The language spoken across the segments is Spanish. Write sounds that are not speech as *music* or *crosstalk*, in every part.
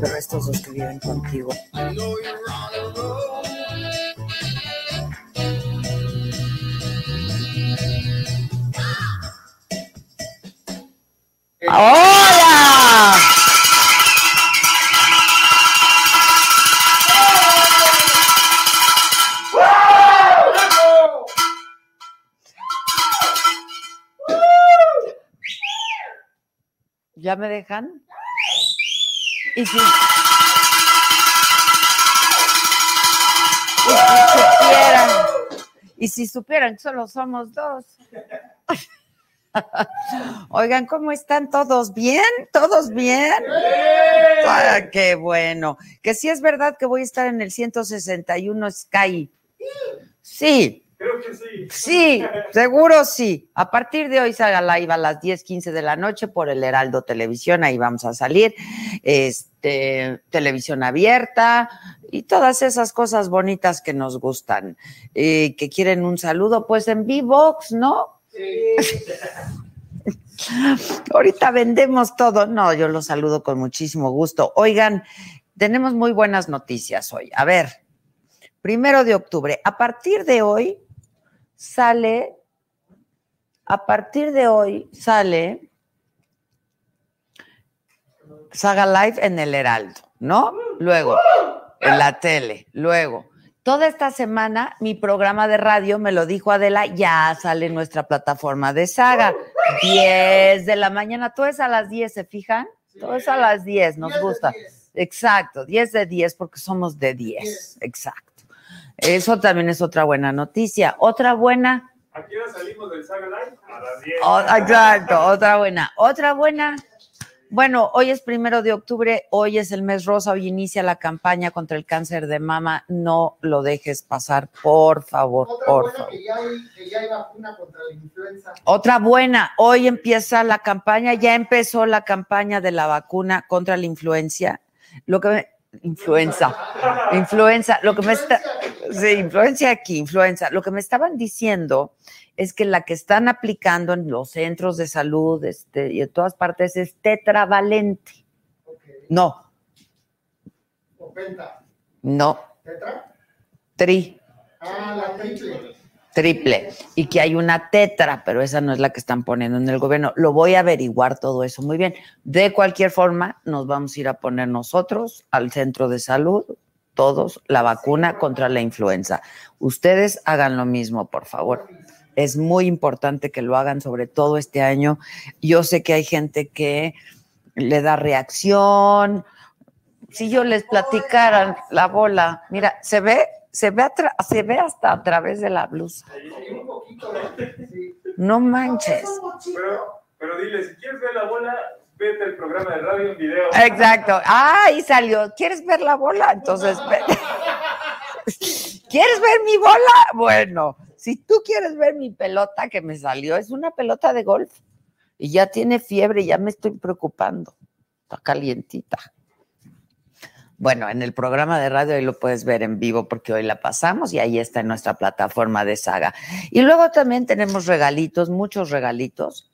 Pero estos dos que viven contigo. ¡Hola! ¿Ya me dejan? Y si, supieran, y si supieran solo somos dos. *laughs* Oigan, ¿cómo están todos? ¿Bien? ¿Todos bien? Ah, qué bueno. Que sí es verdad que voy a estar en el 161 Sky. Sí. Creo que sí. Sí, seguro sí. A partir de hoy salga live a las 10, 15 de la noche por el Heraldo Televisión, ahí vamos a salir. Este, televisión abierta y todas esas cosas bonitas que nos gustan. Eh, que quieren un saludo, pues en V-Box, ¿no? *laughs* Ahorita vendemos todo. No, yo los saludo con muchísimo gusto. Oigan, tenemos muy buenas noticias hoy. A ver, primero de octubre. A partir de hoy sale, a partir de hoy sale Saga Live en el Heraldo, ¿no? Luego, en la tele, luego. Toda esta semana mi programa de radio, me lo dijo Adela, ya sale en nuestra plataforma de Saga. 10 de la mañana, todo es a las 10, ¿se fijan? Todo es a las 10, nos gusta. Exacto, 10 de 10 porque somos de 10, exacto. Eso también es otra buena noticia. Otra buena. ¿A qué hora salimos del Saga Live? A las 10. o- exacto, otra buena. Otra buena. Bueno, hoy es primero de octubre, hoy es el mes rosa, hoy inicia la campaña contra el cáncer de mama. No lo dejes pasar, por favor, Otra por buena favor. que ya, hay, que ya hay vacuna contra la influenza. Otra buena, hoy empieza la campaña, ya empezó la campaña de la vacuna contra la influencia. Lo que me, influenza, *laughs* influenza, lo que me está, sí, influencia aquí, influenza. Lo que me estaban diciendo es que la que están aplicando en los centros de salud este, y en todas partes es tetravalente. No, O penta. no, ¿Tetra? tri, Ah, la triple. triple. Y que hay una tetra, pero esa no es la que están poniendo en el gobierno. Lo voy a averiguar todo eso muy bien. De cualquier forma, nos vamos a ir a poner nosotros al centro de salud, todos, la vacuna contra la influenza. Ustedes hagan lo mismo, por favor. Es muy importante que lo hagan, sobre todo este año. Yo sé que hay gente que le da reacción. Si yo les platicara la bola, mira, se ve, se ve, se ve hasta a través de la blusa. No manches. Pero, pero dile, si quieres ver la bola, vete al programa de radio en video. Exacto. Ah, ahí salió. ¿Quieres ver la bola? Entonces, *laughs* ¿quieres ver mi bola? Bueno, si tú quieres ver mi pelota que me salió, es una pelota de golf y ya tiene fiebre, ya me estoy preocupando. Está calientita. Bueno, en el programa de radio ahí lo puedes ver en vivo porque hoy la pasamos y ahí está en nuestra plataforma de saga. Y luego también tenemos regalitos, muchos regalitos.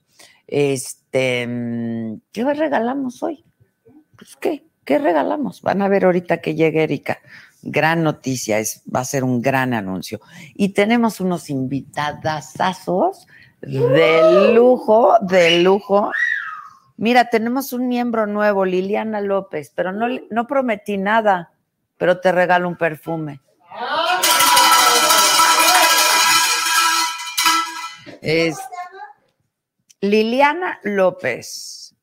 Este, mm, ¿qué regalamos hoy? Pues, ¿qué? ¿Qué regalamos? Van a ver ahorita que llegue Erika. Gran noticia, es, va a ser un gran anuncio. Y tenemos unos invitadasazos de lujo, de lujo. Mira, tenemos un miembro nuevo, Liliana López, pero no, no prometí nada, pero te regalo un perfume. Es Liliana López.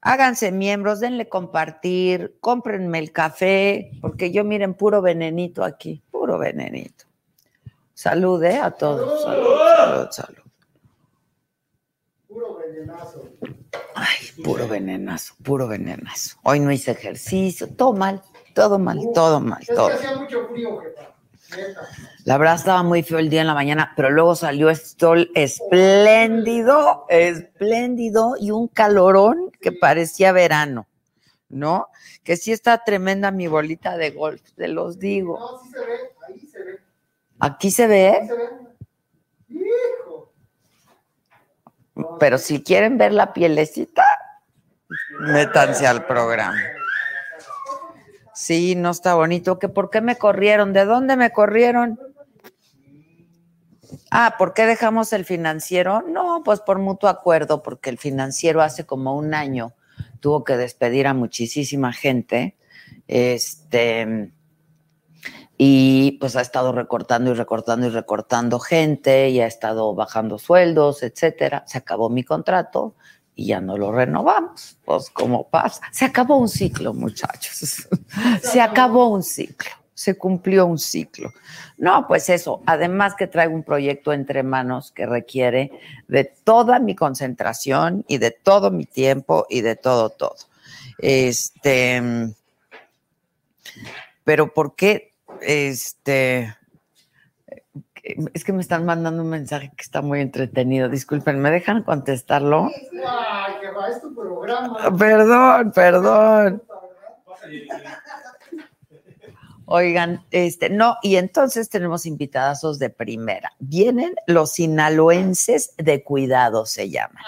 Háganse miembros, denle compartir, cómprenme el café, porque yo miren puro venenito aquí, puro venenito. Salud, ¿eh? A todos. Salud, salud, salud. Puro venenazo. Ay, puro venenazo, puro venenazo. Hoy no hice ejercicio, todo mal, todo mal, todo mal, Es que todo. hacía mucho frío, jefa. La verdad estaba muy feo el día en la mañana, pero luego salió el sol espléndido, espléndido y un calorón que parecía verano, ¿no? Que sí está tremenda mi bolita de golf, te los digo. No, sí se ve. Ahí Aquí se ve, ¿Se ve? Hijo. pero si quieren ver la pielecita, métanse al programa. Sí, no está bonito. ¿Que ¿Por qué me corrieron? ¿De dónde me corrieron? Ah, ¿por qué dejamos el financiero? No, pues por mutuo acuerdo, porque el financiero hace como un año tuvo que despedir a muchísima gente. Este, y pues ha estado recortando y recortando y recortando gente y ha estado bajando sueldos, etcétera. Se acabó mi contrato y ya no lo renovamos. Pues como pasa. Se acabó un ciclo, muchachos. *laughs* Se acabó un ciclo. Se cumplió un ciclo. No, pues eso. Además que traigo un proyecto entre manos que requiere de toda mi concentración y de todo mi tiempo y de todo, todo. Este, pero ¿por qué? Este, es que me están mandando un mensaje que está muy entretenido. Disculpen, ¿me dejan contestarlo? Ay, que va, es tu programa. Perdón, perdón. Oigan, este, no, y entonces tenemos invitadazos de primera. Vienen los sinaloenses de cuidado, se llaman.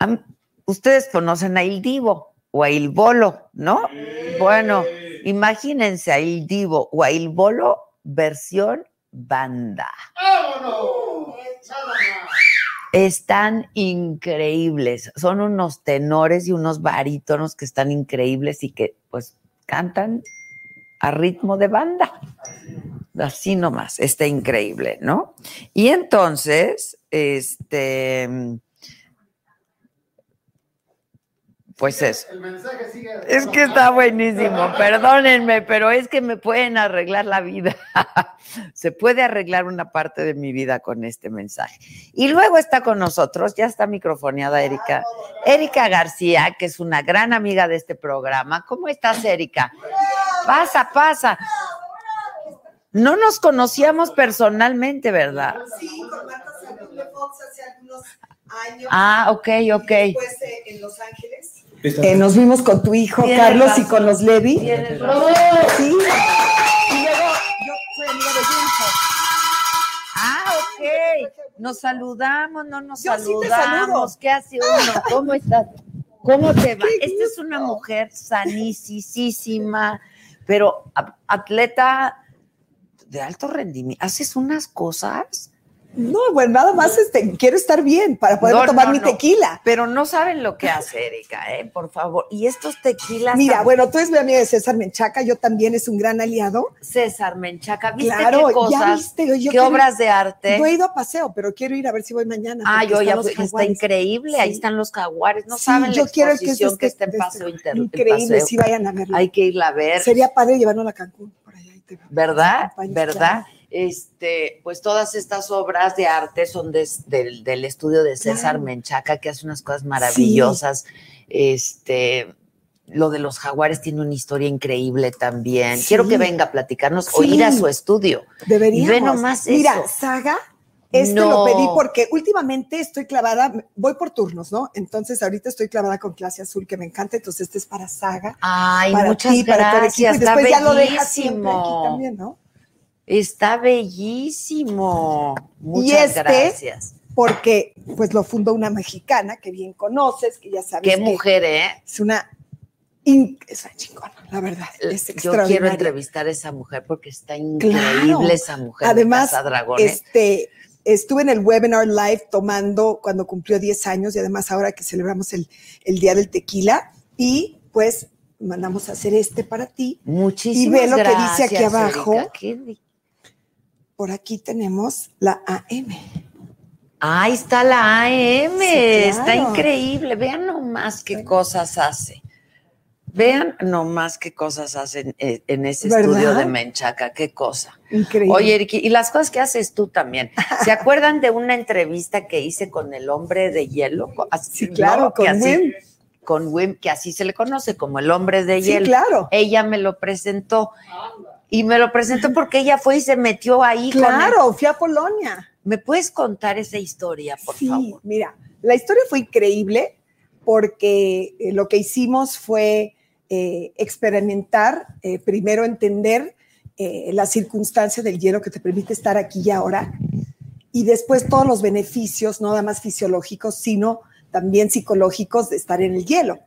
Am- Ustedes conocen a Il Divo o a Il Bolo, ¿no? Bueno, imagínense a Il Divo o a Il Bolo versión banda. Están increíbles. Son unos tenores y unos barítonos que están increíbles y que pues cantan a ritmo de banda. Así nomás, está increíble, ¿no? Y entonces, este, pues eso. El mensaje sigue. Es que está buenísimo, perdónenme, pero es que me pueden arreglar la vida. *laughs* Se puede arreglar una parte de mi vida con este mensaje. Y luego está con nosotros, ya está microfoneada Erika. Erika García, que es una gran amiga de este programa. ¿Cómo estás, Erika? Pasa, pasa. No nos conocíamos personalmente, ¿verdad? Sí, con Marta Fox hace algunos años. Ah, ok, ok. Después eh, en Los Ángeles. Eh, nos vimos con tu hijo Tienes Carlos y con los Levi. Sí. Y luego yo soy amiga de. Ah, ok. Nos saludamos, no nos Yo sí te saludamos. ¿Qué hace uno? ¿Cómo estás? ¿Cómo te va? Esta es una mujer sanísima, pero atleta de alto rendimiento. Haces unas cosas, No, bueno, nada más este, quiero estar bien para poder No, tomar no, mi no. tequila. pero no saben lo que hace, Erika, ¿eh? Por favor. Y estos tequilas. Mira, bueno, tú eres mi amiga de César Menchaca, yo también es un gran aliado. César Menchaca, ¿viste Claro, qué ya viste, yo ¿Qué quiero- obras de arte? No he ido a paseo, pero quiero ir a ver si voy mañana. Ah, yo ya fui, está increíble, ahí están los jaguares, no Sí, saben yo la quiero que, que este- en de paseo este- Increíble, paseo. sí vayan a verlo. Hay que irla a ver. Sería padre llevarlo a Cancún. Por allá te- ¿verdad? ¿Verdad? Este, pues todas estas obras de arte son del, del estudio de César Claro. Menchaca, que hace unas cosas maravillosas. Este, lo de los jaguares tiene una historia increíble también. Sí. Quiero que venga a platicarnos o ir a su estudio. Deberíamos. Y ve nomás Mira, eso. Saga, este No. lo pedí porque últimamente estoy clavada, voy por turnos, ¿no? Entonces ahorita estoy clavada con clase azul que me encanta, entonces este es para Saga. Ay, para muchas ti, para todo el gracias. equipo, y Está después ya lo dejas siempre aquí también, ¿no? Está bellísimo. Muchas este, gracias. Porque pues lo fundó una mexicana que bien conoces, que ya sabes Qué que mujer, ¿eh? es una es una chingona, la verdad, es Yo quiero entrevistar a esa mujer porque está increíble Claro. esa mujer. de Además, Dragones. Este, estuve en el webinar live tomando cuando cumplió 10 años y además ahora que celebramos el, el Día del Tequila y pues mandamos a hacer este para ti. Muchísimas y ve lo que dice gracias, aquí abajo. Erika. Qué Por aquí tenemos la AM. Ahí está la AM, Sí, está increíble. Vean nomás qué cosas hace. Vean nomás qué cosas hacen eh, en ese ¿Verdad? estudio de Menchaca, qué cosa. Increíble. Oye, Eriki, y las cosas que haces tú también. ¿Se *laughs* acuerdan de una entrevista que hice con el hombre de hielo? Así, sí, claro, con así- Wim. Con Wim, que así se le conoce como el hombre de Sí, hielo. claro. Ella me lo presentó. Y me lo presentó porque ella fue y se metió ahí con. Claro, fui a Polonia. ¿Me puedes contar esa historia, por sí, favor? mira, la historia fue increíble porque eh, lo que hicimos fue eh, experimentar, eh, primero entender eh, la circunstancia del hielo que te permite estar aquí y ahora, y después todos los beneficios, no nada más fisiológicos, sino también psicológicos de estar en el hielo,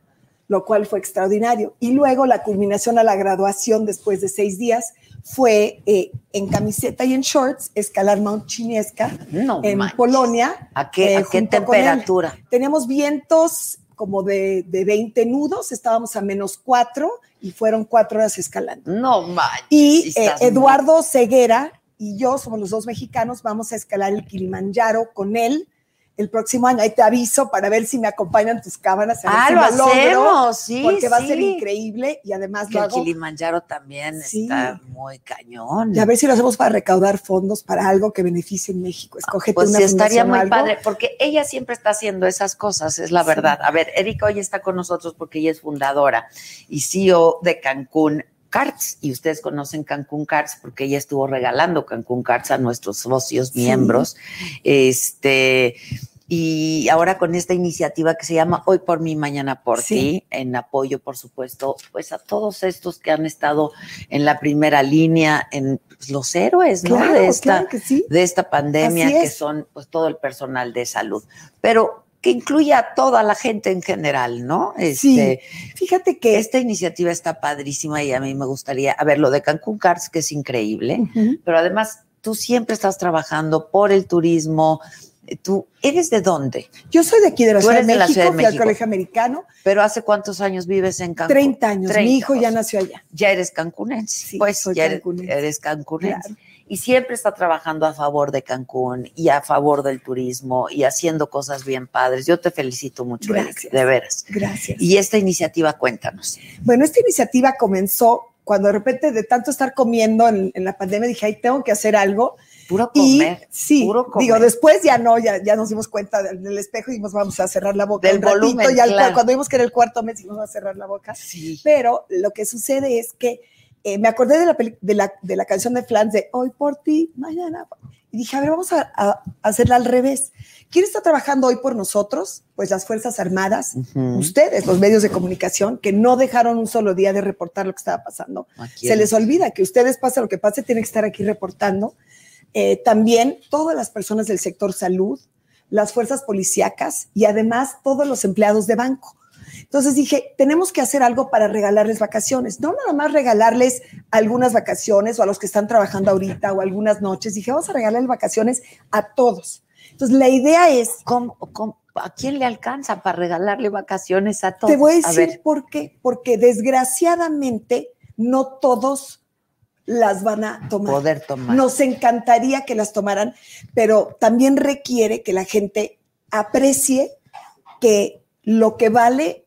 lo cual fue extraordinario. Y luego la culminación a la graduación después de seis días fue eh, en camiseta y en shorts escalar Mount Chinesca No en manches. Polonia. ¿A qué, eh, a qué temperatura? Teníamos vientos como de, de 20 nudos, estábamos a menos 4 y fueron cuatro horas escalando. No manches. Y eh, Eduardo Ceguera y yo somos los dos mexicanos, vamos a escalar el Kilimanjaro con él el próximo año. Ahí te aviso para ver si me acompañan tus cámaras. a ver Ah, si lo lo logro, hacemos, sí. porque va a ser increíble y además Que lo el hago. Kilimanjaro también Sí. está muy cañón. Y a ver si lo hacemos para recaudar fondos para algo que beneficie en México. Escógete Pues una sí, estaría muy algo. padre, porque ella siempre está haciendo esas cosas, es la verdad. A ver, Erika hoy está con nosotros porque ella es fundadora y CEO de Cancún Cards, y ustedes conocen Cancún Cards porque ella estuvo regalando Cancún Cards a nuestros socios, Sí. miembros. Este. Y ahora con esta iniciativa que se llama Hoy por mí, mañana por Sí. ti, en apoyo, por supuesto, pues a todos estos que han estado en la primera línea, en pues, los héroes, ¿no? De esta, claro que sí. de esta pandemia que son pues todo el personal de salud, pero que incluye a toda la gente en general, ¿no? Sí. Este, Fíjate que esta iniciativa está padrísima y a mí me gustaría, a ver, lo de Cancún Cars, que es increíble, pero además tú siempre estás trabajando por el turismo. ¿Tú eres de dónde? yo soy de aquí de la, Ciudad de, de la México, Ciudad de fui al México. colegio americano, Pero ¿hace cuántos años vives en Cancún? 30 años. 30, Mi hijo ya nació allá. Ya eres cancunense. Sí, pues soy ya cancunense. eres cancunense. Claro. Y siempre está trabajando a favor de Cancún y a favor del turismo y haciendo cosas bien padres. Yo te felicito mucho, de veras. Gracias. Y esta iniciativa, cuéntanos. Bueno, esta iniciativa comenzó cuando de repente de tanto estar comiendo en, en la pandemia dije, ay, tengo que hacer algo. Puro Y comer. sí, puro comer. digo, después ya no, ya, ya nos dimos cuenta del, del espejo y dijimos, vamos a cerrar la boca Del un ratito, volumen, y al- claro. cuando vimos que era el cuarto mes dijimos, vamos a cerrar la boca. Sí. Pero lo que sucede es que eh, me acordé de la, peli- de, la, de la canción de Flans de Hoy por ti, mañana. por-". Y dije, a ver, vamos a, a hacerla al revés. ¿Quién está trabajando hoy por nosotros? Pues las Fuerzas Armadas, ustedes, los medios de comunicación, que no dejaron un solo día de reportar lo que estaba pasando. Se les olvida que ustedes, pase lo que pase, tienen que estar aquí reportando. Eh, también todas las personas del sector salud, las fuerzas policíacas y además todos los empleados de banco. Entonces dije, tenemos que hacer algo para regalarles vacaciones, no nada más regalarles algunas vacaciones o a los que están trabajando ahorita o algunas noches. Dije, vamos a regalarles vacaciones a todos. Entonces la idea es, ¿Cómo- cómo- a quién le alcanza para regalarle vacaciones a todos? te voy a decir ver, por qué, porque desgraciadamente no todos las van a tomar. poder tomar. Nos encantaría que las tomaran, pero también requiere que la gente aprecie que lo que vale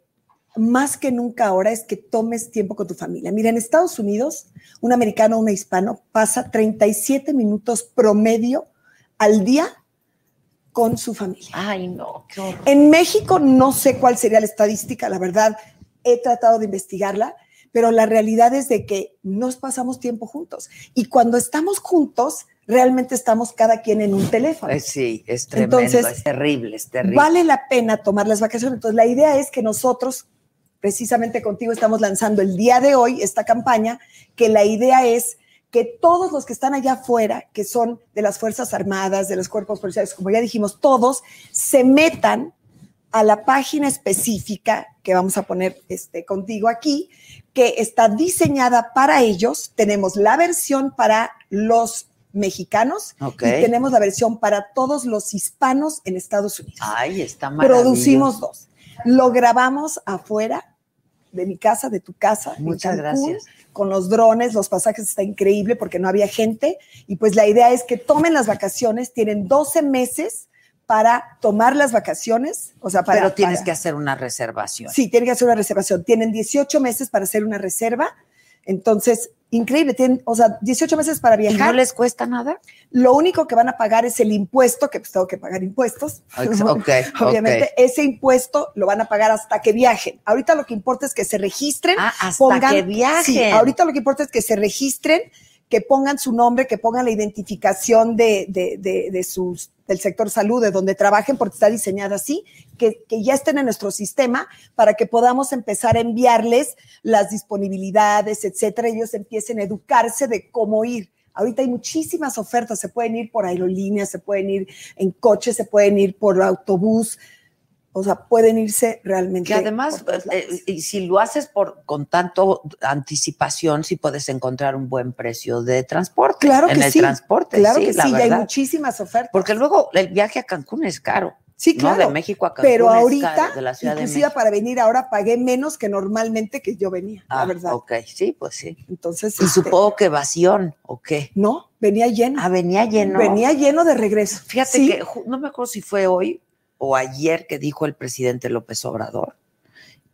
más que nunca ahora es que tomes tiempo con tu familia. Mira, en Estados Unidos, un americano o un hispano pasa 37 minutos promedio al día con su familia. Ay, no, qué horror. En México no sé cuál sería la estadística, la verdad, he tratado de investigarla, pero la realidad es de que nos pasamos tiempo juntos. Y cuando estamos juntos, realmente estamos cada quien en un teléfono. Eh, sí, es tremendo, Entonces, es terrible, es terrible. Vale la pena tomar las vacaciones. Entonces, la idea es que nosotros, precisamente contigo, estamos lanzando el día de hoy esta campaña, que la idea es que todos los que están allá afuera, que son de las Fuerzas Armadas, de los cuerpos policiales, como ya dijimos, todos se metan a la página específica que vamos a poner este, contigo aquí, que está diseñada para ellos. Tenemos la versión para los mexicanos y tenemos la versión para todos los hispanos en Estados Unidos. Ay, está maravilloso. Producimos dos. Lo grabamos afuera de mi casa, de tu casa. en Muchas Cancún, gracias. Con los drones, los pasajes está increíble porque no había gente. Y pues la idea es que tomen las vacaciones, tienen 12 meses para tomar las vacaciones. O sea, para. Pero tienes para- que hacer una reservación. Sí, tienen que hacer una reservación. Tienen 18 meses para hacer una reserva. Entonces, increíble. Tienen, o sea, 18 meses para ¿Y viajar. no les cuesta nada? Lo único que van a pagar es el impuesto, que pues tengo que pagar impuestos. Ex- *laughs* ok, Obviamente, ese impuesto lo van a pagar hasta que viajen. Ahorita lo que importa es que se registren. Ah, hasta pongan, que viajen. Sí, ahorita lo que importa es que se registren, que pongan su nombre, que pongan la identificación de, de, de, de sus del sector salud, de donde trabajen, porque está diseñada así, que, que ya estén en nuestro sistema para que podamos empezar a enviarles las disponibilidades, etcétera. Ellos empiecen a educarse de cómo ir. Ahorita hay muchísimas ofertas, se pueden ir por aerolíneas, se pueden ir en coche, se pueden ir por autobús, o sea, pueden irse realmente. Que además, eh, y si lo haces por con tanto anticipación, sí puedes encontrar un buen precio de transporte. Claro en que el sí, transporte, claro sí, que la sí, y hay verdad. muchísimas ofertas. Porque luego el viaje a Cancún es caro. sí, ¿no? claro. De México a Cancún pero es ahorita, caro, de la Ciudad de inclusive México. para venir ahora pagué menos que normalmente que yo venía, Ah, la verdad. ok, sí, pues sí. Entonces, Y este, supongo que evasión, ¿o qué? no, venía lleno. Ah, venía lleno. Venía lleno de regreso. Fíjate Sí, que no me acuerdo si fue hoy o ayer que dijo el presidente López Obrador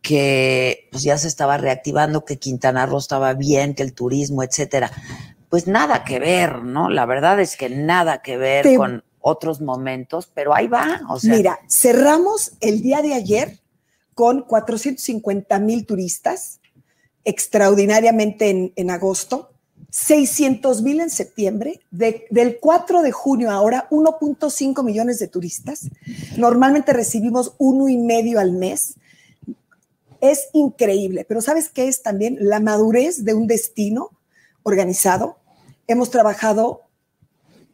que pues ya se estaba reactivando, que Quintana Roo estaba bien, que el turismo, etcétera. Pues nada que ver, ¿no? La verdad es que nada que ver Te- con otros momentos, pero ahí va. O sea, Mira, cerramos el día de ayer con 450 mil turistas, extraordinariamente en, en agosto, 600 mil en septiembre, de- del 4 de junio ahora 1.5 millones de turistas. Normalmente recibimos uno y medio al mes. Es increíble, pero ¿sabes qué es también la madurez de un destino organizado? Hemos trabajado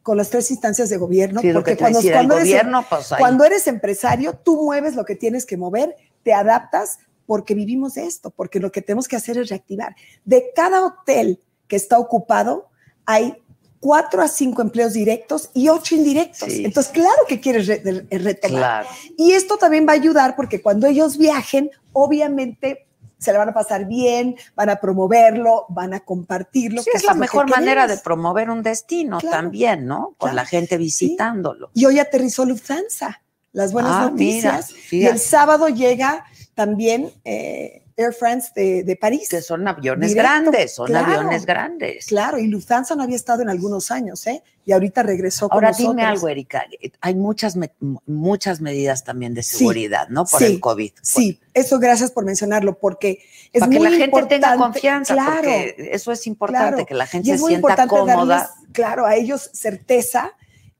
con las tres instancias de gobierno, sí, porque cuando, cuando eres- gobierno, pues cuando eres empresario, tú mueves lo que tienes que mover, te adaptas porque vivimos esto, porque lo que tenemos que hacer es reactivar. De cada hotel que está ocupado, hay cuatro a cinco empleos directos y ocho indirectos. Sí. Entonces, claro que quieres re- re- retomar. Claro. Y esto también va a ayudar porque cuando ellos viajen, obviamente se le van a pasar bien, van a promoverlo, van a compartirlo. Sí, que es la que mejor manera de promover un destino Claro, también, ¿no? Con claro, la gente visitándolo. Y hoy aterrizó Lufthansa. Las buenas Ah, mira, noticias. y el sábado llega también eh, Air France de, de París. Que son aviones Directo, grandes, son claro. aviones grandes. Claro, y Lufthansa no había estado en algunos años, ¿eh? Y ahorita regresó con Ahora nosotros. dime algo, Erika. Hay muchas, me- muchas medidas también de Sí, seguridad, ¿no? Por sí, el COVID. Sí, eso gracias por mencionarlo, porque es Para que muy la gente tenga confianza, Claro, porque eso es importante, claro. que la gente y es se muy sienta cómoda. darles, claro, a ellos certeza.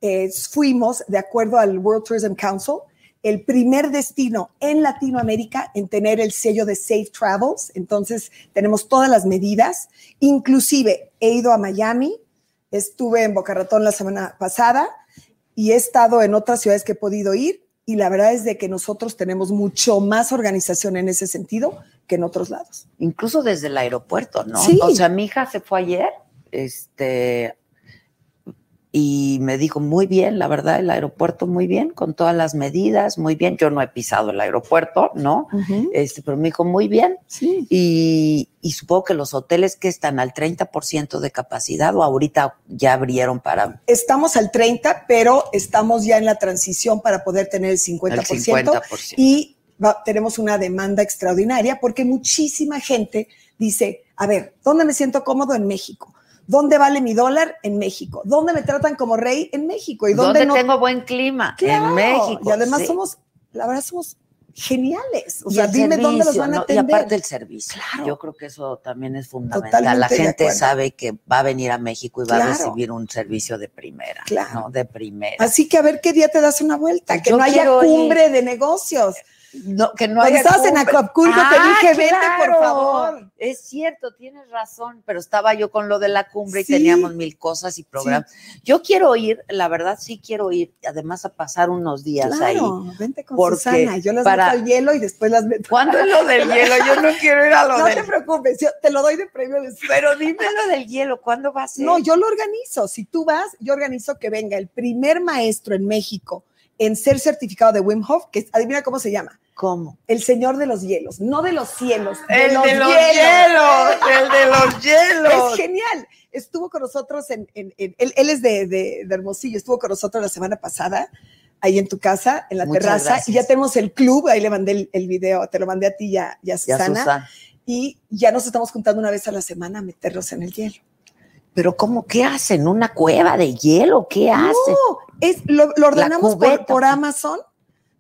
Eh, fuimos, de acuerdo al World Tourism Council, el primer destino en Latinoamérica en tener el sello de Safe Travels. Entonces, tenemos todas las medidas. Inclusive, he ido a Miami, estuve en Boca Ratón la semana pasada y he estado en otras ciudades que he podido ir. Y la verdad es de que nosotros tenemos mucho más organización en ese sentido que en otros lados. incluso desde el aeropuerto, ¿no? Sí. O sea, mi hija se fue ayer, este, y me dijo muy bien, la verdad, el aeropuerto muy bien, con todas las medidas, muy bien. Yo no he pisado el aeropuerto, ¿no? Este, pero me dijo muy bien. Sí. Y, y supongo que los hoteles que están al 30% de capacidad o ahorita ya abrieron para Estamos al 30, pero estamos ya en la transición para poder tener el 50%. el 50%. y va- tenemos una demanda extraordinaria porque muchísima gente dice, a ver, ¿dónde me siento cómodo? En México. ¿Dónde vale mi dólar? En México. ¿Dónde me tratan como rey? En México. ¿Y dónde, ¿Dónde no? tengo buen clima? Claro, En México. Y además sí. somos, la verdad, somos geniales. O Y sea, dime dónde los van a ¿no? atender. Y aparte el servicio. Claro. Yo creo que eso también es fundamental. Totalmente la gente sabe que va a venir a México y va a recibir un servicio de primera. Claro. ¿no? De primera. Así que a ver qué día te das una vuelta, que Yo no haya ir. cumbre de negocios. No, que no Cuando estabas en. Acapulco te Ah, dije, vete, por claro. favor. Es cierto, tienes razón, pero estaba yo con lo de la cumbre Sí. y teníamos mil cosas y programas. Yo quiero ir, la verdad sí quiero ir, además a pasar unos días ahí. Claro, vente con Porque Susana. Yo las para- meto al hielo y después las meto. ¿Cuándo es lo del *laughs* hielo? Yo no quiero ir a lo No del te preocupes, yo te lo doy de premio después. Pero dime lo del hielo, ¿cuándo va a ser? No, yo lo organizo. Si tú vas, yo organizo que venga el primer maestro en México en ser certificado de Wim Hof, que adivina cómo se llama. ¿Cómo? El señor de los hielos, no de los cielos. El los de los hielos. hielos, el de los hielos. Es genial. Estuvo con nosotros en, en- en- él, él es de, de- de Hermosillo, estuvo con nosotros la semana pasada, ahí en tu casa, en la Muchas terraza, gracias. y ya tenemos el club, ahí le mandé el, el video, te lo mandé a ti y a, y a Ya, Susana, Susana. y ya nos estamos juntando una vez a la semana a meterlos en el hielo. Pero ¿cómo? ¿Qué hacen? ¿Una cueva de hielo? ¿Qué hacen? No, es, lo, lo ordenamos por, por Amazon,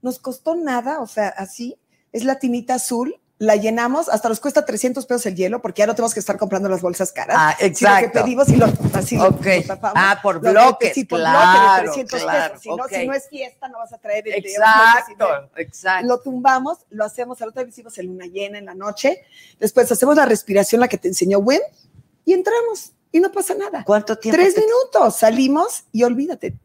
nos costó nada, o sea, así, es la tinita azul, la llenamos, hasta nos cuesta 300 pesos el hielo, porque ya no tenemos que estar comprando las bolsas caras. Ah, Sino que exacto. pedimos y lo, así lo- Ok. lo tapamos. Ah, por Lo- bloques, sí, por claro, bloque de 300 claro, pesos. Si, no, ok. si no es fiesta, no vas a traer el de Exacto, otros, exacto. Lo tumbamos, lo hacemos, al otro día hicimos en luna llena en la noche. Después hacemos la respiración, la que te enseñó Wim, y entramos. Y no pasa nada. ¿Cuánto tiempo? Tres te- minutos, salimos y olvídate.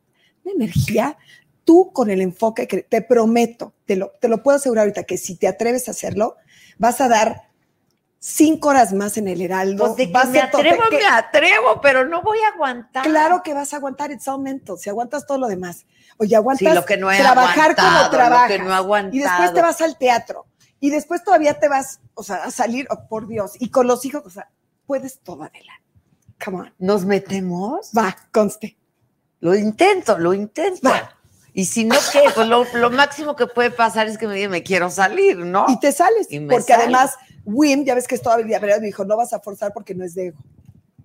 Una energía, tú con el enfoque que te prometo, te lo, te lo puedo asegurar ahorita, que si te atreves a hacerlo, vas a dar cinco horas más en el Heraldo. Pues de que vas me a atrevo, que- me atrevo, pero no voy a aguantar. Claro que vas a aguantar, it's all mental, si aguantas todo lo demás. Oye, aguantas Sí, lo que no he trabajar como trabajas. lo que no he aguantado. Y después te vas al teatro. Y después todavía te vas, o sea, a salir, oh, por Dios, y con los hijos, o sea, puedes todo, Adela. Come on. ¿Nos metemos? Va, conste. Lo intento, lo intento. Y si no, ¿qué? Pues lo, lo máximo que puede pasar es que me digan, me quiero salir, ¿no? Y te sales. Y me porque además, Wim, ya ves que es toda pero dijo, no vas a forzar porque no es de ego.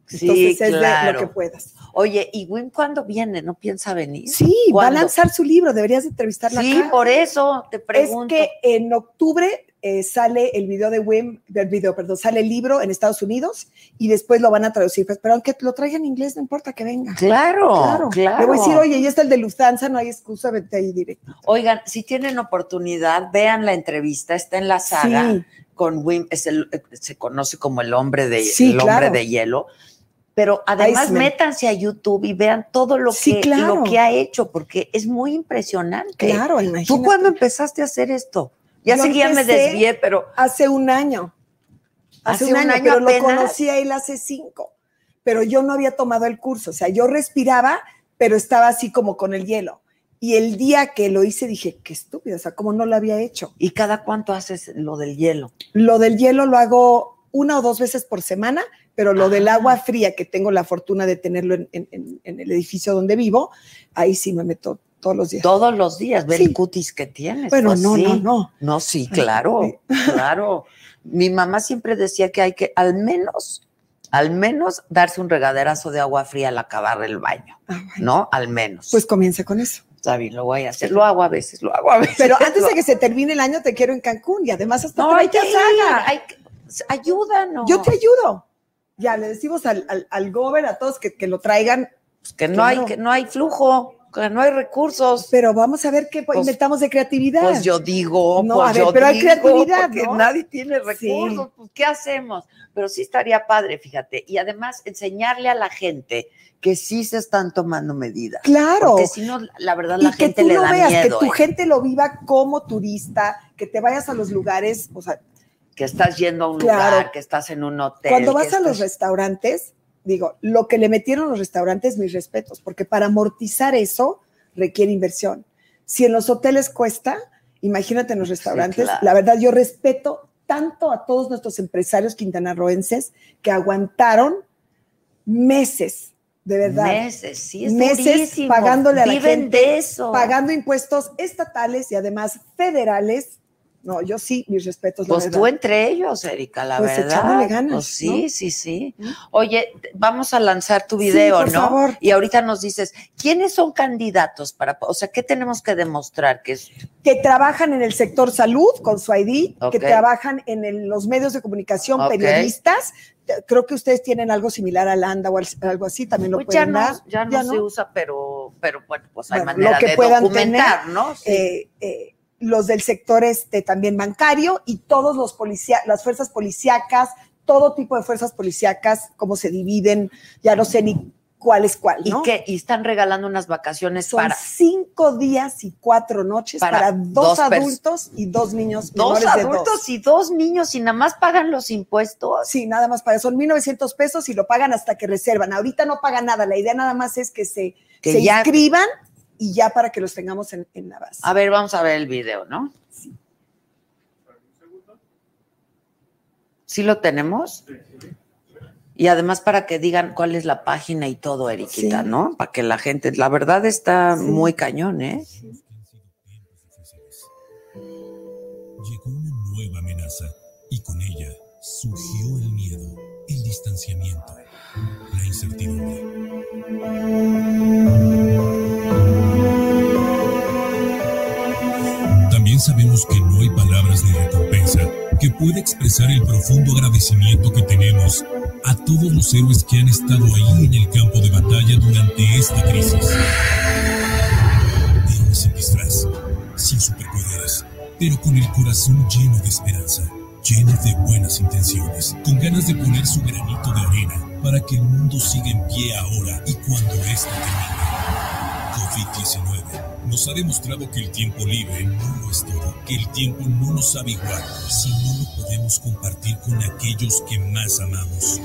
Sí, Entonces es de claro. lo que puedas. Oye, ¿y Wim cuándo viene? ¿No piensa venir? Sí, va a ¿Cuándo? lanzar su libro, deberías de entrevistarla Sí, acá. por eso te Es pregunto. que en octubre eh, sale el video de Wim, el video, perdón, sale el libro en Estados Unidos y después lo van a traducir. Pues, pero aunque lo traigan en inglés, no importa que venga. Claro, claro. Le voy a decir, oye, ya está el de Lufthansa, no hay excusa, vete ahí directo. Oigan, si tienen oportunidad, vean la entrevista, está en la saga Sí. con Wim, es el, eh, se conoce como el hombre de, Sí, el hombre claro. de hielo. Pero además Iceman. métanse a YouTube y vean todo lo, Sí, que, claro. lo que ha hecho, porque es muy impresionante. Claro, imagínate. ¿Tú cuándo empezaste a hacer esto? Ya sé que ya me desvié, pero Hace un año. Hace, un, año, pero apenas. lo conocí a él hace cinco. Pero yo no había tomado el curso. O sea, yo respiraba, pero estaba así como con el hielo. Y el día que lo hice dije, qué estúpido, o sea, como no lo había hecho. ¿y cada cuánto haces lo del hielo? Lo del hielo lo hago una o dos veces por semana, pero lo del Ah. agua fría, que tengo la fortuna de tenerlo en, en- en- en el edificio donde vivo, ahí sí me meto todos los días. Todos los días, ver Sí. el cutis que tienes. Bueno, pues no, sí. no, no. No, sí, claro, *laughs* claro. Mi mamá siempre decía que hay que al menos, al menos darse un regaderazo de agua fría al acabar el baño, Ah. ¿no? Al menos. Pues comience con eso. está bien, lo voy a hacer. Lo hago a veces, lo hago a veces. Pero antes *laughs* de que se termine el año, te quiero en Cancún y además hasta no, hay que hay que- ayúdanos. Yo te ayudo. Ya le decimos al, al, al gober, a todos que, que lo traigan, Pues que no hay, que no hay flujo, no hay recursos. pero vamos a ver qué Pues- inventamos de creatividad. Pues yo digo, No, pues a ver, yo pero hay creatividad, nadie tiene Sí. recursos, pues ¿qué hacemos? Pero sí estaría padre, fíjate, y además enseñarle a la gente que sí se están tomando medidas. claro. Porque si no, la verdad, la y que gente tú le lo da veas, miedo. que tu ¿eh? gente lo viva como turista, que te vayas a los lugares, o sea, Que estás yendo a un Claro. lugar, que estás en un hotel. cuando vas a los restaurantes, digo, lo que le metieron los restaurantes, mis respetos, porque para amortizar eso requiere inversión. Si en los hoteles cuesta, imagínate en los restaurantes, claro. la verdad yo respeto tanto a todos nuestros empresarios quintanarroenses que aguantaron meses, de verdad. Meses, sí, es Meses durísimo. pagándole a la gente, de eso. pagando impuestos estatales y además federales. No, yo sí, mis respetos. Pues tú entre ellos, Erika, la Pues verdad. echándole ganas, Pues sí, ¿no? sí, sí. Oye, vamos a lanzar tu Sí, video, por ¿no? favor. Y ahorita nos dices, ¿quiénes son candidatos para, o sea, qué tenemos que demostrar? Que es, que trabajan en el sector salud con su ID, que trabajan en el- los medios de comunicación, periodistas. Creo que ustedes tienen algo similar a Landa o al- algo así, también lo pues ya pueden no, dar. ya no Ya se usa, pero, pero bueno, pues hay Bueno, manera lo que de puedan documentar, ¿no? Sí. Eh, eh, los del sector este también bancario y todos los policía, las fuerzas policíacas, todo tipo de fuerzas policíacas, cómo se dividen, ya no sé ni cuál es cuál, ¿Y qué? Y están regalando unas vacaciones Son para cinco días y cuatro noches Para para, dos, adultos y dos niños dos de adultos dos. y dos niños y nada más pagan los impuestos. Sí, nada más para son 1.900 pesos y lo pagan hasta que reservan. Ahorita no pagan nada, la idea nada más es que se, Que se ya- inscriban y ya para que los tengamos en, en la base. A ver, vamos a ver el video, ¿no? ¿Sí lo tenemos? Y además para que digan cuál es la página y todo, Eriquita, Sí. ¿no? Para que la gente, la verdad está Sí. muy cañón, ¿eh? Llegó una nueva amenaza y con ella surgió el miedo, el distanciamiento, la incertidumbre. Sabemos que no hay palabras ni recompensa que puede expresar el profundo agradecimiento que tenemos a todos los héroes que han estado ahí en el campo de batalla durante esta crisis. Héroes sin disfraz, sin superpoderes, pero con el corazón lleno de esperanza, lleno de buenas intenciones, con ganas de poner su granito de arena para que el mundo siga en pie ahora y cuando esto termine. COVID-19 nos ha demostrado que el tiempo libre no lo es todo, que el tiempo no nos sabe igual si no lo podemos compartir con aquellos que más amamos.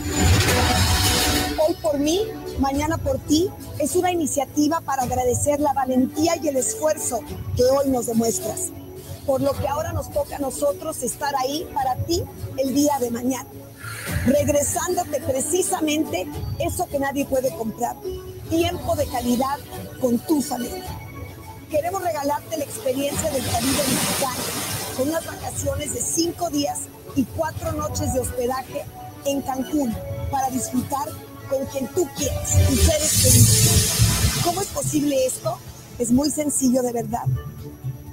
Hoy por mí, mañana por ti, es una iniciativa para agradecer la valentía y el esfuerzo que hoy nos demuestras. Por lo que ahora nos toca a nosotros estar ahí para ti el día de mañana. Regresándote precisamente eso que nadie puede comprar. Tiempo de calidad con tu familia. Queremos regalarte la experiencia del Caribe mexicano con unas vacaciones de cinco días y cuatro noches de hospedaje en Cancún para disfrutar con quien tú quieras, tus seres queridos. ¿Cómo es posible esto? Es muy sencillo de verdad.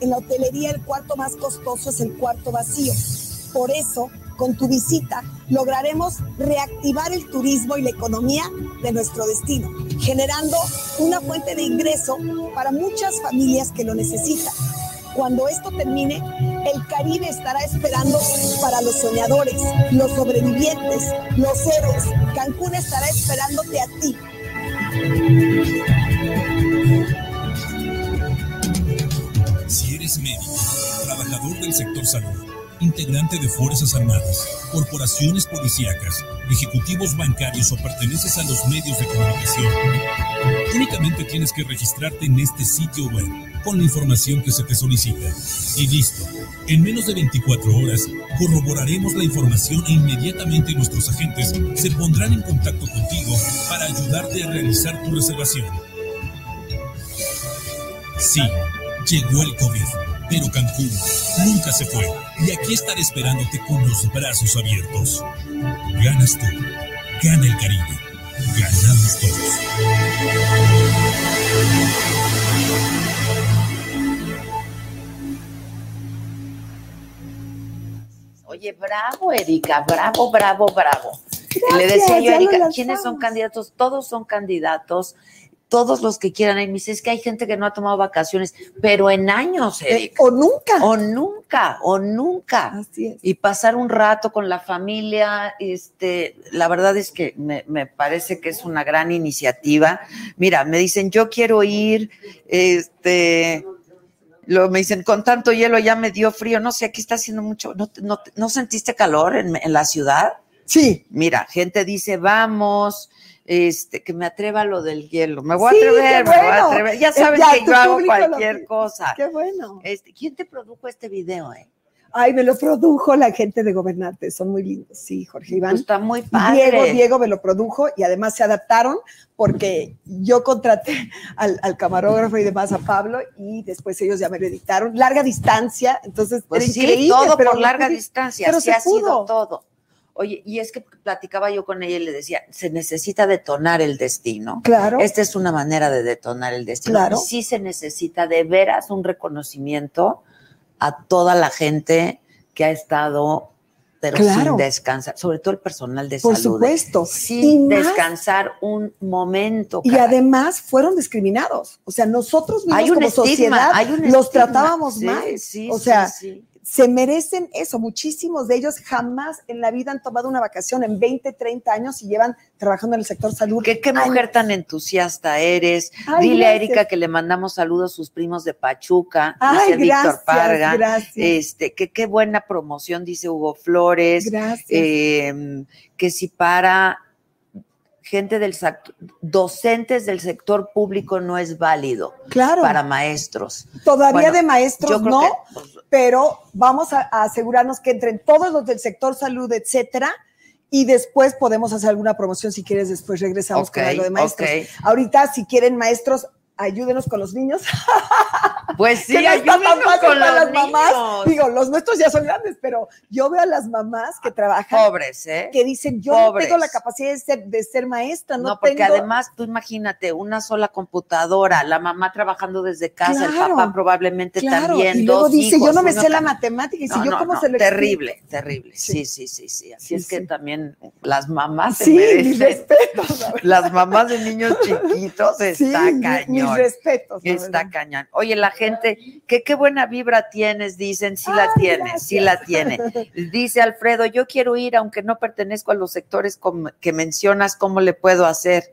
En la hotelería el cuarto más costoso es el cuarto vacío. Por eso, con tu visita, lograremos reactivar el turismo y la economía de nuestro destino, generando una fuente de ingreso para muchas familias que lo necesitan. Cuando esto termine, el Caribe estará esperando para los soñadores, los sobrevivientes, los héroes. Cancún estará esperándote a ti. Si eres médico, trabajador del sector salud, integrante de Fuerzas Armadas, corporaciones policíacas, ejecutivos bancarios o perteneces a los medios de comunicación, únicamente tienes que registrarte en este sitio web con la información que se te solicita. Y listo. En menos de 24 horas corroboraremos la información e inmediatamente nuestros agentes se pondrán en contacto contigo para ayudarte a realizar tu reservación. Sí, llegó el COVID, pero Cancún nunca se fue y aquí estaré esperándote con los brazos abiertos. Ganas tú, gana el Caribe, ganamos todos. Oye, bravo, Erika, bravo, bravo, bravo. Le Gracias, decía yo Erika, ¿quiénes son candidatos? Todos son candidatos, todos los que quieran. Y me dice, es que hay gente que no ha tomado vacaciones, pero en años, Eh, Erika. o nunca. O nunca, o nunca. Así es. Y pasar un rato con la familia, este, la verdad es que me, me parece que es una gran iniciativa. Mira, me dicen, yo quiero ir, este, lo, me dicen, con tanto hielo ya me dio frío, no sé, aquí está haciendo mucho, ¿no, no, no sentiste calor en, en la ciudad? Sí. Mira, gente dice, vamos, este, que me atreva a lo del hielo. Me voy Sí, a atrever, me voy a atrever. Ya sabes ya, que yo hago lo cualquier cosa. Qué bueno. Este, ¿Quién te produjo este video, eh? Ay, me lo produjo la gente de Gobernante, son muy lindos. Sí, Jorge Iván. Pues está muy padre. Diego, Diego me lo produjo y además se adaptaron porque yo contraté al, al camarógrafo y demás a Pablo y después ellos ya me lo editaron. Larga distancia, entonces Pues era sí, increíble. todo pero por larga distancia, pero se ha sido todo. Oye, y es que platicaba yo con ella y le decía, se necesita detonar el destino. Claro. Esta es una manera de detonar el destino. Claro. Sí se necesita de veras un reconocimiento a toda la gente que ha estado, pero Claro. sin descansar, sobre todo el personal de Por salud. supuesto. Sin Y más- descansar un momento. Y además fueron discriminados. O sea, nosotros mismos hay un como estigma, sociedad hay un los estigma. tratábamos Sí, mal. sí, o sí, sea, sí. Se merecen eso. Muchísimos de ellos jamás en la vida han tomado una vacación en 20, 30 años y llevan trabajando en el sector salud. ¿Qué, qué mujer tan entusiasta eres. Ay, Dile a. Erika que le mandamos saludos a sus primos de Pachuca, Ay, dice Víctor gracias, Parga. gracias. Este, que qué buena promoción, dice Hugo Flores. Gracias. Eh, que si para gente del sector, docentes del sector público no es válido claro. para maestros. Todavía Bueno, de maestros no, que, pues, pero vamos a, a asegurarnos que entren todos los del sector salud, etcétera, y después podemos hacer alguna promoción si quieres, después regresamos ok, con algo de maestros. Ahorita, si quieren maestros, ayúdenos con los niños. *laughs* Pues sí, que no está tan ayúdenos fácil con para las mamás. niños. Digo, los nuestros ya son grandes, pero yo veo a las mamás que trabajan Pobres, ¿eh? que dicen, yo Pobres. no tengo la capacidad de ser, de ser maestra, no, No, porque tengo... además tú imagínate, una sola computadora, la mamá trabajando desde casa, el papá probablemente Claro, también, y luego dos dice, hijos, yo no me sé la matemática, y si yo no, cómo se lo explico? terrible, terrible. Sí. Sí, sí, sí, sí. Así Sí, es que también las mamás se Sí, merecen. verdad. Las mamás de niños chiquitos *laughs* está mi- mis respetos. Está cañón. Oye, la gente, ¿qué, qué buena vibra tienes, dicen, sí la Ay, tiene, sí la tiene. *laughs* Dice Alfredo, yo quiero ir, aunque no pertenezco a los sectores que mencionas, ¿cómo le puedo hacer?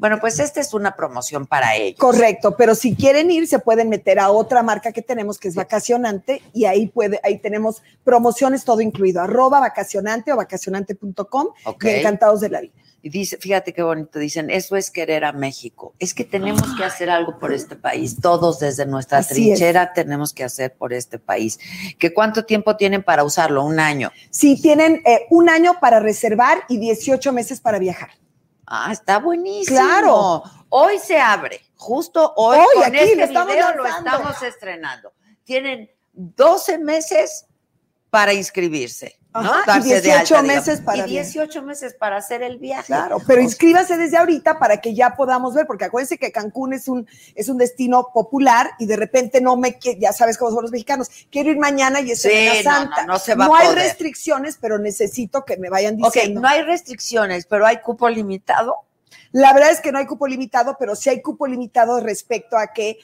Bueno, pues esta es una promoción para ellos. Correcto, pero si quieren ir, se pueden meter a otra marca que tenemos que es Vacacionante y ahí puede, ahí tenemos promociones todo incluido, arroba vacacionante o vacacionante.com Ok. y encantados de la vida. Y dice, fíjate qué bonito, dicen, eso es querer a México. Es que tenemos que hacer algo por este país. Todos desde nuestra Así es. trinchera tenemos que hacer por este país. ¿Que cuánto tiempo tienen para usarlo? Un año. Sí, tienen eh, un año para reservar y 18 meses para viajar. Ah, está buenísimo. Claro. Hoy se abre, justo hoy, Hoy, con aquí este estamos video lo estamos estrenando. Tienen 12 meses para inscribirse, ¿no? Y Darse de 18 alta, digamos. meses para y 18 meses para hacer el viaje. Claro, pero inscríbase desde ahorita para que ya podamos ver, porque acuérdense que Cancún es un, es un destino popular y de repente no me, ya sabes cómo son los mexicanos, quiero ir mañana y es Semana no, Santa. no, no se va a hay poder. restricciones, pero necesito que me vayan Ok, diciendo. no hay restricciones, pero hay cupo limitado. La verdad es que no hay cupo limitado, pero sí hay cupo limitado respecto a que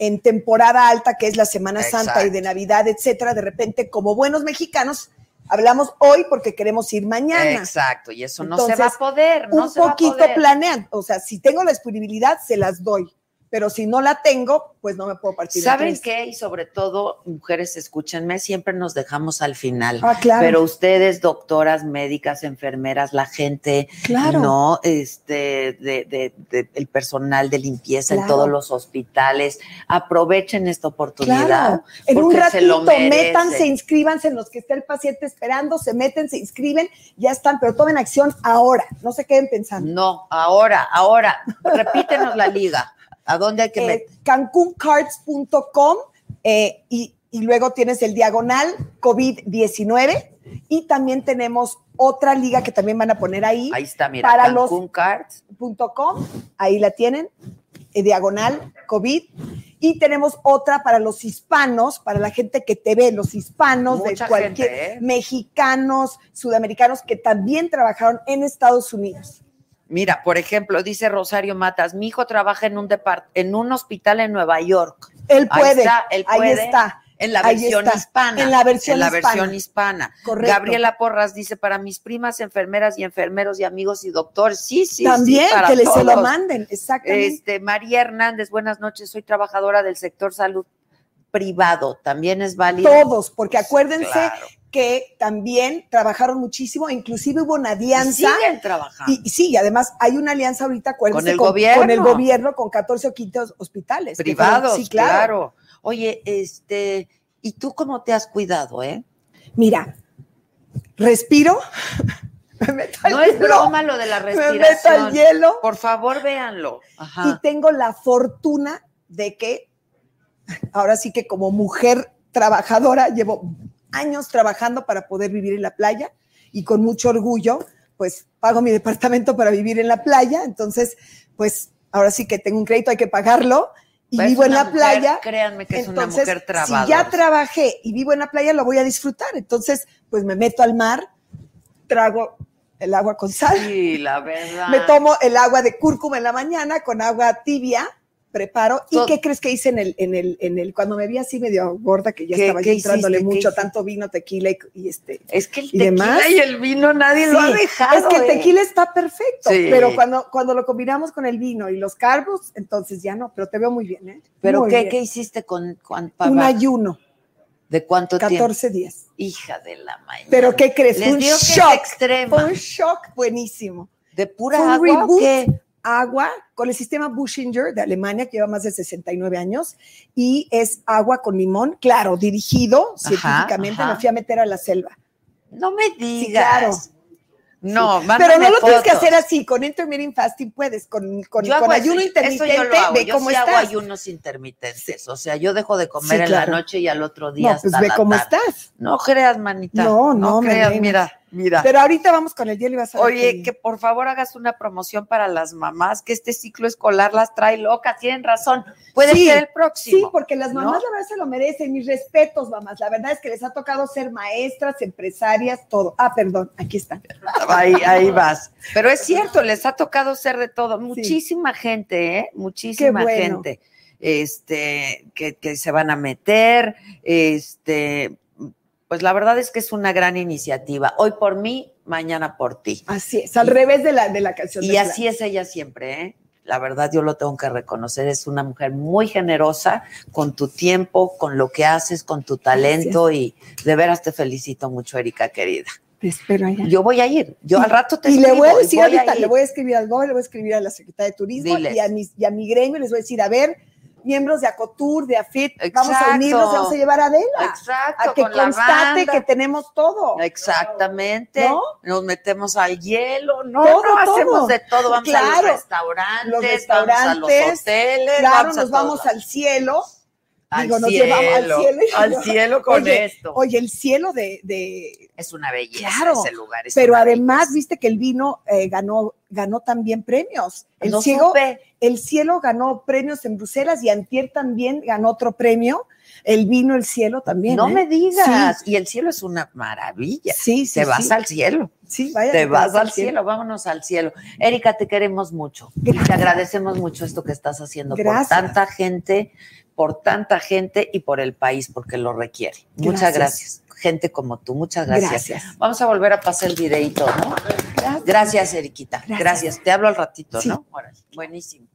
en temporada alta, que es la Semana Santa y de. Navidad, etcétera, de repente, como buenos mexicanos, hablamos hoy porque queremos ir mañana. Exacto, y eso no se va a poder. No un se va a poquito poder. planean. O sea, si tengo la disponibilidad, se las doy. Pero si no la tengo, pues no me puedo partir. en ¿Saben tres. qué? Y sobre todo, mujeres, escúchenme, siempre nos dejamos al final. Ah, claro. Pero ustedes, doctoras, médicas, enfermeras, la gente, claro. no, este, de, de- de- el personal de limpieza en todos los hospitales, aprovechen esta oportunidad. Claro, en un se ratito, merece. métanse, inscríbanse en los que está el paciente esperando, se meten, se inscriben, ya están, pero tomen acción ahora, no se queden pensando. No, ahora, ahora, repítenos la liga. ¿A dónde hay que Eh, cancuncards.com eh, y, y luego tienes el diagonal COVID-19 y también tenemos otra liga que también van a poner ahí, Ahí está, mira, para los- Cancún Cards. .com, ahí la tienen, eh, diagonal COVID. Y tenemos otra para los hispanos, para la gente que te ve, los hispanos Mucha de cualquier, gente, ¿eh? mexicanos, sudamericanos que también trabajaron en Estados Unidos. Mira, por ejemplo, dice Rosario Matas, mi hijo trabaja en un en un hospital en Nueva York. Él Ahí puede, está, él ahí puede. está. En la Ahí versión hispana. en la versión En la hispana. versión hispana. Correcto. Gabriela Porras dice, para mis primas, enfermeras y enfermeros y amigos y doctores. Sí, sí, También sí, para que les se lo manden, exactamente. Este, María Hernández, buenas noches. Soy trabajador del sector salud privado. También es válido. Todos, porque acuérdense Claro. Que también trabajaron muchísimo, inclusive hubo una Y alianza. siguen trabajando. Y, y sí, y además hay una alianza ahorita, Con el gobierno. con el gobierno, con 14 o 15 hospitales. fueron- privados, sí, claro. Oye, este, ¿y tú cómo te has cuidado, eh? Mira, respiro, *laughs* me meto al No es broma lo de la me meto al respiración. hielo Por favor, véanlo. y tengo la fortuna de que ahora sí que como mujer trabajadora llevo años trabajando para poder vivir en la playa y con mucho orgullo, pues pago mi departamento para vivir en la playa, entonces, pues ahora sí que tengo un crédito, hay que pagarlo y Es vivo en la mujer, playa. Créanme que es una Entonces, mujer si trabajadora. ya trabajé y vivo en la playa, lo voy a disfrutar. Entonces, pues me meto al mar, trago el agua con sal, Sí, la verdad. *laughs* me tomo el agua de cúrcuma en la mañana con agua tibia, preparo. ¿Y qué crees que hice en el, en el, en el, cuando me vi así medio gorda, que ya ¿Qué- estaba qué entrándole hiciste? ¿Qué mucho, tanto vino, tequila y, y este. Es que el y tequila demás. y el vino nadie lo ha dejado. Es que el ¿eh? tequila está perfecto, Sí. pero cuando, cuando lo combinamos con el vino y los carbos, entonces ya no, pero te veo muy bien, ¿eh? ¿Pero Muy qué, bien. qué hiciste con, Un ayuno, ¿De cuánto tiempo? 14 días. Hija de la mañana. Pero ¿qué crees? Les un shock. Fue un shock buenísimo. ¿De pura agua qué? Agua con el sistema Bushinger de Alemania, que lleva más de 69 años, y es agua con limón, claro, dirigido científicamente. ajá. Me fui a meter a la selva. No me Sí, digas. claro. No, Pero mándame no lo tienes que hacer así, con intermittent fasting puedes, con, con, Yo hago con eso, ayuno eso intermitente, yo lo hago. ve Yo cómo sí hago estás. ayunos intermitentes. O sea, yo dejo de comer Sí, en la noche y al otro día No, pues hasta ve la cómo tarde. estás. No creas, manita. No, no, me creas. Mira, mira. Pero ahorita vamos con el hielo y vas a ver Oye, que por favor hagas una promoción para las mamás, que este ciclo escolar las trae locas. Tienen razón. Puede Sí, ser el Sí, próximo. porque las ¿no? mamás la verdad se lo merecen. Mis respetos, mamás. La verdad es que les ha tocado ser maestras, empresarias, todo. Ah, perdón, aquí está. Ahí, ahí vas. Pero es *laughs* cierto, les ha tocado ser de todo. Muchísima gente, ¿eh? Muchísima bueno. gente. Este, que, que se van a meter. Este, pues la verdad es que es una gran iniciativa. Hoy por mí, mañana por ti. Así es, al revés de la, de la canción. Y de así es ella siempre, ¿eh? La verdad, yo lo tengo que reconocer, es una mujer muy generosa con tu tiempo, con lo que haces, con tu talento y de veras te felicito mucho, Erika querida. Te espero allá. Yo voy a ir, yo al rato te y le voy a decir ahorita, le voy a escribir al GOBE, le voy a escribir a la Secretaría de Turismo y a, mis, y a mi gremio, les voy a decir, a ver, miembros de Acotur, de AFIT, vamos a unirnos, vamos a llevar a Adela, Exacto, a que constate que tenemos todo. Exactamente. ¿No? Nos metemos al hielo, no, Todo, no, hacemos todo. de todo, vamos a Claro. los restaurantes, Los vamos a restaurantes, los hoteles, Claro, vamos a nos vamos al cielo. Al digo, nos cielo, llevamos al cielo al yo- cielo con Oye, esto. Oye, el cielo de, de es una belleza Claro, ese lugar. es pero además, belleza. viste que el vino eh, ganó, ganó también premios. El, No ciego, el cielo ganó premios en Bruselas y Antier también ganó otro premio. El vino, el cielo también. No ¿eh? me digas. Y el cielo es una maravilla. Sí, sí, Te vas sí. al cielo. Sí, vaya, Te vas al cielo. Vámonos al cielo. Erika, te queremos mucho. Y te agradecemos mucho esto que estás haciendo Gracias. por tanta gente, por tanta gente y por el país, porque lo requiere. Muchas Gracias. gracias. Gente como tú, muchas gracias. Gracias. Vamos a volver a pasar el videito, ¿no? Gracias, Eriquita. Gracias. Gracias. Te hablo al ratito, Sí. ¿no? Órale. Buenísimo.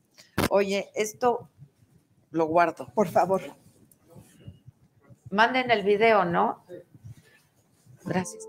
Oye, esto lo guardo. Por favor. Manden el video, ¿no? Gracias.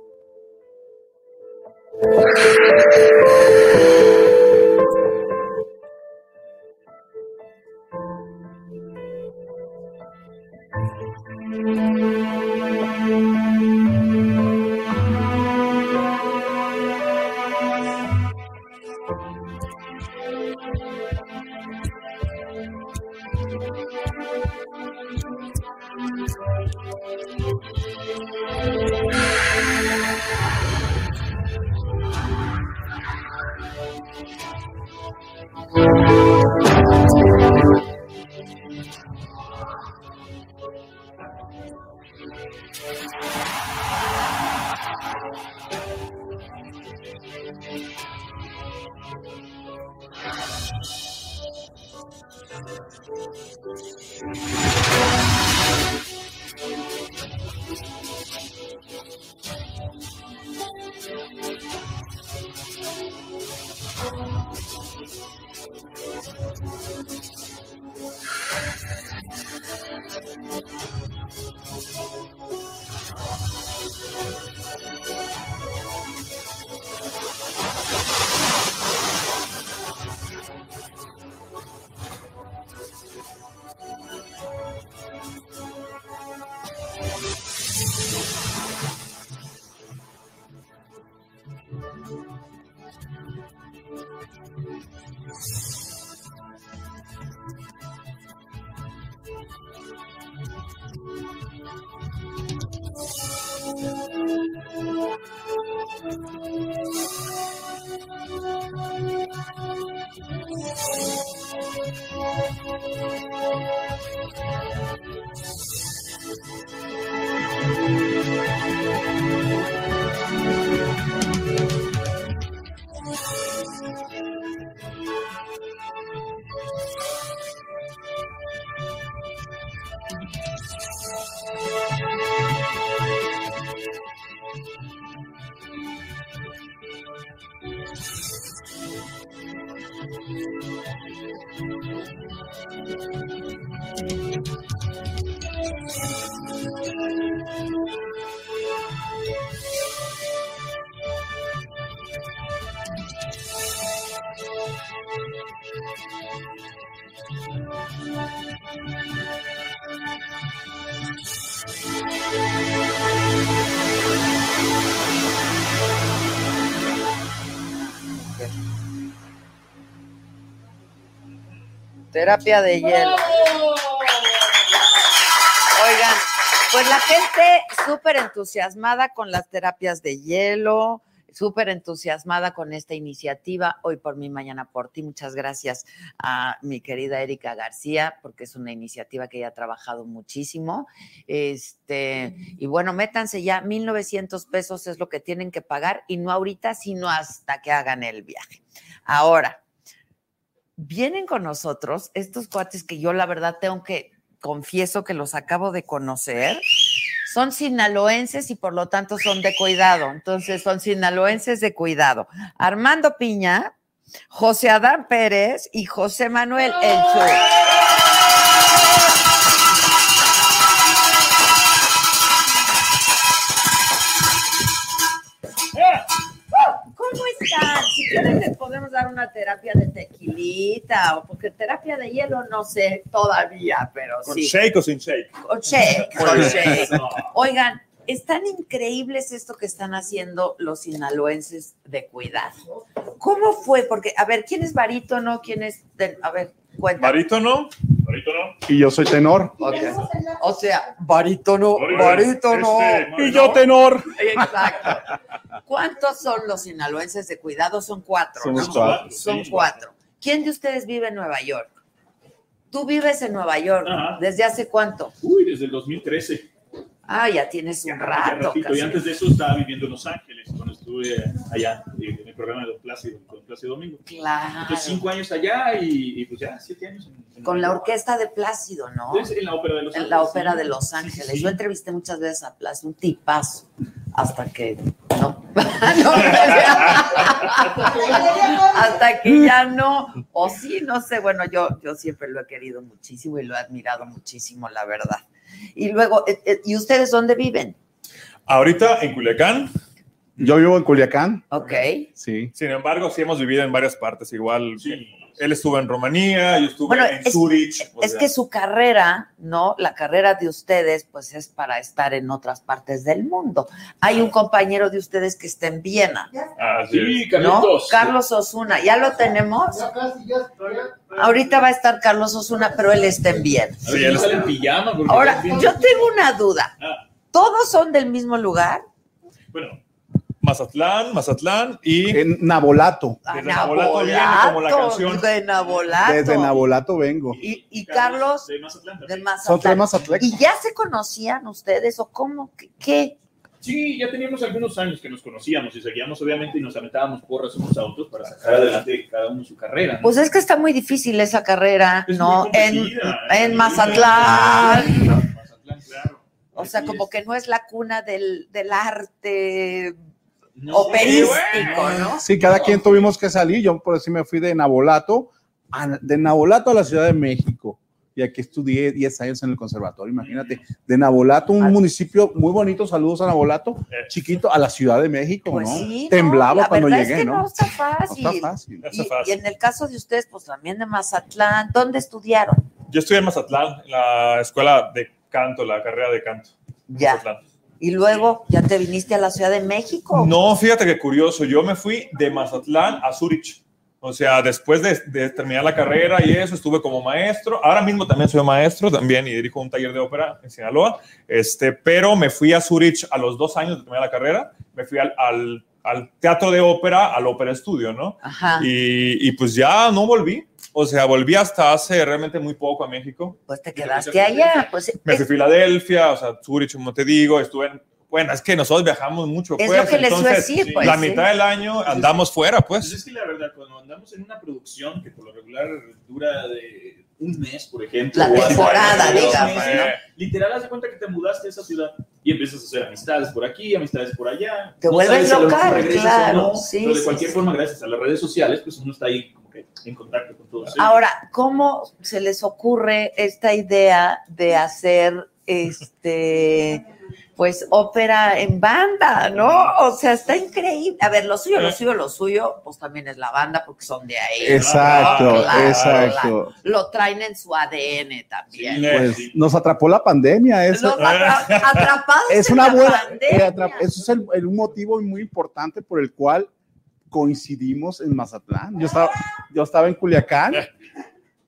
Terapia de hielo. Oigan, pues la gente súper entusiasmada con las terapias de hielo, súper entusiasmada con esta iniciativa. Hoy por mí, mañana por ti. Muchas gracias a mi querida Erika García, porque es una iniciativa que ella ha trabajado muchísimo. Este, y bueno, métanse ya, 1,900 pesos es lo que tienen que pagar, y no ahorita, sino hasta que hagan el viaje. Ahora, vienen con nosotros estos cuates que yo la verdad tengo que, confieso que los acabo de conocer son sinaloenses y por lo tanto son de cuidado. Entonces son sinaloenses de cuidado. Armando Piña, José Adán Pérez y José Manuel El. Les podemos dar una terapia de tequilita o porque terapia de hielo no sé todavía, pero ¿Con sí. shake o sin shake? Con shake, con shake. Oigan, están increíbles esto que están haciendo los sinaloenses de cuidado. ¿Cómo fue? Porque, a ver, ¿quién es barítono? ¿Quién es? de- a ver, cuéntame. ¿Barítono? ¿Barítono? Y yo soy tenor. Ok. O sea, barítono, barítono. este, Y yo tenor. Exacto. ¿Cuántos son los sinaloenses de cuidado? Son cuatro. Somos ¿no? cuatro. Son Sí. cuatro. ¿Quién de ustedes vive en Nueva York? Tú vives en Nueva York. Ajá. ¿Desde hace cuánto? Uy, desde el 2013. Ah, ya tienes un Ya, rato. ratito. Y antes de eso estaba viviendo en Los Ángeles, estuve allá en el programa de Don Plácido, con Plácido Domingo. Claro. Entonces, cinco años allá y, y, pues ya, siete años. en- en Con la orquesta de Plácido, ¿no? Entonces, en la ópera de Los En Ángeles. la ópera sí. de Los Ángeles. sí, sí. Yo entrevisté muchas veces a Plácido, un tipazo, hasta que *laughs* no. No, hasta que ya no. O sí, no sé. Bueno, yo, yo siempre lo he querido muchísimo y lo he admirado muchísimo, la verdad. Y luego, eh, eh, ¿y ustedes dónde viven? Ahorita en Culiacán, Yo vivo en Culiacán. Ok. Sí. sin embargo, sí hemos vivido en varias partes. Igual, Sí. él estuvo en Rumanía, yo estuve Bueno, en es- Zurich. Es que su carrera, ¿no? La carrera de ustedes, pues es para estar en otras partes del mundo. Hay un compañero de ustedes que está en Viena, es. Sí, ¿no? Carlos Osuna, ¿ya lo tenemos? Ya casi, Ahorita va a estar Carlos Osuna, pero él está en Viena. Sí, él en pijama. Ahora, yo tengo una duda. Ah, ¿Todos son del mismo lugar? bueno, Mazatlán, Mazatlán y En Nabolato. Ah, Desde Nabolato viene como la canción. De Nabolato. Desde Nabolato vengo. Y, y Carlos de Mazatlán de también. Son tres Mazatlán. Mazatlán. ¿Y ya se conocían ustedes o cómo? ¿Qué-. Sí, ya teníamos algunos años que nos conocíamos y seguíamos obviamente y nos aventábamos porras en los autos para sacar adelante cada uno su carrera. ¿no? Pues es que está muy difícil esa carrera, Es ¿no? muy En, en Mazatlán. Mazatlán, claro. O sea, como que no es la cuna del, del arte No, operístico, bueno. ¿no? Sí, cada quien tuvimos que salir. Yo por eso me fui de Nabolato, a- de Nabolato a la Ciudad de México. Y aquí estudié 10 años en el conservatorio. Imagínate, de Nabolato, un municipio muy bonito. Saludos a Nabolato, chiquito, a la Ciudad de México, Pues ¿no? sí, Temblaba la cuando llegué, es que ¿no? no está No fácil. está fácil. Está Y, fácil. y en el caso de ustedes, pues también de Mazatlán, ¿dónde estudiaron? Yo estudié en Mazatlán, en la escuela de canto, la carrera de canto. Ya. Mazatlán. Y luego ya te viniste a la Ciudad de México. No, fíjate que curioso, yo me fui de Mazatlán a Zurich. O sea, después de, de terminar la carrera y eso, estuve como maestro. Ahora mismo también soy maestro también y dirijo un taller de ópera en Sinaloa. Este, pero me fui a Zurich a los dos años de terminar la carrera. Me fui al, al, al teatro de ópera, al ópera estudio, ¿no? Ajá. Y, y pues ya no volví. O sea, volví hasta hace realmente muy poco a México. Pues te quedaste allá. Pues Me fui a Filadelfia, o sea, Zurich, como te digo, estuve en... Bueno, es que nosotros viajamos mucho, es pues. lo que les entonces, decir, pues. la sí. mitad del año andamos fuera, Pues pues. es que la verdad, cuando andamos en una producción que por lo regular dura de un mes, por ejemplo. La temporada, digamos, meses, ¿no? Literal, haz de cuenta que te mudaste a esa ciudad y empiezas a hacer amistades por aquí, amistades por allá. Te vuelves lo mejor local, claro, no, sí, pero de sí, cualquier sí. forma, gracias a las redes sociales, pues uno está ahí en contacto con todos. ellos. Ahora, ¿cómo se les ocurre esta idea de hacer este pues ópera en banda, ¿no? O sea, está increíble. A ver, lo suyo, lo suyo, lo suyo, pues también es la banda porque son de ahí. ¿no? Exacto, Claro, exacto. Lo traen en su ADN también. Sí, Pues sí. nos atrapó la pandemia. Eso, atrapados es en una la buena. pandemia. eh, eso es el, el- un motivo muy importante por el cual coincidimos en Mazatlán. Yo estaba, yo estaba en Culiacán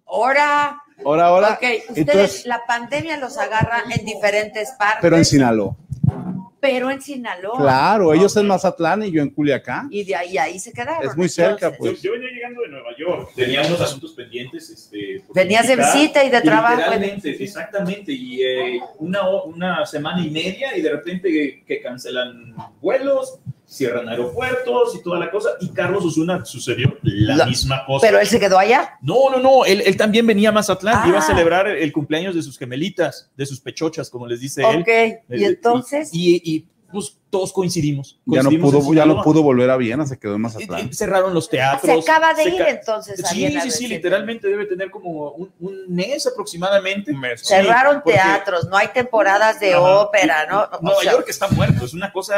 Ahora, Ahora, ahora. ok, ustedes, Entonces, la pandemia los agarra en diferentes partes. pero en Sinaloa. pero en Sinaloa. Claro, ellos en Mazatlán y yo en Culiacán. Y de ahí, ahí se quedaron. Es muy cerca, pues. Yo venía llegando de Nueva York, tenía unos asuntos pendientes. Este, Venías de visita y de trabajo. Literalmente, exactamente. Y eh, una, una semana y media y de repente que, que cancelan vuelos, cierran aeropuertos y toda la cosa. Y Carlos Osuna sucedió la, La- misma cosa. Pero él se quedó allá. No, no, no, él, él también venía a Mazatlán, Ah. iba a celebrar el cumpleaños de sus gemelitas, de sus pechochas, como les dice él. Ok. Y entonces. Y, y, pues todos coincidimos. Ya no pudo, ya no pudo volver a Viena, se quedó en Y- Mazatlán. y Cerraron los se teatros. acaba de se ir entonces. a Sí, Viena sí, sí, literalmente debe tener como un, un mes aproximadamente. Un mes. Sí, Cerraron porque teatros, no hay temporadas de Ajá. ópera, ¿no? O Nueva sea, York está muerto, es una cosa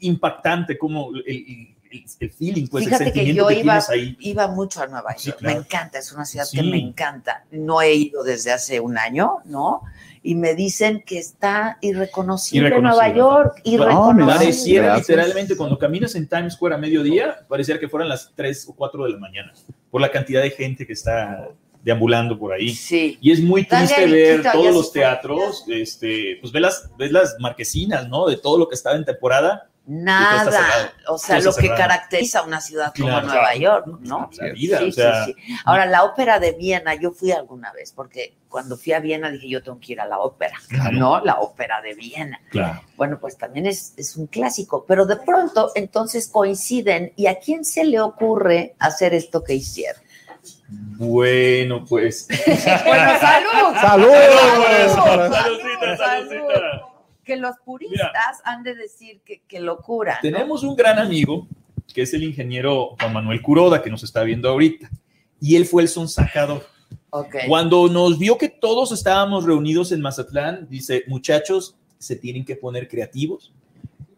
impactante como el, el- el- el feeling, pues Fíjate el que yo que, iba, ahí. iba mucho a Nueva York. Sí, claro. Me encanta, es una ciudad Sí. que me encanta. No he ido desde hace un año, ¿no? Y me dicen que está irreconocible, Irreconocible. Nueva York, Ah, mira. irreconocible. Pareciera Gracias. literalmente cuando caminas en Times Square a mediodía, pareciera que fueran las 3 o 4 de la mañana, por la cantidad de gente que está deambulando por ahí. Sí. Y es muy triste ver todos los teatros, este, pues ves las, ves las marquesinas, ¿no? De todo lo que estaba en temporada. Nada. cerrado. O sea, lo que caracteriza a una ciudad como Claro. Nueva York, ¿no? La vida, Sí, o sea, sí, sí. Ahora, la ópera de Viena, yo fui alguna vez, porque cuando fui a Viena dije, yo tengo que ir a la ópera, Claro. ¿no? La ópera de Viena. claro. Bueno, pues también es, es un clásico, pero de pronto entonces coinciden y a quién se le ocurre hacer esto que hicieron. Bueno, pues. *laughs* Bueno, salud. *laughs* ¡Salud! Salud. Saludcita, saludcita. Que los puristas han de decir que, que locura. ¿no? Tenemos un gran amigo que es el ingeniero Juan Manuel Curoda, que nos está viendo ahorita. Y él fue el sonsacador. Ok. Cuando nos vio que todos estábamos reunidos en Mazatlán, dice, muchachos, se tienen que poner creativos,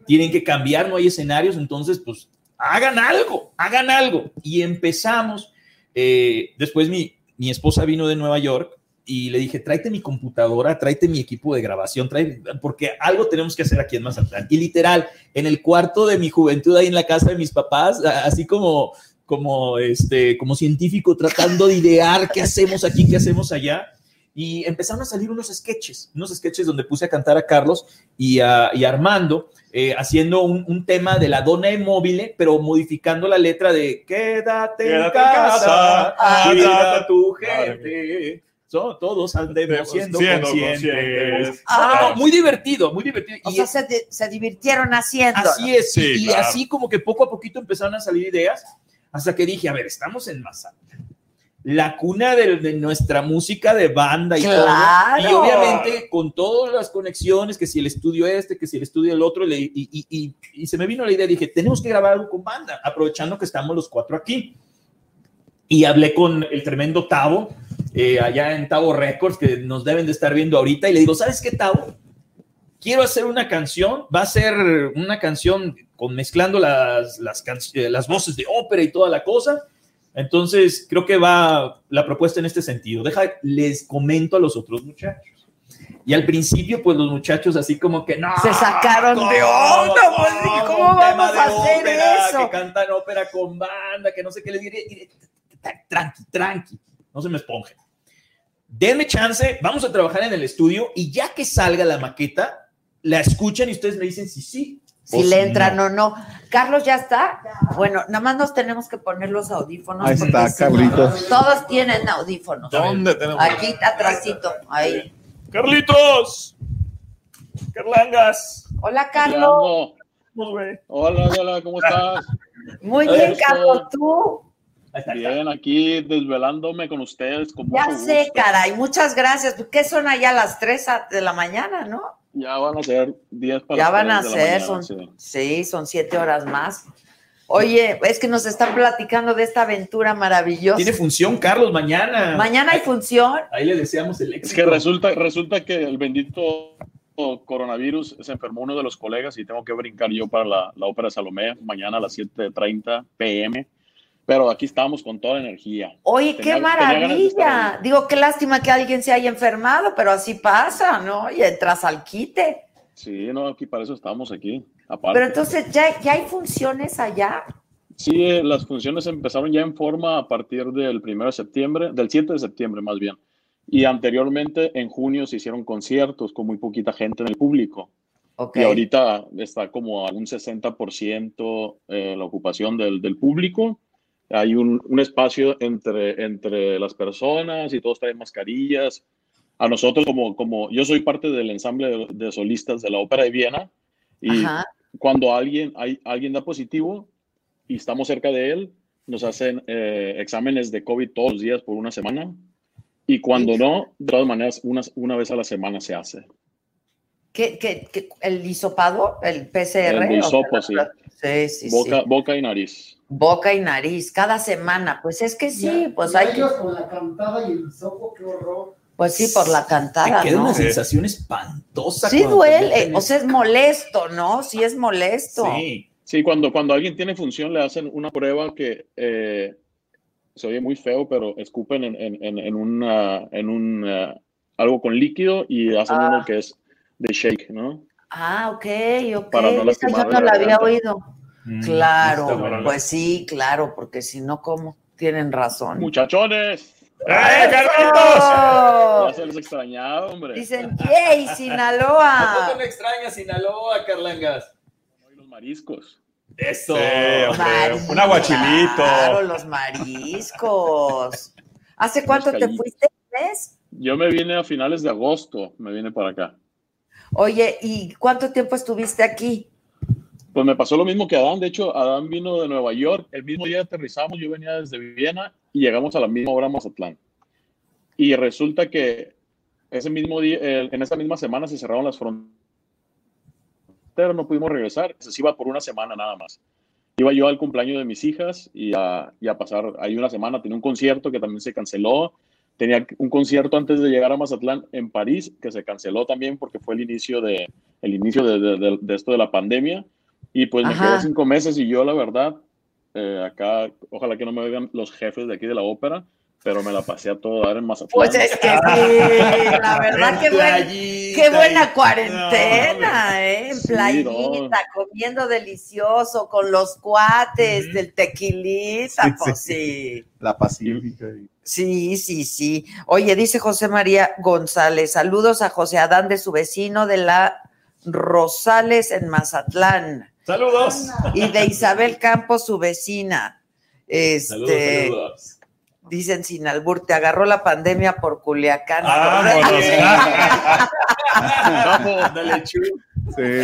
tienen que cambiar, no hay escenarios, entonces, pues, hagan algo, hagan algo. Y empezamos, eh, después mi, mi esposa vino de Nueva York y le dije, tráete mi computadora, tráete mi equipo de grabación, trae, porque algo tenemos que hacer aquí en Mazatlán. Y literal, en el cuarto de mi juventud, ahí en la casa de mis papás, así como, como, este, como científico, tratando de idear qué hacemos aquí, qué hacemos allá. Y empezaron a salir unos sketches, unos sketches donde puse a cantar a Carlos y a, y a Armando, eh, haciendo un, un tema de la dona móvil, pero modificando la letra de Quédate, Quédate en casa, casa, cuida a tu Madre So- todos andemos siendo, Siendo conscientes. conscientes. Ah. No, muy divertido, muy divertido. O Y sea, se, se divirtieron haciendo. Así es, Sí, y claro. así como que poco a poquito empezaron a salir ideas, hasta que dije, a ver, estamos en Mazatlán, la cuna de, de nuestra música de banda y Claro. todo, y obviamente con todas las conexiones, que si el estudio este, que si el estudio el otro, le- y, y- y- y se me vino la idea, dije, tenemos que grabar algo con banda, aprovechando que estamos los cuatro aquí. Y hablé con el tremendo Tavo, eh, allá en Tavo Records, que nos deben de estar viendo ahorita, y le digo, ¿sabes qué, Tavo? quiero hacer una canción, va a ser una canción con mezclando las, las, can- eh, las voces de ópera y toda la cosa. Entonces, creo que va la propuesta en este sentido. Deja, les comento a los otros muchachos. Y al principio, pues los muchachos así como que no. Se sacaron de onda, pues, ¿y cómo Un vamos a hacer ópera, eso? Que cantan ópera con banda, que no sé qué les diré. Tranqui, tranqui, no se me esponjen. Denme chance, vamos a trabajar en el estudio y ya que salga la maqueta, la escuchan y ustedes me dicen si sí. Si le entran o no. Carlos, ¿ya está? Bueno, nada más nos tenemos que poner los audífonos. Ahí está, Carlitos. Todos tienen audífonos. ¿Dónde tenemos? Aquí atrásito, ahí. Carlitos, Carlangas. Hola, Carlos. Hola, hola, ¿cómo estás? Muy bien, Carlos, tú. Está, ahí está. Bien, aquí desvelándome con ustedes. Con Ya sé, gusto. caray, muchas gracias. ¿Qué son allá las 3 de la mañana, no? Ya van a ser 10 para Ya las van a 3 de la ser, son, sí. sí, son siete horas más. Oye, es que nos están platicando de esta aventura maravillosa. Tiene función, Carlos, mañana. Mañana hay función. Ahí le deseamos el Es éxito. que resulta, resulta que el bendito coronavirus se enfermó uno de los colegas y tengo que brincar yo para la, la ópera Salomé mañana a las 7.30 pm. Pero aquí estamos con toda la energía. Oye, Tenía- qué maravilla. Digo, qué lástima que alguien se haya enfermado, pero así pasa, ¿no? Y entras al quite. Sí, no, aquí para eso estamos aquí. Aparte. Pero entonces, ¿ya, ya hay funciones allá? Sí, eh, las funciones empezaron ya en forma a partir del 1 de septiembre, del 7 de septiembre más bien. Y anteriormente, en junio, se hicieron conciertos con muy poquita gente en el público. Ok. Y ahorita está como a un 60% eh, la ocupación del, del público. Hay un, un espacio entre, entre las personas y todos traen mascarillas. A nosotros, como, como yo soy parte del ensamble de, de solistas de la Ópera de Viena, y Ajá. cuando alguien, hay, alguien da positivo y estamos cerca de él, nos hacen eh, exámenes de COVID todos los días por una semana. Y cuando no, de todas maneras, una, una vez a la semana se hace. ¿Qué, qué, qué- el hisopado? ¿El PCR? El hisopo, sí. Sí, sí, Boca, sí. boca y nariz. Boca y nariz, cada semana. Pues es que sí, pues hay que, ellos con la cantada y el sopo, qué horror. pues sí, por la cantada, Te queda ¿no? una sensación espantosa. Sí duele, o sea, es molesto, ¿no? Sí es molesto. Sí. Sí, cuando, cuando alguien tiene función le hacen una prueba que eh, se oye muy feo, pero escupen en, en, en, en una, en un, eh, algo con líquido y hacen Ah. uno que es de shake, ¿no? Ah, ok, ok. Para no Esa yo no la la había oído. Mm, Claro, pues sí, claro, porque si no, ¿cómo? Tienen razón. Muchachones, ¡Eh, Carlitos! ya ¡Oh! se les extrañaba, hombre. Dicen, ¡yay, ¿A poco Sinaloa! no extraña Sinaloa, Carlangas? Y los mariscos. Eso. Sí, hombre, Mariscos, un aguachilito. Claro, los mariscos. ¿Hace cuánto te fuiste? Yo me vine a finales de agosto, me vine para acá. Oye, ¿y cuánto tiempo estuviste aquí? Pues me pasó lo mismo que Adán. De hecho, Adán vino de Nueva York. El mismo día aterrizamos, yo venía desde Viena y llegamos a la misma hora a Mazatlán. Y resulta que ese mismo día, en esa misma semana se cerraron las fronteras, no pudimos regresar. Se iba por una semana nada más. Iba yo al cumpleaños de mis hijas y a, pasar ahí una semana. Tenía un concierto que también se canceló. Tenía un concierto antes de llegar a Mazatlán en París que se canceló también porque fue el inicio de, el inicio de esto de la pandemia. Y pues me quedé cinco meses y yo, la verdad, eh, acá, ojalá que no me oigan los jefes de aquí de la ópera, pero me la pasé a todo dar en Mazatlán. Pues es que sí, la verdad, qué, buen- qué buena cuarentena, ¿eh? En Sí, playita, no. comiendo delicioso, con los cuates, del tequilita, Sí, pues sí. sí. La pacífica. Sí, sí, sí. Oye, dice José María González, saludos a José Adán de su vecino de la Rosales en Mazatlán Saludos. y de Isabel Campos, su vecina. Este, Saludos, saludos. Dicen sin albur, te agarró la pandemia por Culiacán. Vamos. *laughs* Dale. Sí,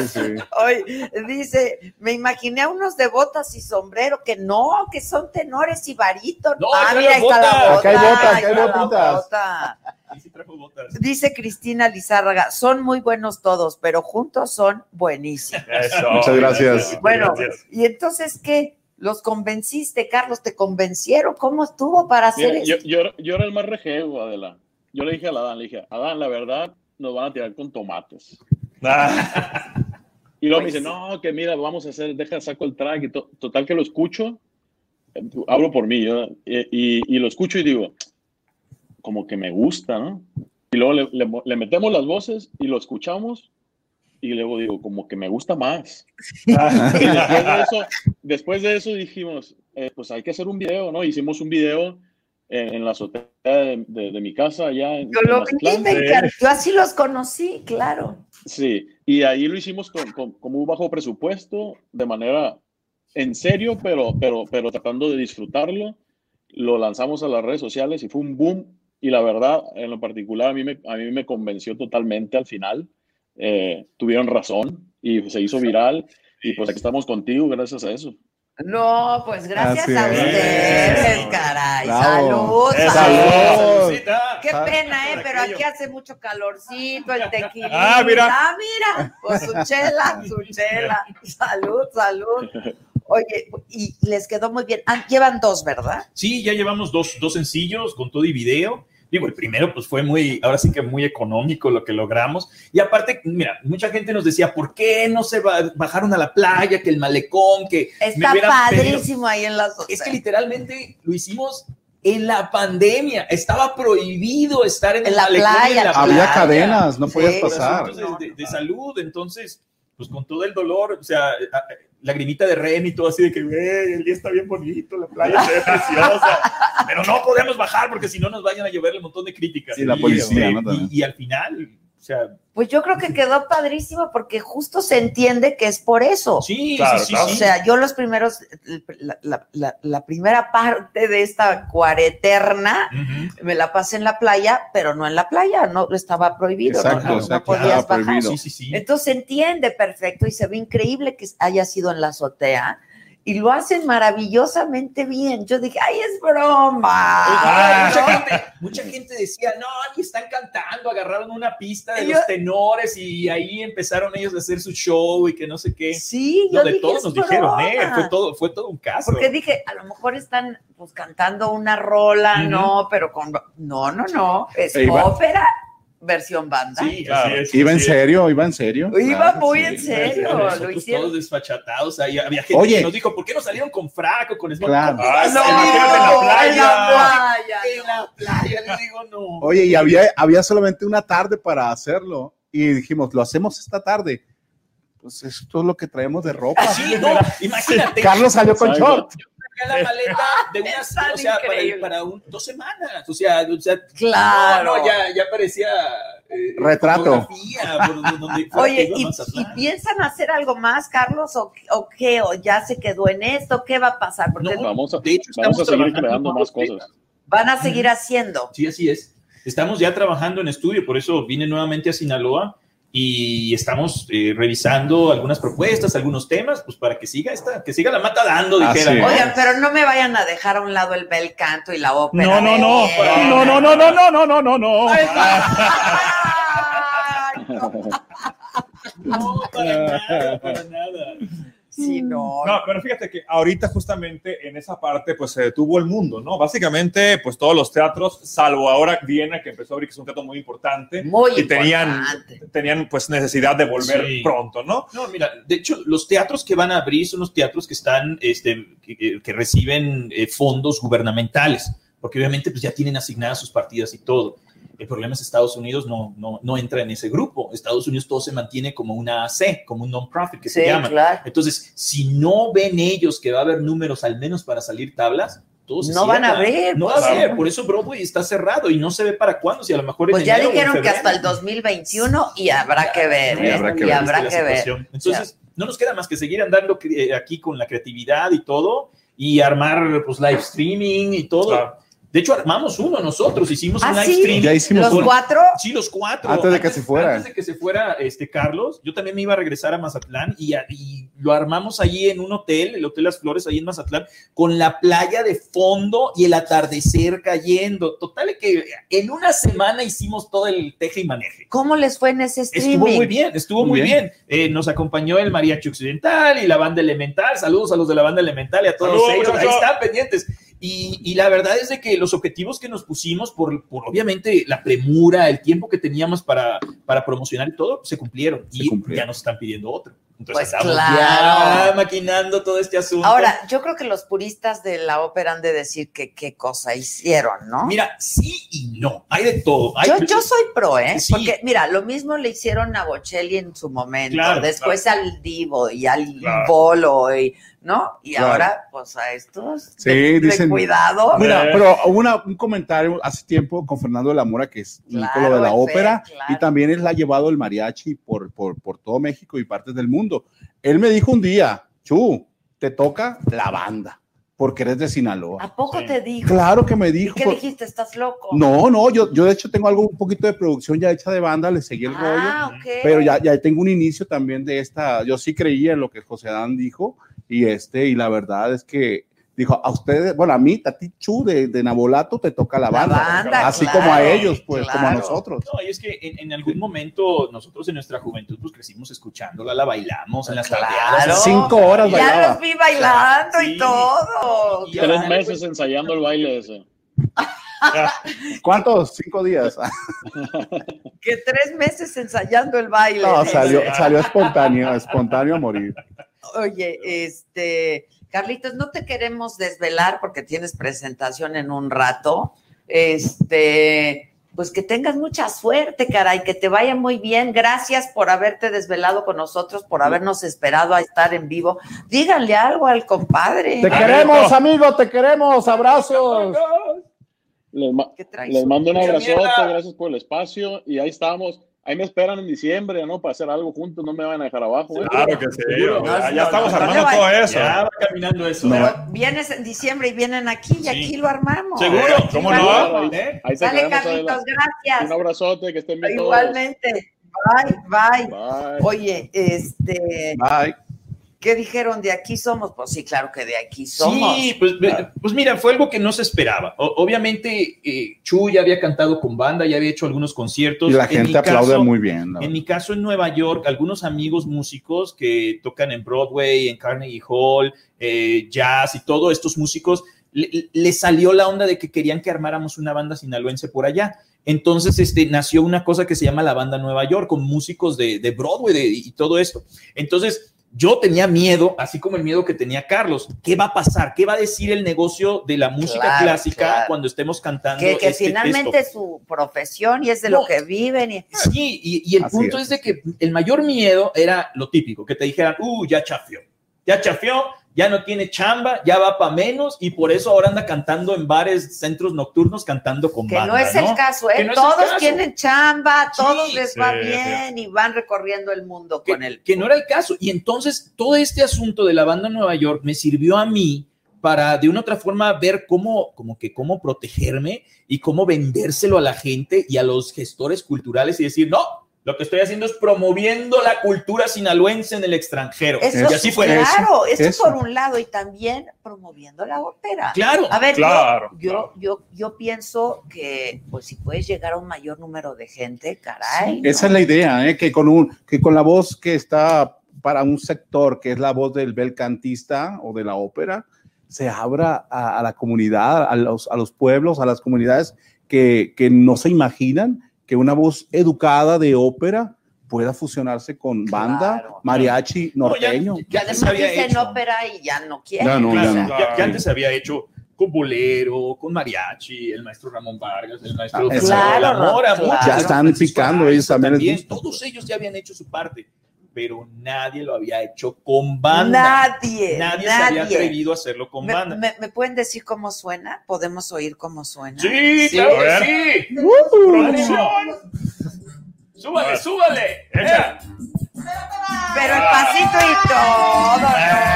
sí. Oye, dice, me imaginé a unos de botas y sombrero, que no, que son tenores y barítonos. No, ah, acá mira, ahí está la bota. Acá hay acá hay botitas. bota. Trajo botas. Dice Cristina Lizárraga, son muy buenos todos, pero juntos son buenísimos. Eso, Muchas gracias. Bueno, gracias. y entonces, ¿qué? ¿Los convenciste, Carlos? ¿Te convencieron? ¿Cómo estuvo para hacer Mira, yo, esto? yo, yo era el más rejego, Adela. Yo le dije a Adán, le dije, Adán, la verdad, nos van a tirar con tomates. Ah, Y luego Pues me dice, sí. no, que mira, vamos a hacer, deja, saco el track y to- total que lo escucho, eh, hablo por mí, ¿no? y, y- y lo escucho y digo, como que me gusta, ¿no? Y luego le, le- le metemos las voces y lo escuchamos y luego digo, como que me gusta más. *laughs* Y después de eso, después de eso dijimos, eh, pues hay que hacer un video, ¿no? Hicimos un video en, en la azotea de, de- de mi casa allá en, Yo en lo vi, me encantó. Yo así los conocí, claro. Sí, y ahí lo hicimos con, con, con muy bajo presupuesto, de manera en serio, pero, pero, pero tratando de disfrutarlo. Lo lanzamos a las redes sociales y fue un boom. Y la verdad, en lo particular, a mí me, a mí me convenció totalmente al final. Eh, tuvieron razón y se hizo viral. Y pues aquí estamos contigo gracias a eso. No, pues gracias Así a es. ustedes, caray. Bravo. Salud, salud. Saludcita. Qué pena, ¿eh? Pero aquí hace mucho calorcito, el tequila. Ah, mira. Ah, mira. Pues su chela, su chela. *laughs* Salud, salud. Oye, y les quedó muy bien. Ah, llevan dos, ¿verdad? Sí, ya llevamos dos, dos sencillos con todo y video. Digo, el primero pues fue muy, ahora sí que muy económico lo que logramos. Y aparte, mira, mucha gente nos decía, ¿por qué no se ba- bajaron a la playa, que el malecón, que me Está hubieran pedido?" padrísimo ahí en las Es que literalmente lo hicimos en la pandemia. Estaba prohibido estar en, En el la playa, en la Había playa. cadenas, no podías Sí. por pasar. asuntos de, de- salud. Entonces, pues con todo el dolor, o sea, lagrimita de ren y todo así de que, güey, el día está bien bonito, la playa se ve preciosa, pero no podemos bajar porque si no nos vayan a llover un montón de críticas. Sí, la policía, este, ¿no? Y, y al final, o sea, Pues yo creo que quedó padrísimo porque justo se entiende que es por eso. sí, Claro, sí, sí, claro. O sí. sea, yo los primeros, la, la- la- la primera parte de esta cuareterna me la pasé en la playa, pero no en la playa, no estaba prohibido, no- Exacto, no, no exacto, podías bajar. prohibido. Sí, sí, sí. Entonces se entiende perfecto y se ve increíble que haya sido en la azotea y lo hacen maravillosamente bien. Yo dije, ay, es broma. Ah, mucha, gente, mucha gente decía, no, y están cantando, agarraron una pista de los tenores y ahí empezaron ellos a hacer su show y que no sé qué. Sí, No, yo de dije, todos es nos dijeron, eh, fue todo, fue todo un caso. Porque dije, a lo mejor están pues cantando una rola, no, pero con no, no, no, es ópera versión banda. Sí, Claro. así es, Iba en así es. serio, iba en serio. Iba Claro, muy sí. en serio, Nosotros lo hicieron. todos desfachatados, ahí había gente Oye. que nos dijo, ¿por qué no salieron con fraco, con smoke? Claro. ¿Cómo vas a No, salir en la playa. en la playa, En la playa, le digo, no. Oye, y había, había solamente una tarde para hacerlo. Y dijimos, lo hacemos esta tarde. Pues esto es lo que traemos de ropa. Sí, no, imagínate. Carlos salió con short. La maleta de unas, *laughs* Están o sea, para, para un- dos semanas. O sea, o sea Claro. no, no, ya, ya parecía eh, Retrato. por donde- *laughs* Oye, ¿y, y piensan hacer algo más, Carlos, o, o qué? ¿O ya se quedó en esto? ¿Qué va a pasar? Porque No, Vamos a, De hecho, vamos a estamos seguir trabajando creando más cosas. van a seguir haciendo. Sí, así es. Estamos ya trabajando en estudio, por eso vine nuevamente a Sinaloa y estamos eh, revisando algunas propuestas, algunos temas, pues para que siga esta, que siga la mata dando, dijera. Oigan, pero no me vayan a dejar a un lado el bel canto y la ópera. No, no, no. No, no, no, no, no, no, no, no, no. Ay, no. *laughs* No, para nada, para nada. Sí, no. No, pero fíjate que ahorita justamente en esa parte pues se detuvo el mundo, ¿no? Básicamente pues todos los teatros, salvo ahora Viena que empezó a abrir, que es un teatro muy importante, Muy y tenían, importante. tenían pues necesidad de volver Sí. pronto, ¿no? No, mira, de hecho, los teatros que van a abrir son los teatros que están, este, que, que- que reciben eh, fondos gubernamentales, porque obviamente pues ya tienen asignadas sus partidas y todo. El problema es Estados Unidos no, no, no entra en ese grupo. Estados Unidos todo se mantiene como una AC, como un non-profit que Sí, se llama. claro. Entonces, si no ven ellos que va a haber números al menos para salir tablas, todos No van a cierran. abrir, No va a ser. Por eso Broadway está cerrado y no se ve para cuándo. Si a lo mejor en Pues ya enero o en dijeron que hasta el 2021 y habrá que ver. Y ¿eh? habrá que Y ver. habrá que ver. Entonces, no nos queda más que seguir andando eh, aquí con la creatividad y todo y armar pues live streaming y todo. Claro. De hecho, armamos uno nosotros, hicimos un ¿Ah, live sí? streaming. Ya hicimos ¿Los uno. cuatro? Sí, los cuatro. Antes de que se fuera. Antes de que se fuera este Carlos, yo también me iba a regresar a Mazatlán y, a- y lo armamos allí en un hotel, el Hotel Las Flores, ahí en Mazatlán, con la playa de fondo y el atardecer cayendo. Total, que en una semana hicimos todo el teje y maneje. ¿Cómo les fue en ese streaming? Estuvo muy bien, estuvo muy Muy bien. Eh, nos acompañó el Mariachi Occidental y la banda Elemental. Saludos a los de la banda Elemental y a todos Saludos, ellos. Ahí están pendientes. Y, y la verdad es de que los objetivos que nos pusimos, por, por obviamente la premura, el tiempo que teníamos para, para promocionar y todo, se cumplieron. Se y cumplieron. ya nos están pidiendo otro. Entonces Pues estamos claro. ya maquinando todo este asunto. Ahora, yo creo que los puristas de la ópera han de decir que qué cosa hicieron, ¿no? Mira, sí y no. Hay de todo. Hay- yo, yo soy pro, ¿eh? Sí. Porque, mira, lo mismo le hicieron a Bocelli en su momento, Claro, después al Divo y al Claro. Bolo, y, ¿no? Y Claro. ahora, pues a estos, Sí, de, de dicen- cuidado. Mira, pero hubo una- un comentario hace tiempo con Fernando de la Mora, que es un Claro, ícono de la ópera, claro. y también él ha llevado el mariachi por, por, por todo México y partes del mundo. Él me dijo un día, Chu, te toca la banda, porque eres de Sinaloa. ¿A poco Sí. te dijo? Claro que me ¿Y dijo. qué por- dijiste? ¿Estás loco? No, no, yo, yo de hecho tengo algo, un poquito de producción ya hecha de banda, le seguí el rollo. Ah, ok. pero ya, ya tengo un inicio también de esta, yo sí creía en lo que José Adán dijo y este, y la verdad es que dijo, a ustedes, bueno, a mí, a ti, Chu, de, de Nabolato, te toca la La banda, banda, así claro, como a ellos, pues, como a nosotros. No, y es que en, en algún momento nosotros en nuestra juventud pues crecimos escuchándola, la bailamos en las Claro. tardeadas. Cinco horas Ya bailaba. los vi bailando Sí. y todo. Y- Tres meses ensayando el baile ese. *laughs* ¿Cuántos? Cinco días. *laughs* Que tres meses ensayando el baile. No, salió, salió espontáneo, espontáneo a morir. Oye, este, Carlitos, no te queremos desvelar porque tienes presentación en un rato. Este, pues que tengas mucha suerte, caray, que te vaya muy bien. Gracias por haberte desvelado con nosotros, por habernos esperado a estar en vivo. Díganle algo al compadre. Te queremos, amigo, te queremos. Abrazos. Les, mando un abrazote, gracias por el espacio y ahí estamos. Ahí me esperan en diciembre, ¿no? Para hacer algo juntos, no me van a dejar abajo. ¿eh? Claro que sí. Ya, ya estamos No, no, armando no, todo eso. Ya va caminando eso. No. Pero vienes en diciembre y vienen aquí y Sí. aquí lo armamos. Seguro. ¿Cómo no? ¿Eh? Ahí queremos, Carlitos, Adela. Un gracias. abrazote, que estén bien todos. Igualmente. Bye, bye. Bye. Oye, este, Bye. ¿Qué dijeron? ¿De aquí somos? Pues sí, claro que de aquí somos. Sí, pues, pues mira, fue algo que no se esperaba. O- obviamente, eh, Chu ya había cantado con banda, ya había hecho algunos conciertos. Y la En gente mi aplaude caso- muy bien. ¿no? En mi caso, en Nueva York, algunos amigos músicos que tocan en Broadway, en Carnegie Hall, eh, jazz y todos estos músicos, le- les salió la onda de que querían que armáramos una banda sinaloense por allá. Entonces, este, nació una cosa que se llama la banda Nueva York, con músicos de, de Broadway de- y todo esto. Entonces, yo tenía miedo, así como el miedo que tenía Carlos. ¿Qué va a pasar? ¿Qué va a decir el negocio de la música Claro, clásica claro. cuando estemos cantando? que, que este finalmente texto? es su profesión y es de No. lo que viven. Y, Sí, y, y el Así punto es. es. de que el mayor miedo era lo típico, que te dijeran, uh, ya chafió, ya chafió, ya no tiene chamba, ya va para menos, y por eso ahora anda cantando en bares, centros nocturnos, cantando con que banda, no es el caso, ¿eh? No todos caso. tienen chamba, Sí, todos les va sí, bien y van recorriendo el mundo que, con él. que no era el caso. Y entonces todo este asunto de la banda Nueva York me sirvió a mí para de una otra forma ver cómo, como que cómo protegerme y cómo vendérselo a la gente y a los gestores culturales y decir, no, lo que estoy haciendo es promoviendo la cultura sinaloense en el extranjero. Eso, y así fue. claro, eso, eso. por un lado, y también promoviendo la ópera. Claro. A ver, yo- Claro, yo, claro. yo, yo, pienso que, pues, si puedes llegar a un mayor número de gente, caray. ¿no? Esa es la idea, ¿eh? que, con un, que con la voz que está para un sector, que es la voz del bel cantista o de la ópera, se abra a, a la comunidad, a los, a los pueblos, a las comunidades que, que no se imaginan que una voz educada de ópera pueda fusionarse con banda, Claro. mariachi, No, ya- norteño. Ya además se había dicen hecho. ópera y ya no quieren. Ya no, Claro, ya no. ya- ya antes se había hecho con bolero, con mariachi, el maestro Ramón Vargas, el maestro Ah, claro, Mora, Ya están picando, ellos también gusta. Todos ellos ya habían hecho su parte, pero nadie lo había hecho con banda. Nadie, Nadie, nadie. se había atrevido a hacerlo con ¿Me, banda. me- me pueden decir cómo suena? ¿Podemos oír cómo suena? sí, Sí. claro que sí. Uh, ¡Producción! ¡Súbale, súbale! Échale. Pero el pasito y todo,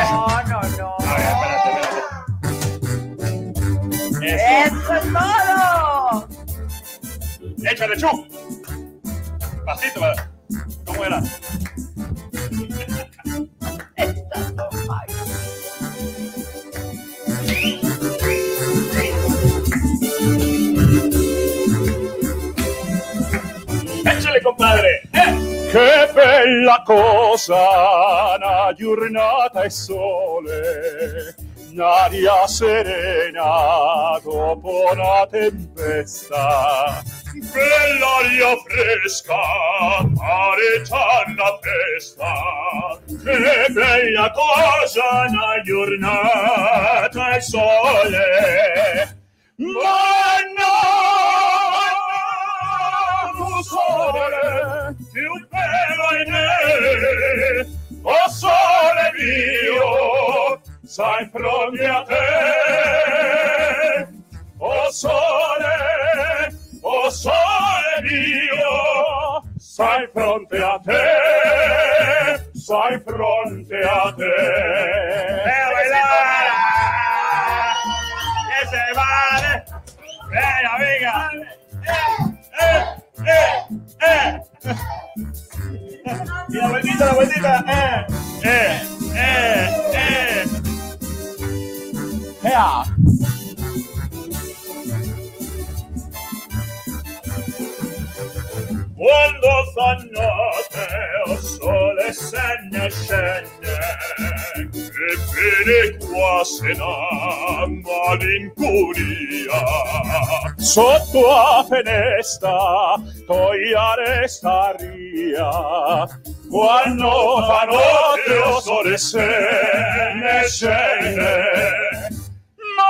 no, no, no. A ver, espérate, espérate. Eso. ¡Eso es todo! Échale, Chu. Pasito, ¿verdad? ¿cómo era? ¡Échale, compadre! Che bella cosa, una giornata e sole, un'aria serena dopo una tempesta. Bell'aria fresca, areggiar la festa. Che bella cosa, una giornata e sole. Ma no, sole, più bello è me, o sole mio, sai pronti a te. O sole, o sole mio, sai fronte a te, sai fronte a te. E a bailar, que se vale, venga, venga. Eh, eh, eh. Y la vueltita, la vueltita, eh, eh, eh, eh. Ea. Quando fa notte o sole se ne scende E bene qua se n'ha malinconia Sotto a finestra toia resta ria Quando fa notte o sole se ne scende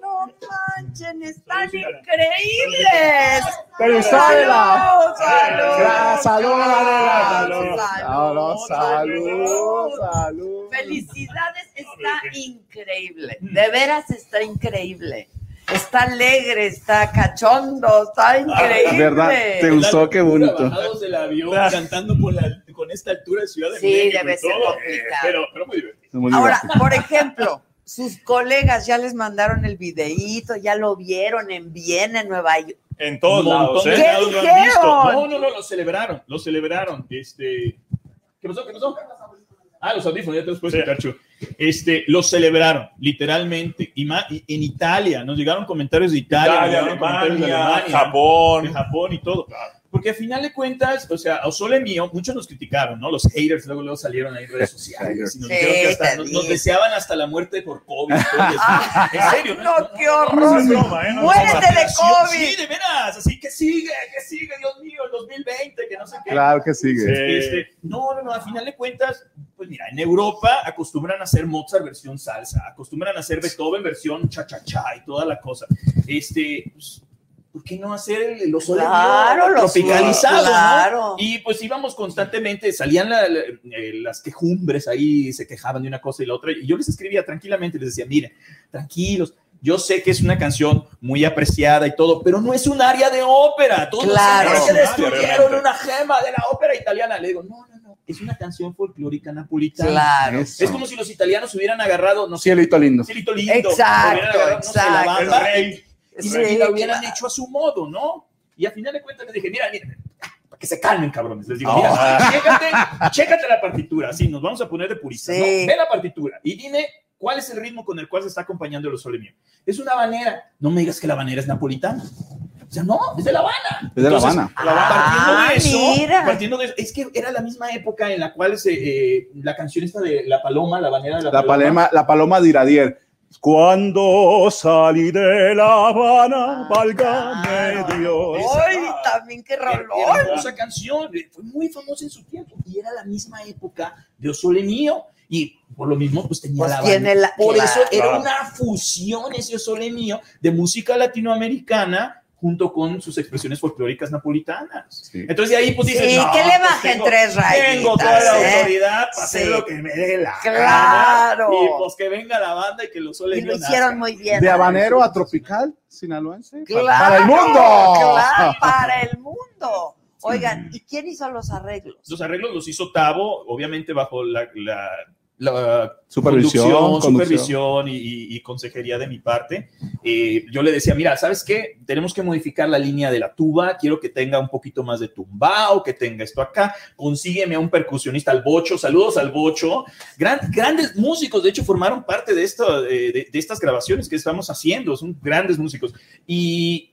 No manchen, están increíbles. Salud, salud. Felicidades, está increíble. De veras está increíble. Está alegre, está cachondo, está increíble. ¿Verdad? ¿Te gustó? Qué bonito. Bajados del avión cantando con, la, con esta altura de Ciudad de Sí, México. debe y ser todo, complicado. pero, pero muy divertido. Muy Ahora, divertido. por ejemplo, sus colegas ya les mandaron el videíto, ya lo vieron en Viena, en Nueva York. En todos lados, ¿eh? ¿Qué lados lo han visto. No, no, no, lo celebraron, lo celebraron. Este, ¿Qué pasó? ¿Qué pasó? Ah, los audífonos, ya te los puedes quitar, Chu. Este, lo celebraron, literalmente. Y, ma- y en Italia, nos llegaron comentarios de Italia, nos Italia, llegaron comentarios de Alemania, Alemania, Japón. de Japón y todo. Porque al final de cuentas, o sea, a Sole mío, muchos nos criticaron, ¿no? Los haters luego, luego salieron ahí en redes sociales y nos, Sí, que hasta nos, nos deseaban hasta la muerte por COVID. En serio, No, qué No horror. broma, ¿eh? No es Muérete de COVID. Sí, de veras, así que sigue, que sigue, Dios mío, el 2020, que no sé qué. Claro que sigue. Sí. Este, no, no, no, a final de cuentas, pues mira, en Europa acostumbran a hacer Mozart versión salsa, acostumbran a hacer Beethoven versión cha-cha-cha y toda la cosa. Este, pues, ¿por qué no hacer el- los soles Claro, los tropicalizados? ¿no? claro. Y pues íbamos constantemente, salían la- la- eh, las quejumbres ahí, se quejaban de una cosa y la otra, y yo les escribía tranquilamente, les decía, miren, tranquilos. Yo sé que es una canción muy apreciada y todo, pero no es un área de ópera. Todos Claro. No, destruyeron una gema de la ópera italiana. Le digo, no, no, no, es una canción folclórica napolitana. Claro. Eso. Es como si los italianos hubieran agarrado, no sé, Cielito lindo. Cielito lindo. Exacto, agarrado, no sé, la exacto. banda El rey. Y, Sí, la hubieran claro. hecho a su modo, ¿no? Y al final de cuentas les dije, mira, mira, para que se calmen, cabrones. Les digo, Oh. mira, chécate, chécate la partitura. Así, nos vamos a poner de puristas. Sí. ¿no? Ve la partitura y dime cuál es el ritmo con el cual se está acompañando el sole mío. Es una banera. No me digas que la banera es napolitana. O sea, no, es de La Habana. Es de La Habana. Partiendo Ah, de eso, mira. partiendo de eso, es que era la misma época en la cual se, eh, la canción esta de La Paloma, la banera de la, La paloma, la paloma de Iradier. Cuando salí de La Habana, válgame Dios. ¡Ay, también qué rolón! hermosa canción, eh, fue muy famosa en su tiempo y era la misma época de Osole Mío y por lo mismo pues tenía Pues la tiene banda. la- Por claro. eso era una fusión ese Osole Mío de música latinoamericana junto con sus expresiones folclóricas napolitanas. Sí. Entonces de ahí pues Sí, dices, no, que le pues, bajen tengo- tres rayitas. Tengo toda la ¿eh? autoridad para hacer Sí. lo que me dé la Claro. gana. Y pues que venga la banda y que los Osole Y lo hicieron nazcan. muy bien. De habanero a tropical, sinaloense. Claro, para el mundo. Claro, *laughs* para el mundo. Oigan, ¿y quién hizo los arreglos? Los arreglos los hizo Tavo, obviamente bajo la, la- la Supervisión, conducción, supervisión y, consejería de mi parte. Eh, yo le decía, mira, ¿sabes qué? Tenemos que modificar la línea de la tuba, quiero que tenga un poquito más de tumbao, que tenga esto acá, consígueme a un percusionista, al Bocho, saludos al Bocho. Gran- grandes músicos, de hecho, formaron parte de, esto, eh, de, de estas grabaciones que estamos haciendo, son grandes músicos. Y,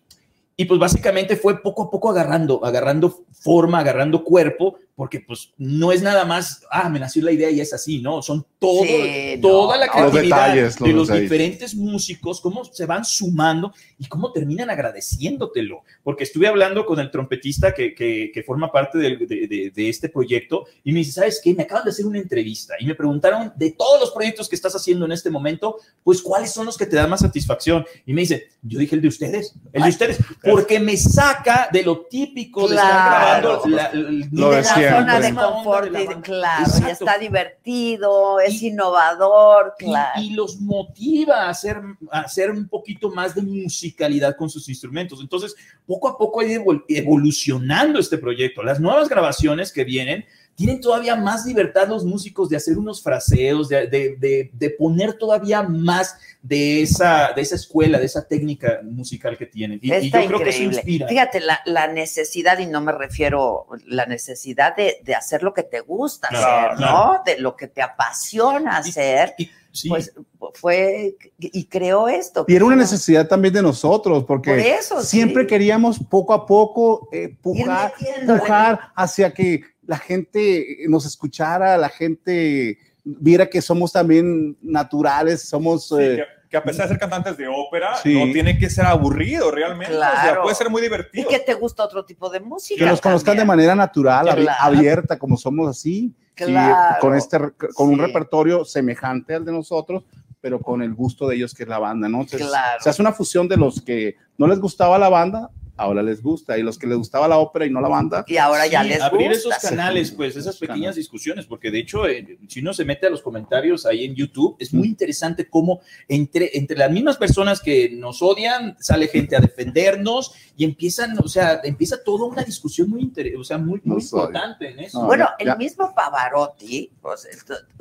y pues básicamente fue poco a poco agarrando, agarrando forma, agarrando cuerpo, porque pues no es nada más, ah, me nació la idea y es así, ¿no? Son todo, Sí, no, toda la. Los creatividad detalles, los de los detalles. diferentes músicos, cómo se van sumando y cómo terminan agradeciéndotelo. Porque estuve hablando con el trompetista que, que, que forma parte de, de- de este proyecto y me dice, ¿sabes qué? Me acaban de hacer una entrevista y me preguntaron de todos los proyectos que estás haciendo en este momento, pues cuáles son los que te dan más satisfacción. Y me dice, yo dije el de ustedes, el de ustedes, porque me saca de lo típico de estar grabando la, Lo de. Zona de confort, de y- claro, y está divertido, es Y- innovador, claro. y, los motiva a hacer, a hacer un poquito más de musicalidad con sus instrumentos. Entonces, poco a poco ha ido evol- evolucionando este proyecto. Las nuevas grabaciones que vienen tienen todavía más libertad los músicos de hacer unos fraseos, de, de- de- de poner todavía más de esa, de esa escuela, de esa técnica musical que tienen. Y, yo creo que eso inspira. Fíjate, la, la necesidad, y no me refiero, la necesidad de, de hacer lo que te gusta Claro, hacer, ¿no? De lo que te apasiona hacer, Y- sí. pues fue, y creó esto. Y era una necesidad también de nosotros, porque Por eso, siempre sí. queríamos poco a poco eh, pujar, pujar hacia que la gente nos escuchara, la gente viera que somos también naturales, somos... Sí, eh, que, que a pesar de ser cantantes de ópera, Sí. no tiene que ser aburrido realmente. O sea, Claro. puede ser muy Y divertido. que te gusta otro tipo de música. que nos conozcan de manera natural, Claro. abierta, como somos así, y Claro. con este con un repertorio semejante al de nosotros, pero con el gusto de ellos que es la banda, ¿no? Entonces, Claro. se hace una fusión de los que no les gustaba la banda, ahora les gusta, y los que les gustaba la ópera y no la banda, Y ahora ya Sí, les abrir gusta. esos canales, pues esas pequeñas canales. discusiones, porque de hecho, eh, si uno se mete a los comentarios ahí en YouTube, es muy interesante cómo entre, entre las mismas personas que nos odian, sale gente a defendernos y empiezan, o sea, empieza toda una discusión muy interesante, o sea, muy, muy importante en eso. No, Bueno, ya- el mismo Pavarotti, pues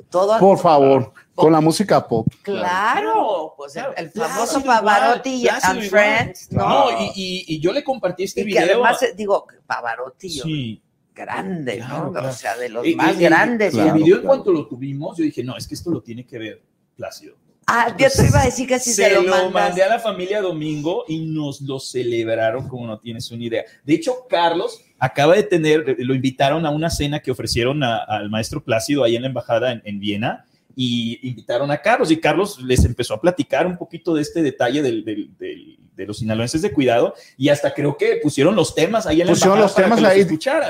todo. por favor, con la música pop. Claro, pues el, el Claro, famoso Pavarotti igual, and igual. Friends, ¿no? No, y, y- y yo le compartí este y que video. además, eh, digo, Pavarotti, yo- sí. grande, Claro, ¿no? claro. O sea, de los Y- más y- y- grandes. y claro, el video, en cuanto lo tuvimos, yo dije, no, es que esto lo tiene que ver Plácido. Ah, yo te iba a decir que si se, se lo, lo, mandé a la familia Domingo y nos lo celebraron como no tienes una idea. De hecho, Carlos acaba de tener, lo invitaron a una cena que ofrecieron a- al maestro Plácido ahí en la embajada en, en Viena y invitaron a Carlos y Carlos les empezó a platicar un poquito de este detalle del- del- del- de los sinaloenses de cuidado y hasta creo que pusieron los temas ahí en la Pusieron los temas los.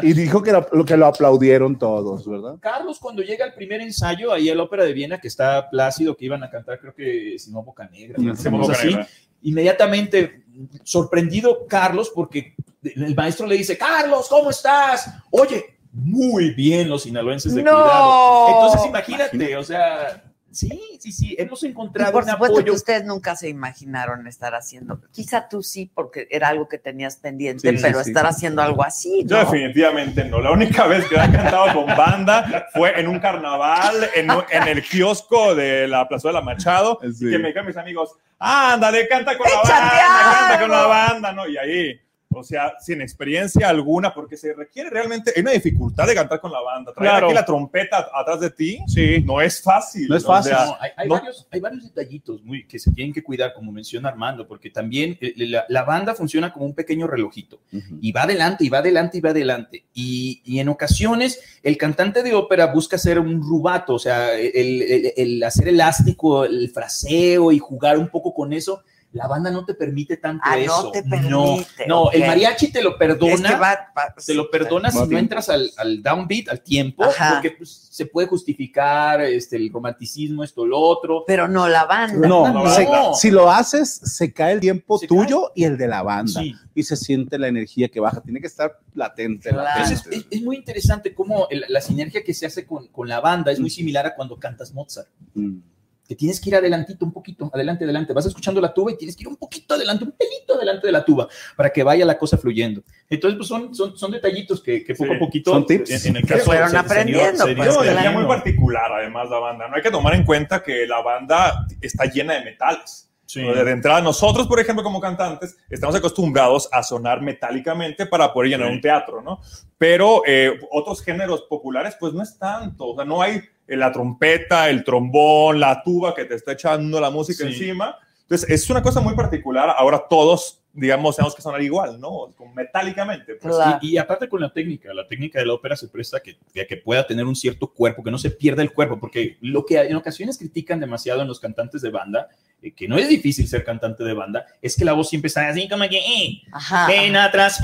Y dijo que lo, que lo aplaudieron todos, ¿verdad? Carlos, cuando llega el primer ensayo ahí a la ópera de Viena, que está Plácido, que iban a cantar, creo que Simón Boca Negra, Sí, una Simón cosa Boca así, Negra. inmediatamente sorprendido Carlos, porque el maestro le dice, Carlos, ¿cómo estás? Oye, muy bien los sinaloenses de ¡No! cuidado. Entonces imagínate, o sea, sí, sí, sí, hemos Y encontrado por un supuesto que apoyo. ustedes nunca se imaginaron estar haciendo, quizá tú sí, porque era algo que tenías pendiente, Sí, sí, pero sí. estar haciendo algo así, Yo ¿no? definitivamente no. La única vez que he cantado con banda fue en un carnaval, en, en el kiosco de la Plazuela Machado, Sí. y que me dijeron mis amigos, ándale, canta con la ¡Échate banda, canta con la algo! banda, ¿no? Y ahí, o sea, sin experiencia alguna, porque se requiere realmente, hay una dificultad de cantar con la banda. Traer Claro. aquí la trompeta atrás de ti, Sí. no es fácil. No es o fácil. sea, No, hay, hay no- varios, hay varios detallitos muy, que se tienen que cuidar, como menciona Armando, porque también eh, la, la banda funciona como un pequeño relojito y va adelante y va adelante y va adelante. Y, y en ocasiones el cantante de ópera busca hacer un rubato, o sea, el, el- el hacer elástico, el fraseo y jugar un poco con eso. La banda no te permite tanto Ah, no eso. te no, permite, no, el mariachi te lo perdona. Es que va- va- Te lo Va si no entras al, al downbeat, al tiempo, Ajá. porque pues, se puede justificar este, el romanticismo, esto, lo otro. Pero no la banda. No, No. se- si lo haces, se cae el tiempo Se tuyo y el de la banda. Sí. Y se siente la energía que baja. Tiene que estar latente. Claro. latente. Es, es muy interesante cómo el- la sinergia que se hace con, con la banda es muy similar a cuando cantas Mozart, Mm. Que tienes que ir adelantito, un poquito, adelante, adelante. Vas escuchando la tuba y tienes que ir un poquito adelante, un pelito adelante de la tuba, para que vaya la cosa fluyendo. Entonces, pues son, son, son detallitos que, que poco Sí. a poquito... Son tips. En, en el Que caso fueron se- se dio- aprendiendo, se dio pues, Tiene una claro. muy particular, además, la banda. No hay que tomar en cuenta que la banda está llena de metales. Sí. De entrada, nosotros, por ejemplo, como cantantes, estamos acostumbrados a sonar metálicamente para poder llenar Sí. un teatro, ¿no? Pero eh, otros géneros populares, pues no es tanto. O sea, no hay la trompeta, el trombón, la tuba que te está echando la música Sí. encima. Entonces, es una cosa muy particular. Ahora todos, digamos, tenemos que sonar igual, ¿no? Como metálicamente. Pues. Y, y aparte con la técnica, la técnica de la ópera se presta que, que, que pueda tener un cierto cuerpo, que no se pierda el cuerpo, porque lo que en ocasiones critican demasiado en los cantantes de banda, eh, que no es difícil ser cantante de banda, es que la voz siempre está así como que, eh, Ajá. pena tras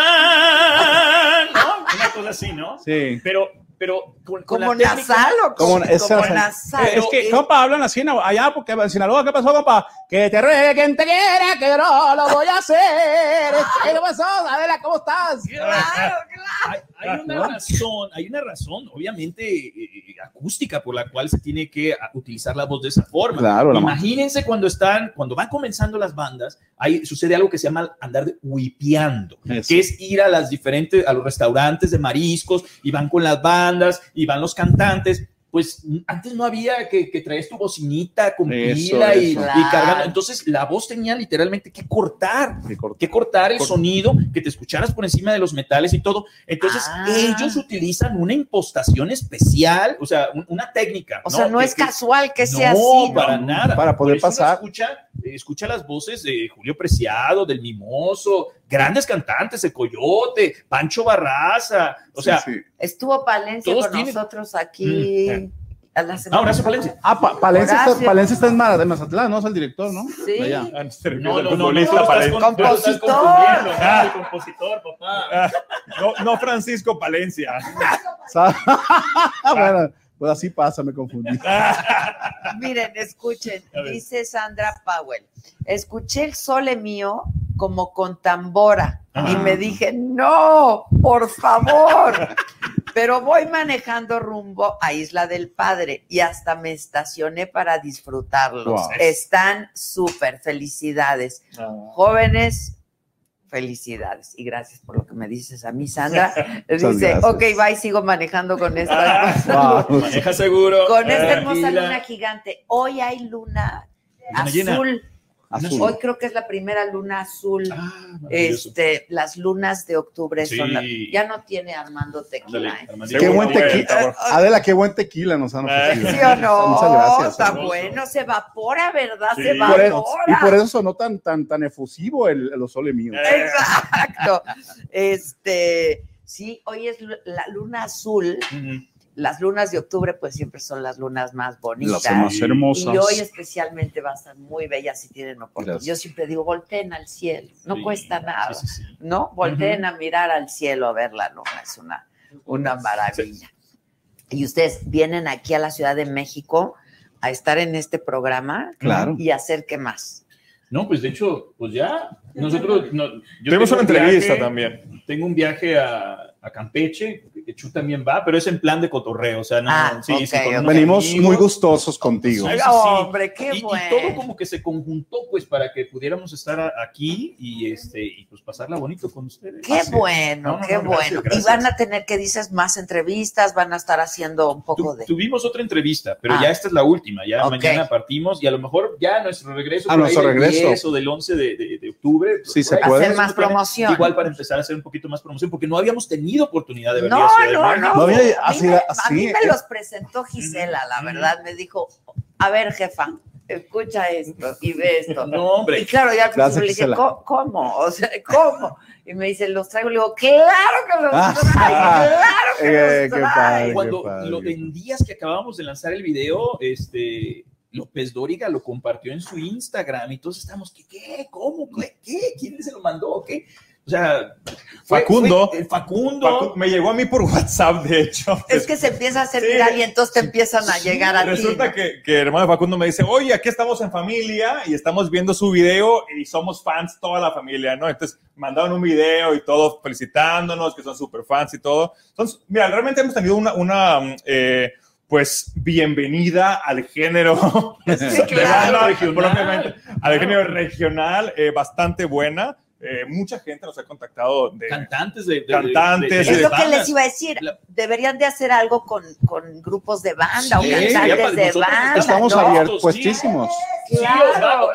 pena, *laughs* ¿no? Una cosa así, ¿no? Sí. Pero, pero con, con Como la nasal o Como- como, esa- como nasal. Es que, compa, hablan así allá, porque en Sinaloa, ¿qué pasó, compa? Que te ruegue quien te quiera, que no lo voy a hacer. *laughs* ¿Qué pasó? Adela, ¿cómo estás? Claro, claro. Hay, una razón, hay una razón, obviamente eh, eh, acústica por la cual se tiene que ah, utilizar la voz de esa forma. Claro, la ma- Imagínense cuando están, cuando van comenzando las bandas, hay, sucede algo que se llama andar whipeando, que es ir a las diferentes, a los restaurantes de mariscos y van con las bandas y van los cantantes. Pues antes no había que, que traes tu bocinita con Eso, pila y, eso. y cargando. Entonces la voz tenía literalmente que cortar que cortar el Cort- sonido, que te escucharas por encima de los metales y todo. Entonces, Ah. ellos utilizan una impostación especial, o sea, un- una técnica. O sea, no Que- es casual que sea no, así. ¿no? para nada. Para poder Por eso uno pasar. Escucha, escucha las voces de Julio Preciado, del Mimoso, grandes cantantes, el Coyote, Pancho Barraza. O sea, Sí. Estuvo Palencia con tienen- nosotros aquí. Mm, a la ah, semana Horacio pasada. Palencia. Ah, Pa- Palencia, está. Palencia está en Mara- de Mazatlán, ¿no? Es el director, ¿no? Sí. Allá. Refiere No, no, no, no, no, estás no, estás Compositor. confundiendo, ah, el compositor, papá. Ah, no, no Francisco Palencia. *laughs* Bueno, pues así pasa, me confundí. Miren, escuchen, dice Sandra Powell. Escuché el sole mío como con tambora y Ah. me dije, no, por favor. *laughs* Pero voy manejando rumbo a Isla del Padre y hasta me estacioné para disfrutarlos. Wow. Están súper, felicidades. Jóvenes, felicidades. Y gracias por lo que me dices a mí, Sandra. *laughs* Dice, ok, bye, sigo manejando con *laughs* esta Wow. Maneja seguro. con esta hermosa tranquila. luna gigante. Hoy hay luna Luna llena. Azul. Hoy creo que es la primera luna azul. Ah, este, las lunas de octubre Sí. son la- ya no tiene Armando tequila. ¿eh? Qué buen tequila. sabor. Adela, qué buen tequila nos han ofrecido. ¿Sí o no? Muchas gracias. Está bueno, se evapora, ¿verdad? Sí. Se Y por, eso, evapora. y por eso sonó tan, tan, tan efusivo el, el sole mío. *laughs* Exacto. Este, sí, hoy es la luna azul. Ujú. Las lunas de octubre, pues siempre son las lunas más bonitas. Las más hermosas. Y hoy especialmente va a estar muy bella si tienen oportunidad. Gracias. Yo siempre digo, volteen al cielo, no Sí, cuesta nada, sí, sí, sí. ¿no? Volteen a mirar al cielo a ver la luna, es una, una maravilla. Y ustedes vienen aquí a la Ciudad de México a estar en este programa Claro. y hacer qué más. No, pues de hecho, pues ya. Nosotros. No, yo tengo una un entrevista viaje- también. Tengo un viaje a, a Campeche, Chu también va, pero es en plan de cotorreo. O sea, no. Ah, sí, Venimos amigos. muy gustosos contigo. Sí, sí, sí. Hombre, qué y, y bueno. todo como que se conjuntó, pues, para que pudiéramos estar aquí y este y pues pasarla bonito con ustedes. Qué Así. bueno, No, no, qué no, gracias, bueno. gracias. Y van a tener que dices más entrevistas, van a estar haciendo un poco Tu- de. Tuvimos otra entrevista, pero Ah. ya esta es la última. Ya mañana partimos y a lo mejor ya nuestro regreso. A nuestro regreso. 10 o del 11 de, de- de octubre. pues, Sí, se puede. Hacer más promoción. Igual para empezar a hacer un poquito más promoción, porque no habíamos tenido oportunidad de venir No, no, no. No, mira, A mí así- me- a así, mí me eh. los presentó Gisela, la verdad. Me dijo, a ver, jefa, escucha esto y ve esto. No, Y hombre. claro, ya al Gracias, principio le dije. "¿Cómo- ¿cómo? O sea, ¿cómo? Y me dice, ¿los traigo? Le digo, claro que los Ah. traigo, *laughs* claro que *laughs* Eh, los qué traigo. padre. Cuando padre. lo, en días que acabamos de lanzar el video, este López Dóriga lo compartió en su Instagram y todos estamos, ¿qué? qué ¿Cómo? ¿Qué? ¿Qué? ¿Quién se lo mandó? ¿Qué? O sea, fue- Facundo. fue- el Facundo. Facu- me llegó a mí por WhatsApp, de hecho. Es que se empieza a hacer Sí. viral y entonces te empiezan a llegar a ti. Resulta ¿no? que, que hermano Facundo me dice, oye, aquí estamos en familia y estamos viendo su video y somos fans toda la familia, ¿no? Entonces mandaron un video y todos felicitándonos, que son súper fans y todo. Entonces, mira, realmente hemos tenido una, una mm, eh, pues, bienvenida al género, *laughs* Sí, claro. banda, Regional. propiamente, al género regional, eh, bastante buena. Eh, mucha gente nos ha contactado de... cantantes de, de- Cantantes, de-. Es lo que les iba a decir. Deberían de hacer algo con, con grupos de banda Sí, o cantantes de banda. Estamos ¿no? abiertos, puestísimos. Sí, Claro.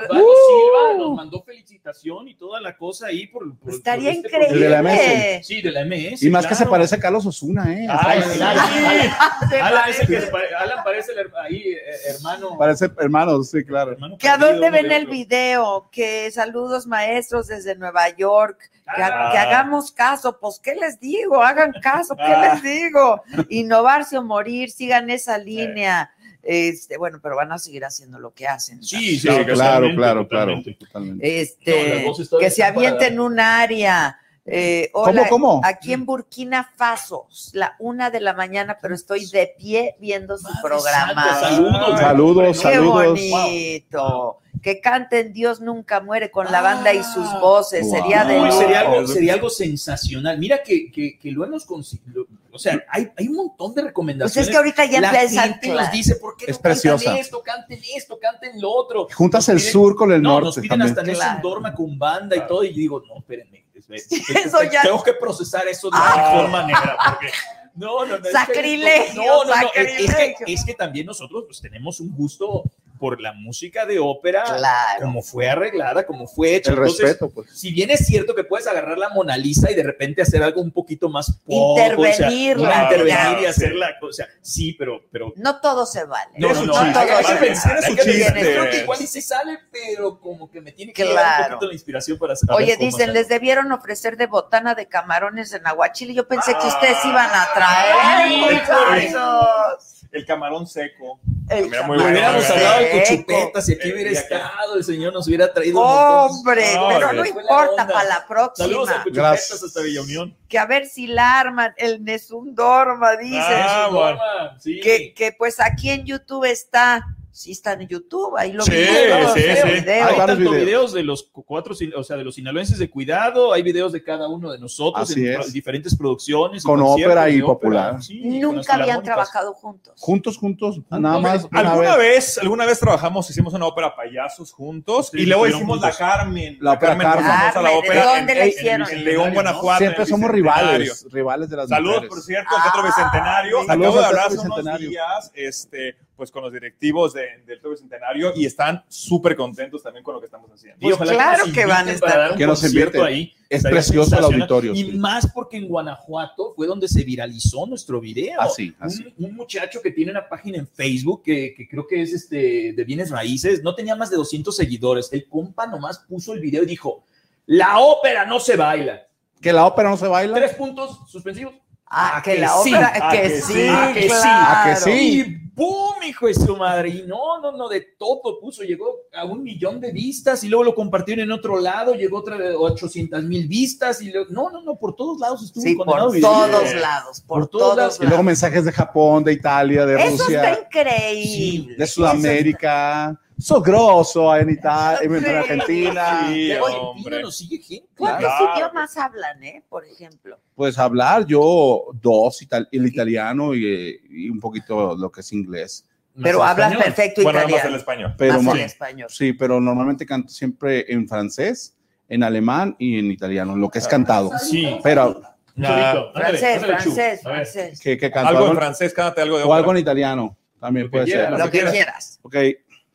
Mandó felicitación y toda la cosa ahí por, por- Estaría por este increíble. De la proyecto. Sí, de la MS. Y más que se parece a Carlos Osuna, ¿eh? Ay, Está- sí, Alan, *laughs* Se Alan, ese parece. que se pare- Alan parece el ahí, eh, hermano. Parece hermanos, sí, claro. hermano Que a dónde ven el video, que saludos maestros desde Nueva York, que, Ah. que hagamos caso, pues ¿qué les digo? Hagan caso, ¿qué Ah. les digo? Innovarse o morir, sigan esa línea. Este, bueno, pero van a seguir haciendo lo que hacen. Sí, sí, Sí, claro, totalmente, claro, claro. totalmente. No, Este, todavía que se avienten un área, Eh, hola, ¿Cómo, cómo? Aquí en Burkina Faso, la una de la mañana, pero estoy de pie viendo su programa. santa, saludos. Saludos, Qué saludos. bonito. Que canten Dios nunca muere con la banda y sus voces. Sería de sería, algo, sería algo sensacional. Mira que, que, que lo hemos conseguido. O sea, hay, hay un montón de Pues recomendaciones. es que ahorita ya La gente nos dice, ¿por qué no Es preciosa. cantan esto, canten esto, canten lo otro? Juntas Nos el piden- sur con el no, norte nos piden también. hasta Nelson Claro. Dorma con banda y todo, y digo, no, espérenme. Eso ya- Tengo que procesar eso de Ah. mejor manera, porque no, no, no. es que- Sacrilegio, no, no, no, es- Es, que, sacrilegio. es que también nosotros pues, tenemos un gusto por la música de ópera, Claro. como fue arreglada, como fue hecha. El Entonces, respeto, pues. si bien es cierto que puedes agarrar la Mona Lisa y de repente hacer algo un poquito más pop, o sea, Intervenirla, intervenir digamos. y hacerla, o sea, sí, pero, pero No todo se vale. no, no, no, todo hay, se pensar, su chiste. Creo que igual y sí sale, pero como que me tiene que Claro. un poquito la inspiración para hacer. Oye, dicen, les debieron ofrecer de botana de camarones en Aguachile. Yo pensé que ustedes iban a traer, muchachos. El camarón seco. El Mira, muy hubiéramos hablado de seco. cochupetas y aquí hubiera estado, el señor nos hubiera traído un montón. Hombre, No, pero no la importa para la Saludos a próxima. cochupetas Gracias. hasta Villa Unión. Que a ver si la arman, el Nessun Dorma, dice. Ah, bueno. Sí. que, que pues aquí en YouTube está. Sí está en YouTube, ahí lo Sí, vi. sí, sí. videos. Hay tanto videos. videos de los cuatro, o sea, de los sinaloenses de cuidado, hay videos de cada uno de nosotros Así en es. diferentes producciones. Con ópera y popular. Sí, Nunca habían trabajado juntos. Juntos, juntos, nada más. una ¿Alguna vez. vez, alguna vez trabajamos, hicimos una ópera payasos juntos Sí, y luego hicimos juntos. la Carmen. La ópera Carmen. la Carmen, ¿de ópera dónde en, la en- hicieron? en León, Guanajuato. Siempre somos rivales, rivales de las Saludos, por cierto, al Teatro Ah, Bicentenario. Saludos Acabo de hablar hace unos días este, pues, con los directivos de- del Teatro Bicentenario y están súper contentos también con lo que estamos haciendo. Y Pues ojalá claro que van a estar. para dar un Que nos inviten. ahí. Es precioso el auditorio, Y sí. más porque en Guanajuato fue donde se viralizó nuestro video. Así, así. Un, un muchacho que tiene una página en Facebook que, que creo que es este de bienes raíces, no tenía más de 200 seguidores. El compa nomás puso el video y dijo, la ópera no se baila. Que la ópera no se baila. Tres puntos suspensivos. Ah, Ah, que que la sí, ópera, ah, que, que sí, sí, ah, que sí, claro. ah, que sí. ¡Boom! Hijo de su madre. Y no, no, no, de todo puso. Llegó a un millón de vistas y luego lo compartieron en otro lado. Llegó otra de 800 mil vistas. y luego- No, no, no, por todos lados estuvo Sí, condenado por todos lados, por, Por todos todos lados. Y luego mensajes de Japón, de Italia, de Eso Rusia, está increíble. de Sudamérica. So grosso *laughs* en Italia, en Argentina. Sí. Argentina nos sigue gente. ¿Cuántos Claro. idiomas hablan, eh? Por ejemplo. Pues hablar yo dos, ital- el italiano y, y un poquito lo que es inglés. Pero hablas español. perfecto Bueno, nada más el italiano. español. Pero Más el español. sí, pero normalmente canto siempre en francés, en alemán y en italiano, lo que es cantado. Sí. Pero, Nah. Francés, Ándale, francés, francés. ¿qué, qué canto? Algo en francés, cántate algo de o algo en italiano también Lo puede ser. quieras. Lo que quieras. Ok,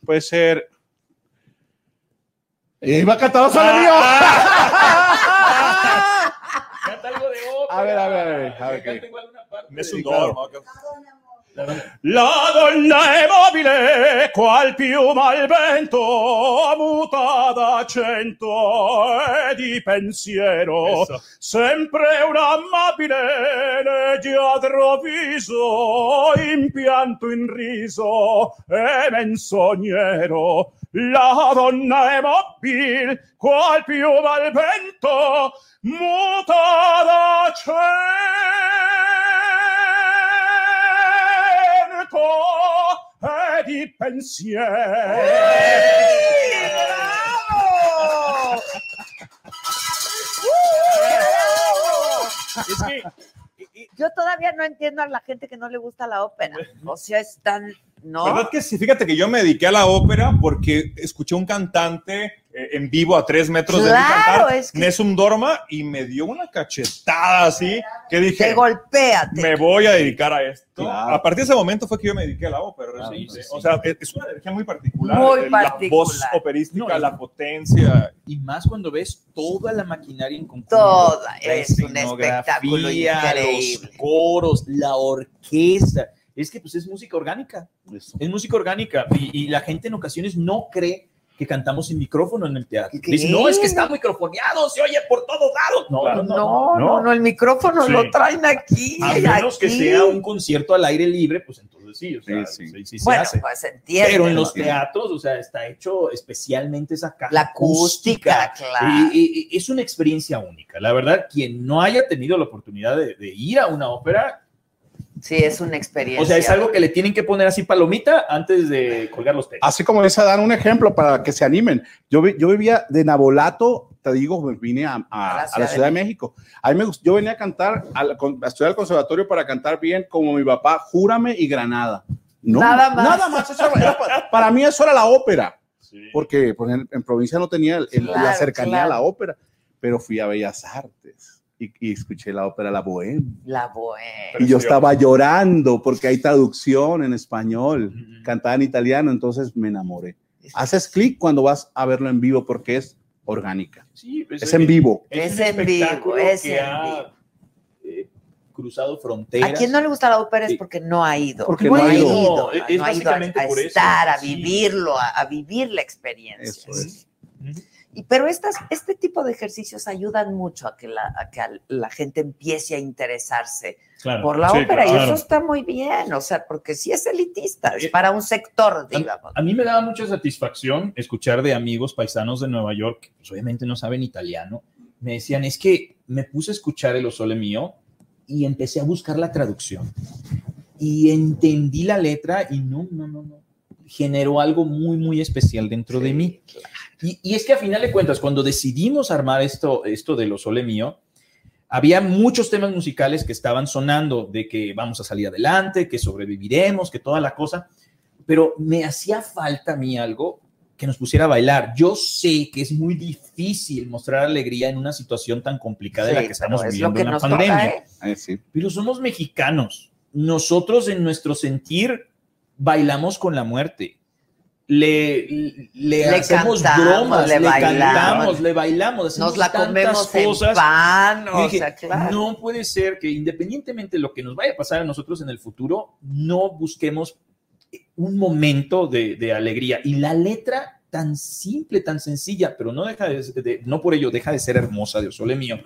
puede ser. Iba a cantar mío. Canta algo de ópera. A ver, a ver, a ver, a ver, ¿qué? igual una parte Es un claro. dormo. La donna. È mobile, qual piuma al vento, muta d'accento e di pensiero. Sempre un amabile, leggiadro viso, impianto in riso e menzognero. La donna è mobile, qual piuma al vento, muta di pensiero. ¡Bravo! Es que Yo todavía no entiendo a la gente que no le gusta la ópera. O sea, es tan. ¿No? ¿Verdad que sí? Fíjate que yo me dediqué a la ópera porque escuché un cantante en vivo a tres metros de mí Claro, cantar es que- Nessun Dorma y me dio una cachetada así que dije, golpea. te- me voy a dedicar a esto. Claro. A partir de ese momento fue que yo me dediqué a la ópera. Claro, realmente. sí, sí. O sea, es es una energía muy particular. Muy eh, La voz particular. operística, No, la potencia. y más cuando ves toda la maquinaria en conjunto. Toda, es un espectáculo increíble. Los coros, la orquesta. Es que pues es música orgánica. Eso. Es música orgánica. Y, y la gente en ocasiones no cree que cantamos sin micrófono en el teatro. ¿Qué? Dice, no, es que está microfoneado, se oye por todos lados. No, Claro. no, No, no, no. no, el micrófono Sí. lo traen aquí. A menos que sea un concierto al aire libre, pues entonces sí, o sea, Sí, sí. sí, se Bueno, hace. pues entiende. Pero en los teatros, o sea, está hecho especialmente esa caja La acústica, claro. Y, y- y es una experiencia única. La verdad, quien no haya tenido la oportunidad de, de ir a una ópera, Sí, es una experiencia. o sea, es algo que le tienen que poner así palomita antes de colgar los tenis. Así como esa dan un ejemplo para que se animen. Yo, vi- yo vivía de Nabolato, te digo, vine a, a- a la Ciudad de México. A mí me yo venía a cantar, a estudiar al conservatorio para cantar bien como mi papá, Júrame y Granada. No, Nada más. Nada más. eso era pa- para mí eso era la ópera, porque pues, en, en provincia no tenía el- el- la Claro, cercanía claro. a la ópera, pero fui a Bellas Artes y, y escuché la ópera La Bohème. La buena. Y yo estaba llorando porque hay traducción en español, cantada en italiano, entonces me enamoré. Haces clic cuando vas a verlo en vivo porque es orgánica. Sí, pues, es en vivo. Es en vivo, espectáculo es en vivo. eh, cruzado fronteras. A quien no le gusta la ópera es porque no ha ido. Porque no, no ha ido. ido. No, es no ha ido a, a por eso. estar, a Sí. vivirlo, a, a vivir la experiencia. Eso es. Y, pero estas, este tipo de ejercicios ayudan mucho a que la, a que la gente empiece a interesarse Claro. por la Sí, ópera. Y claro. eso está muy bien, o sea, porque sí es elitista, es para un sector, digamos. A mí me daba mucha satisfacción escuchar de amigos paisanos de Nueva York, que pues, obviamente no saben italiano, me decían, es que me puse a escuchar el Osole mío y empecé a buscar la traducción. Y entendí la letra y no, no, no, no. Generó algo muy, muy especial dentro de mí. Y, y es que a final de cuentas, cuando decidimos armar esto, esto del Osole mío, había muchos temas musicales que estaban sonando de que vamos a salir adelante, que sobreviviremos, que toda la cosa, pero me hacía falta a mí algo que nos pusiera a bailar. Yo sé que es muy difícil mostrar alegría en una situación tan complicada en la Sí, que estamos es viviendo lo una nos pandemia. toca, ¿eh? Eh, sí. Pero somos mexicanos. Nosotros en nuestro sentir bailamos con la muerte. Le, le, Le hacemos cantamos, bromas, le le, bailamos. cantamos, le bailamos, Nos la comemos en cosas. pan, Yo o dije, sea, claro. No puede ser que independientemente de lo que nos vaya a pasar a nosotros en el futuro, no busquemos un momento de, de alegría. Y la letra tan simple, tan sencilla, pero no deja de, de- no por ello deja de ser hermosa, Dios sole mío,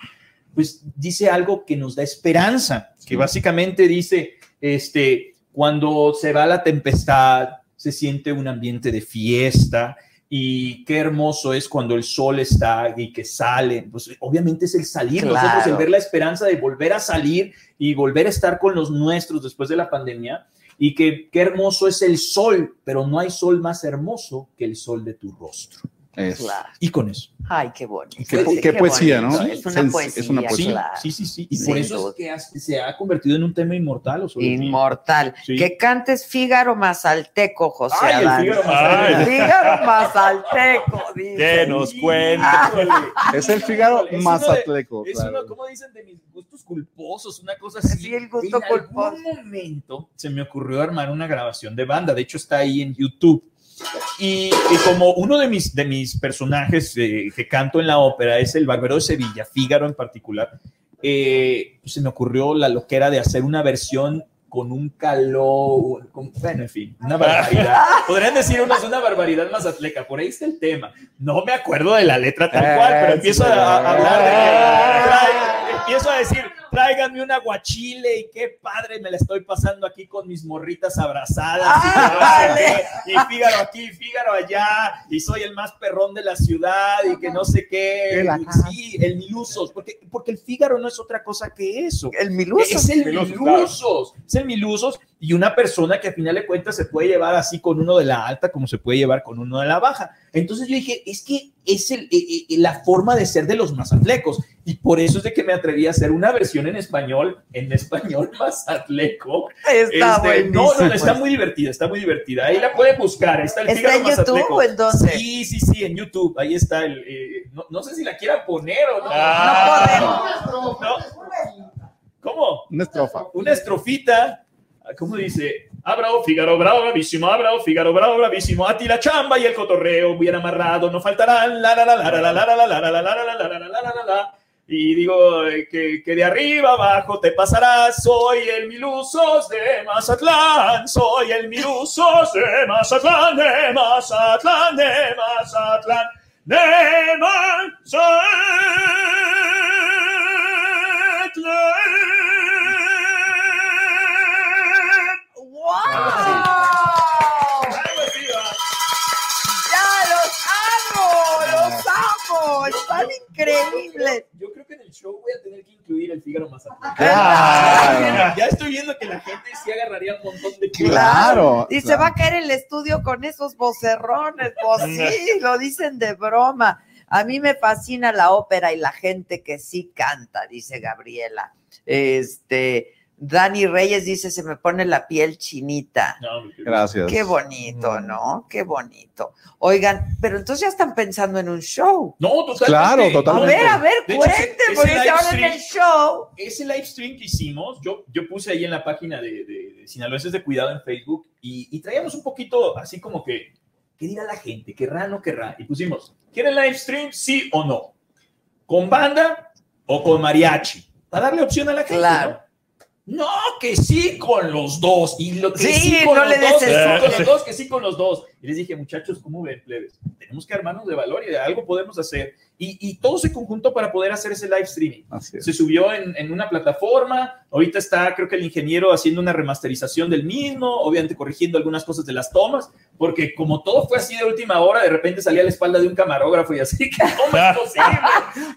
pues dice algo que nos da esperanza, que básicamente dice, este, cuando se va la tempestad, se siente un ambiente de fiesta y qué hermoso es cuando el sol está y que sale. Pues obviamente es el salir, Claro. nosotros el ver la esperanza de volver a salir y volver a estar con los nuestros después de la pandemia y que qué hermoso es el sol, pero no hay sol más hermoso que el sol de tu rostro. Eso. Claro. Y con eso. Ay, qué bonito. Qué- Sí, qué poesía, ¿no? Es una Sí, poesía. es una poesía. Sí, claro. sí, sí, sí. Y por eso es que has- se ha convertido en un tema inmortal. ¿o solo Inmortal. Sí. Que cantes Fígaro Mazalteco, José Ay, el Adán. Fígaro Mazalteco. Ay. Fígaro Mazalteco, dice. Que nos cuente. *laughs* Es el Figaro Es más uno de- atleco. Es claro. uno, como dicen, de mis gustos culposos, una cosa así. Sí, el gusto en culposo. algún momento se me ocurrió armar una grabación de banda, de hecho está ahí en YouTube. Y, y como uno de mis, de mis personajes eh, que canto en la ópera es el Barbero de Sevilla, Fígaro en particular, eh, se me ocurrió la loquera de hacer una versión con un calor, con- bueno, en fin, una barbaridad. *laughs* Podrían decir unos una barbaridad más atleca, por ahí está el tema. No me acuerdo de la letra tal cual, pero Eh, empiezo a, a hablar de eh. que trae- empiezo a decir, tráiganme un aguachile y qué padre me la estoy pasando aquí con mis morritas abrazadas. y y Fígaro aquí, Fígaro allá, y soy el más perrón de la ciudad y que no sé qué. Sí, el Milusos, porque, porque el Fígaro no es otra cosa que eso. El Miluso. Es el Milusos, Milusos, es el Milusos y una persona que al final de cuentas se puede llevar así con uno de la alta como se puede llevar con uno de la baja. Entonces yo dije, es que es el, eh, eh, la forma de ser de los mazatlecos y por eso es de que me atreví a hacer una versión en español, en español *laughs* mazatleco. Está Este, buenísimo. no, no, no, está muy divertida, está muy divertida. Ahí la pueden buscar, está el ¿Está en YouTube Mazatleco. o en dónde? Sí, sí, sí, en YouTube. Ahí está el. eh, no, no sé si la quieran poner o no. Ah. No podemos. No. ¿Cómo? Una estrofa. Una estrofita. ¿Cómo dice? Ah, bravo, Fígaro, bravo, bravísimo, ah, bravo, Fígaro, bravo, bravísimo, a ti la chamba y el cotorreo bien amarrado, no faltarán, la, la, la, la, la, la, la, la, la, la, la, la, la, la, la. Y digo eh, que de arriba abajo te pasarás, soy el Milusos de Mazatlán, soy el Milusos de Mazatlán, de Mazatlán, de Mazatlán, de Mazatlán. ¡Wow! ¡Ya los amo! ¡Los amo! ¡Están increíbles! Yo creo que en el show voy a tener que incluir el Fígaro Mazatlán. Claro. Ya estoy viendo que la gente sí agarraría un montón de cosas. Claro. Y se va a caer el estudio con esos vocerrones. Pues sí, lo dicen de broma. A mí me fascina la ópera y la gente que sí canta, dice Gabriela. Este Dani Reyes dice, se me pone la piel chinita. No, Gracias. Qué bonito, ¿no? Qué bonito. Oigan, pero entonces ya están pensando en un show. No, totalmente. Claro, A totalmente. ver, a ver, De hecho, cuente, porque ahora en el show. ese live stream que hicimos, yo, yo puse ahí en la página de, de, de Sinaloenses de Cuidado en Facebook y, y traíamos un poquito así como que, ¿qué dirá la gente? ¿Querrá o no querrá? Y pusimos, ¿quieren live stream? Sí o no. ¿Con banda o con mariachi? Para darle opción a la gente. Claro. ¿no? No, que sí con los dos. Y lo que sí, Sí, con no los le des dos, que sí con los dos, que sí con los dos. Y les dije, muchachos, ¿cómo ven, plebes? Tenemos que armarnos de valor y de algo podemos hacer. Y, y todo se conjuntó para poder hacer ese live streaming. Así es. Se subió en, en una plataforma. Ahorita está, creo que el ingeniero haciendo una remasterización del mismo, obviamente corrigiendo algunas cosas de las tomas, porque como todo fue así de última hora, de repente salía a la espalda de un camarógrafo y así, que ¿cómo es *laughs* posible?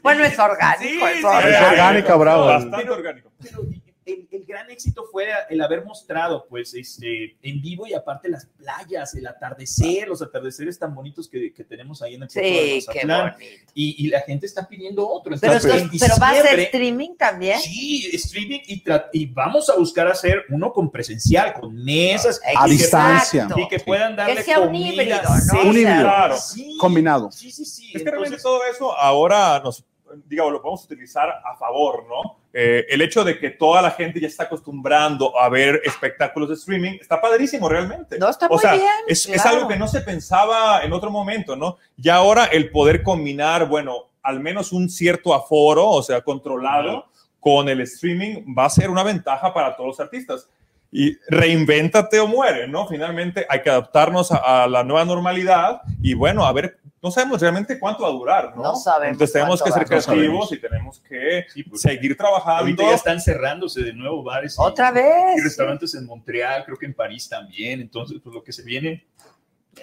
Bueno, es orgánico, Sí, es sí, orgánico. Es orgánica, bravo. Bastante Pero- orgánico. Pero el, el gran éxito fue el haber mostrado, pues, este, en vivo y aparte las playas, el atardecer, los atardeceres tan bonitos que, que tenemos ahí en el puerto de Sí, qué Mazatlán. bonito. y, y la gente está pidiendo otro. Pero, entonces- en pero va a ser streaming también. Sí, streaming y, y vamos a buscar hacer uno con presencial, con mesas A distancia. y que puedan darle Que sea un comida, híbrido, ¿no? Un híbrido. Claro. Sí, Combinado. Sí, sí, sí. Es que realmente todo eso ahora nos, digamos, lo podemos utilizar a favor, ¿no? Eh, el hecho de que toda la gente ya está acostumbrando a ver espectáculos de streaming está padrísimo realmente. No, está o muy sea, bien, Es, es claro. algo que no se pensaba en otro momento, ¿no? Y ahora el poder combinar, bueno, al menos un cierto aforo, o sea, controlado, con el streaming va a ser una ventaja para todos los artistas. Y reinvéntate o muere, ¿no? Finalmente hay que adaptarnos a, a la nueva normalidad y bueno, a ver, no sabemos realmente cuánto va a durar, ¿no? No sabemos Entonces tenemos que ser creativos y tenemos que Sí, pues, seguir trabajando. ahorita ya están cerrándose de nuevo bares. y- Otra Y vez. restaurantes en Montreal, creo que en París también. Entonces, pues lo que se viene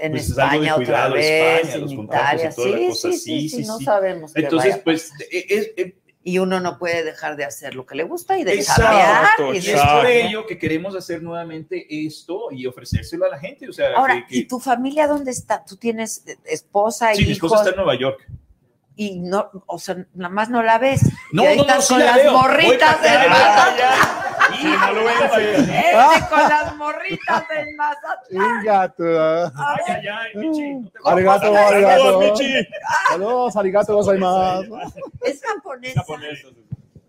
En pues, es algo de España otra cuidado, vez, España, en y Italia. Sí, cosa. sí, sí, Sí, sí, sí, no sabemos. qué Entonces, vaya a pues, y uno no puede dejar de hacer lo que le gusta y de Exacto, y y de- es por ello que queremos hacer nuevamente esto y ofrecérselo a la gente. O sea, Ahora, que- que- ¿y tu familia dónde está? ¿Tú tienes eh, esposa, sí, mi hijos? esposa está en Nueva York. Y no, o sea, nada más no la ves. No, y ahí no, no, estás sí con la las veo. Morritas del Mazatlán. Sí, no lo voy a fallar. Este con las morritas del Mazatlán. Inga, tú. A Ay, ver, ay, ay, Michi, no te Arigato, vayas. arigato. Saludos, Michi. Saludos, arigato es japonesa.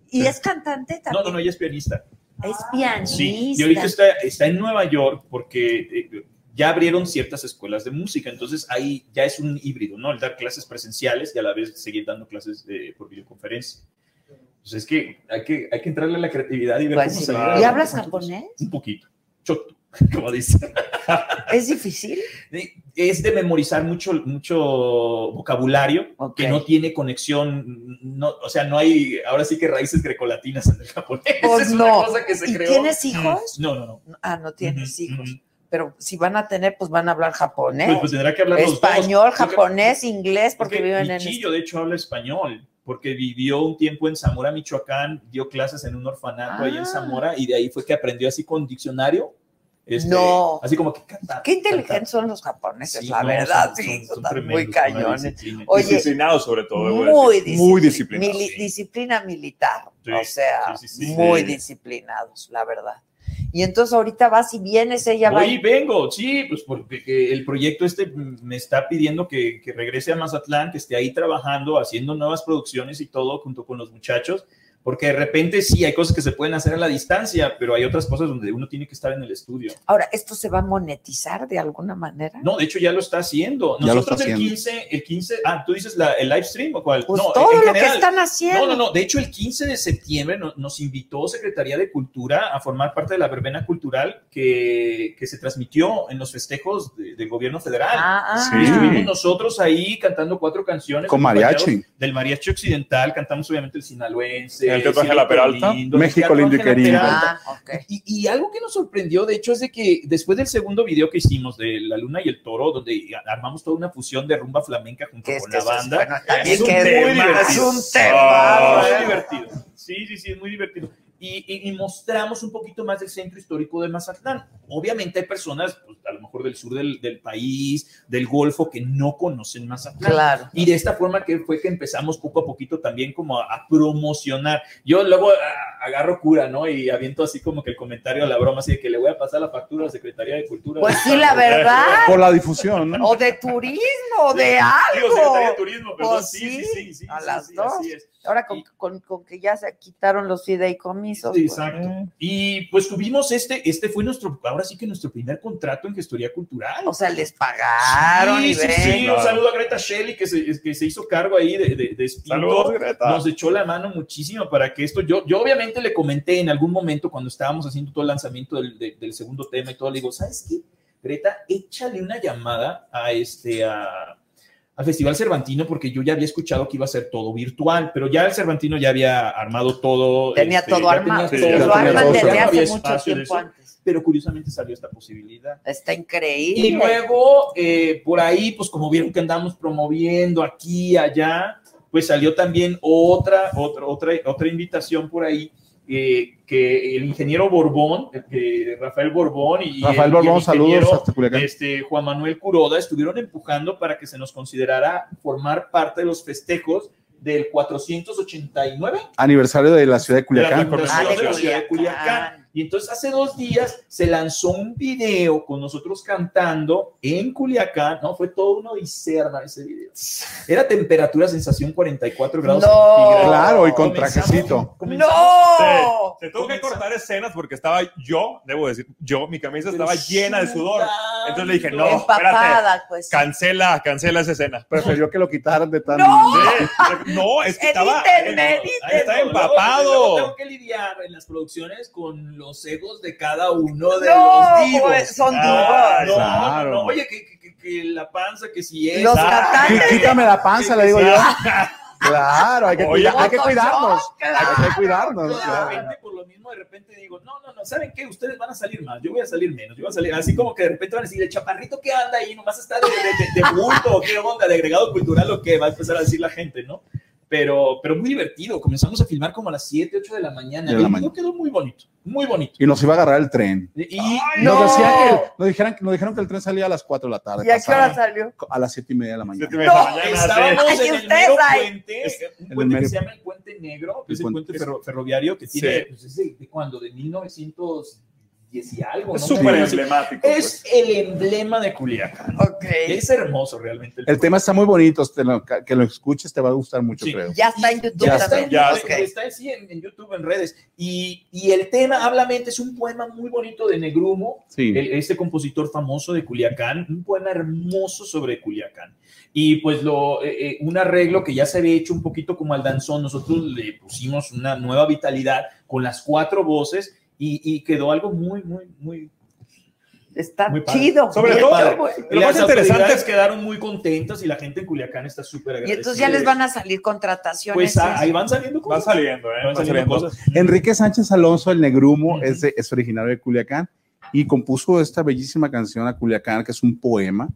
Y es cantante No, también. no, no, ella es pianista. Es pianista. Sí, y ahorita está, está en Nueva York porque eh, ya abrieron ciertas escuelas de música, entonces ahí ya es un híbrido, ¿no? El dar clases presenciales y a la vez seguir dando clases de- por videoconferencia. Entonces es que hay, que hay que entrarle a la creatividad y ver Pues cómo sí. se Claro. ¿Y hablas japonés? Un poquito, choto, *laughs* como dicen. ¿Es difícil? Es de memorizar mucho, mucho vocabulario Ok. que no tiene conexión, no, o sea, no hay, ahora sí que raíces grecolatinas en el japonés. Pues *laughs* es no. una cosa que se ¿Y creó. tienes hijos? No, no, no. Ah, no tienes Ujú, hijos. ujú. Pero si van a tener, pues van a hablar japonés. Pues, pues tendrá que hablar los dos. Español, Creo que- japonés, inglés, porque viven en... chillo, de hecho, habla español, porque vivió un tiempo en Zamora, Michoacán, dio clases en un orfanato ahí Ah. en Zamora, y de ahí fue que aprendió así con diccionario. este, No. Así como que cantar. Qué inteligentes son los japoneses, Sí, la no, verdad, son- sí, son- muy cañones. Oye, disciplinados sobre todo. muy, disciplinados. mili- disciplina militar, Sí, o sea, sí, sí, sí. muy Sí. disciplinados, la verdad. Y entonces ahorita vas y vienes, ella va. Voy y y- vengo, sí, pues porque que el proyecto este me está pidiendo que, que regrese a Mazatlán, que esté ahí trabajando, haciendo nuevas producciones y todo junto con los muchachos, porque de repente sí hay cosas que se pueden hacer a la distancia, pero hay otras cosas donde uno tiene que estar en el estudio. Ahora, ¿esto se va a monetizar de alguna manera? No, de hecho ya lo está haciendo. Ya lo Nosotros está el haciendo. 15, el 15, ah, tú dices la, el live stream o cuál? Pues no, todo en lo que están haciendo. No, no, no. De hecho, el 15 de septiembre no- nos invitó Secretaría de Cultura a formar parte de la verbena cultural que, que se transmitió en los festejos de- del gobierno federal. Ah, Sí. Y Estuvimos nosotros ahí cantando cuatro canciones. Con mariachi. Del mariachi occidental, cantamos obviamente el sinaloense, el Teatro sí, Ángela México Peralta. lindo, México lindo y querido. Ah, ok. Y, y algo que nos sorprendió, de hecho, es de que después del segundo video que hicimos de La Luna y el Toro, donde armamos toda una fusión de rumba flamenca junto con la banda, es un tema, es un Ah, muy ¿eh? divertido. Sí, sí, sí, es muy divertido. Y, y- y mostramos un poquito más del centro histórico de Mazatlán. Obviamente hay personas, pues, a lo mejor del sur del, del país, del Golfo, que no conocen Mazatlán. Claro. Y de esta forma que fue que empezamos poco a poquito también como a, a promocionar. Yo luego ah, agarro cura, ¿no? Y aviento así como que el comentario a la broma, así de que le voy a pasar la factura a la Secretaría de Cultura. Pues sí, la *laughs* verdad. Por la difusión, ¿no? O de turismo, o de Digo, Secretaría de algo. Turismo, perdón. Pues sí, sí, sí, sí, sí, a sí, las sí, dos. así es. Ahora con, con- con que ya se quitaron los fideicomisos. Exacto. Y pues tuvimos este, este fue nuestro, ahora sí que nuestro primer contrato en gestoría cultural. O sea, les pagaron Sí, y sí, ven. sí, Claro. un saludo a Greta Shelley que se, que se hizo cargo ahí de, de, de Espinto. Saludos, Greta. Nos echó la mano muchísimo para que esto, yo, yo obviamente le comenté en algún momento cuando estábamos haciendo todo el lanzamiento del, de- del segundo tema y todo, le digo, ¿sabes qué? Greta, échale una llamada a este, a, al Festival Cervantino porque yo ya había escuchado que iba a ser todo virtual, pero ya el Cervantino ya había armado todo. Tenía este, todo armado. tenía Sí, todo, lo arman desde hace mucho tiempo antes. Pero curiosamente salió esta posibilidad. Está increíble. Y luego, eh, por ahí, pues como vieron que andamos promoviendo aquí, allá, pues salió también otra, otra, otra, otra invitación por ahí, eh, que el ingeniero Borbón, eh, que Rafael Borbón y, Rafael y Borbón, el saludos ingeniero, este, Juan Manuel Curoda estuvieron empujando para que se nos considerara formar parte de los festejos del 489 Aniversario de la ciudad de de la Ah, de ciudad de Culiacán. Y entonces hace dos días se lanzó un video con nosotros cantando en Culiacán, ¿no? Fue todo uno dicerna ese video. Era temperatura, sensación 44 grados No. centígrados. Claro, y con Comenzamos- trajecito. comenzamos- ¡No! Se tuvo que cortar escenas porque estaba yo, debo decir, yo, mi camisa Pero estaba llena de sudor. Entonces le dije, no, espérate, Empapada, pues. cancela, cancela esa escena. Prefirió que lo quitaran de tan. ¡No! Sí, no, es que estaba, Edítenme, ahí edítenme. Luego- empapado. luego tengo que lidiar en las producciones con los egos de cada uno de No, los divos. pues, son Ah, divos. No, no, Claro. no, oye, que, que- que- que la panza, que si es. Los Ah, Quítame la panza, le digo yo. *laughs* Claro, hay que, Oye, cuida- hay que cuidarnos. claro. Hay que cuidarnos. Claro. repente, por lo mismo, de repente digo, no, no, no, ¿saben qué? Ustedes van a salir más, yo voy a salir menos, yo voy a salir, así como que de repente van a decir, el chaparrito que anda ahí, nomás está de, de, de, de bulto, o qué onda, de agregado cultural, o qué va a empezar a decir la gente, ¿no? Pero, pero muy divertido, comenzamos a filmar como a las 7, 8 de la mañana, De la el video mañana. quedó muy bonito, muy bonito. Y nos iba a agarrar el tren. Y, Nos, no. decían que, nos, dijeron, nos dijeron que el tren salía a las 4 de la tarde. ¿Y a qué hora salió? A las 7 y media de la mañana. Siete y media de la No, mañana, Estábamos Ay, en el mero ahí. puente, Es- un en el puente que se llama el Puente Negro, que El es el puente- puente ferro- ferroviario que tiene, Sí. pues, es de, ¿de cuándo? De 1910 y algo. Es ¿no? súper emblemático. pues. Es el emblema de Culiacán. Ok. Es hermoso realmente. El tema está muy bonito. te lo- que lo escuches te va a gustar mucho, Sí. creo. Ya está en YouTube Ya está, también. en, ya YouTube, Ok. está sí, en, en YouTube, en redes. Y, y el tema, Hablamente, es un poema muy bonito de Negrumo, Sí. el- este compositor famoso de Culiacán, un poema hermoso sobre Culiacán. Y pues lo, eh, eh, un arreglo que ya se había hecho un poquito como al danzón, nosotros le pusimos una nueva vitalidad con las cuatro voces y, y quedó algo muy, muy, muy, Está Muy chido. Sobre todo, padre. Lo más interesante es quedaron muy contentas y la gente en Culiacán está súper Y agradecida. entonces ya les van a salir contrataciones. Pues ah, ahí van saliendo cosas. saliendo, ¿eh? Van Va saliendo saliendo. cosas. Enrique Sánchez Alonso, el Negrumo, Ujú. es, de- es originario de Culiacán y compuso esta bellísima canción a Culiacán, que es un poema,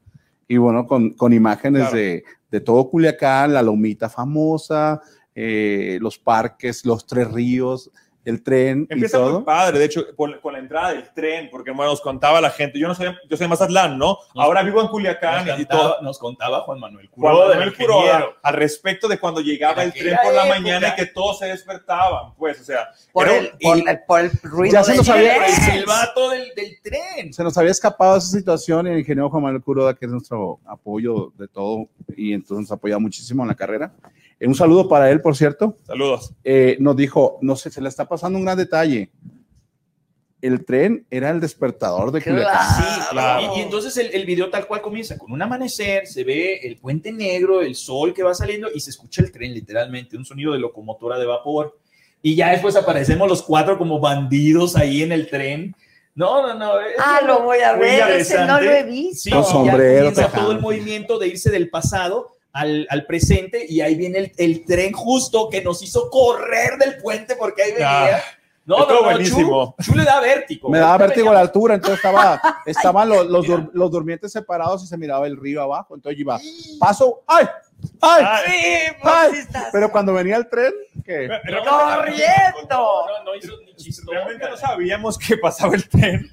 y bueno, con, con imágenes Claro. de, de todo Culiacán, la lomita famosa, eh, los parques, los tres ríos, el tren y Empieza muy todo. padre, de hecho, con, con la entrada del tren, porque bueno, nos contaba la gente, yo no soy, yo soy de Mazatlán, ¿no? Ahora vivo en Nos, Culiacán y contaba, todo. nos contaba Juan Manuel Juan Curoda, Manuel el Curoda, ingeniero. al respecto de cuando llegaba el tren por la época. mañana y que todos se despertaban, pues, o sea, Por era- el, por, y- el, por el ruido Ya se del nos había- Por el tren. silbato del, del tren. Se nos había escapado esa situación y el ingeniero Juan Manuel Curoda, que es nuestro apoyo de todo y entonces nos apoya muchísimo en la carrera. Eh, un saludo para él, por cierto. saludos. eh, nos dijo, no sé, se le está pasando un gran detalle. El tren era el despertador de Culiacán. Claro. Sí, claro. y, y entonces el, el video tal cual comienza con un amanecer, se ve el puente negro, el sol que va saliendo y se escucha el tren literalmente, un sonido de locomotora de vapor. Y ya después aparecemos los cuatro como bandidos ahí en el tren. No, no, no. Ah, lo voy a ver. Ese no lo he visto. Sí, Con ya sombrero, todo el movimiento de irse del pasado al, al presente y ahí viene el, el tren justo que nos hizo correr del puente porque ahí venía. Ah, no, no, no, buenísimo. Chu, Chu le da vértigo. Me daba vértigo a la altura, entonces estaba, *laughs* estaban los, los, dur- los durmientes separados y se miraba el río abajo. Entonces iba, paso, ¡ay! ¡Ay! Ah, Sí, ¡ay! Pero cuando venía el tren, que Pero- corriendo. No, no hizo ni chistoso. Realmente no sabíamos que pasaba el tren.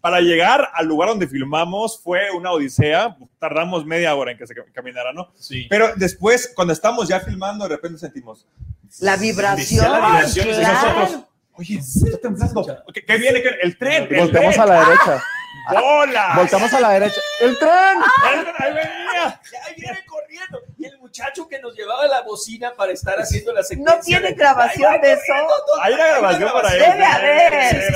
Para llegar al lugar donde filmamos fue una odisea. Tardamos media hora en que se cam- caminara, ¿no? Sí. Pero después, cuando estamos ya filmando, de repente sentimos. La vibración. la vibración, y claro. nosotros, Oye, está temblando. ¿Qué, qué viene? ¿Qué- El tren. El volteamos tren. a la derecha. ¡Bola! Volteamos a la derecha. ¡El tren! Ahí- ahí venía. Ahí viene Y el muchacho que nos llevaba la bocina para estar haciendo la No secuencia. tiene de- grabación de eso. Hay una grabación por ahí. Debe haber.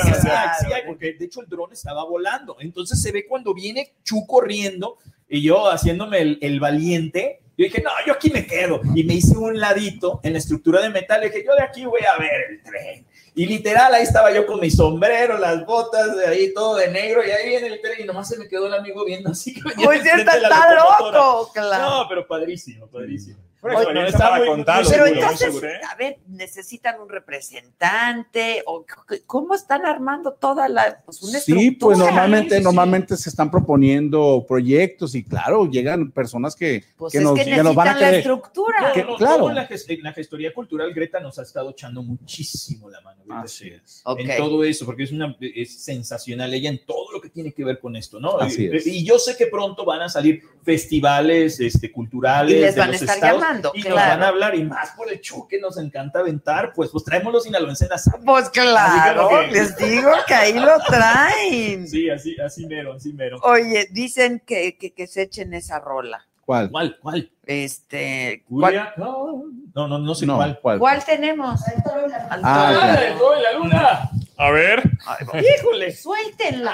Porque de hecho el dron estaba volando. Entonces se ve cuando viene Chu corriendo y yo haciéndome el, el valiente. Yo dije, no, yo aquí me quedo. Y me hice un ladito en la estructura de metal. Y dije, yo de aquí voy a ver el tren. Y literal, ahí estaba yo con mi sombrero, las botas, de ahí todo de negro. Y ahí viene el tren. Y nomás se me quedó el amigo viendo así. que Pues está, está loco, claro. No, pero padrísimo, padrísimo. Oye, está para muy- muy Pero seguro, entonces, seguro, ¿eh? a ver, necesitan un representante o cómo están armando toda la pues una Sí, pues normalmente, sí, sí. normalmente se están proponiendo proyectos y claro, llegan personas que, Pues que es nos, que que nos van a necesitan la estructura. No, Que- no, claro. en la, gest- en la gestoría cultural, Greta nos ha estado echando muchísimo la mano. Greta Así es. En todo eso, porque es, una, es sensacional ella en todo lo que tiene que ver con esto, ¿no? Así y, es. y yo sé que pronto van a salir festivales este, culturales. Y les de van a los estar estados, Y claro. nos van a hablar, y más por el show que nos encanta aventar, pues, pues traemos los sinaloenses en la. Pues claro, que- *laughs* les digo que ahí lo traen. Sí, así, así mero, así mero. Oye, dicen que, que, que se echen esa rola. ¿Cuál? ¿Cuál? ¿Cuál? Este, ¿cuál? No, no, no, no sé No, cuál. ¿cuál? cuál tenemos? Al Ah, toro. ya. ¡Ah, el toro y la luna! A ver, Ay. ¡Híjole! Suéltenla.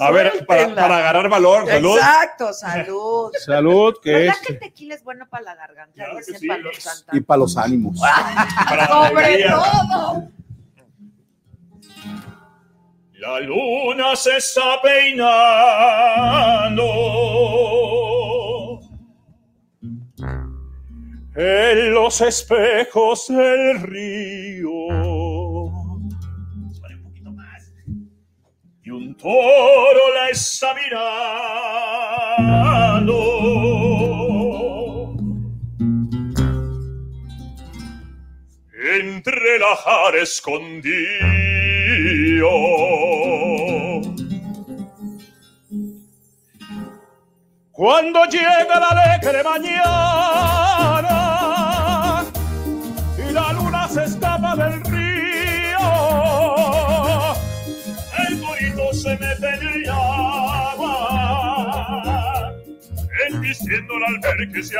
a ver, para, para agarrar valor, salud. Exacto, salud. Salud, que es. ¿Verdad que el tequila es bueno para la garganta? Claro Dicen sí. para los Y para los ánimos. *laughs* Para Sobre todo. La luna se está peinando en los espejos del río. Toro la está mirando. Entre la escondido. Cuando llega la alegre mañana y la luna se escapa embistiéndola al ver que se.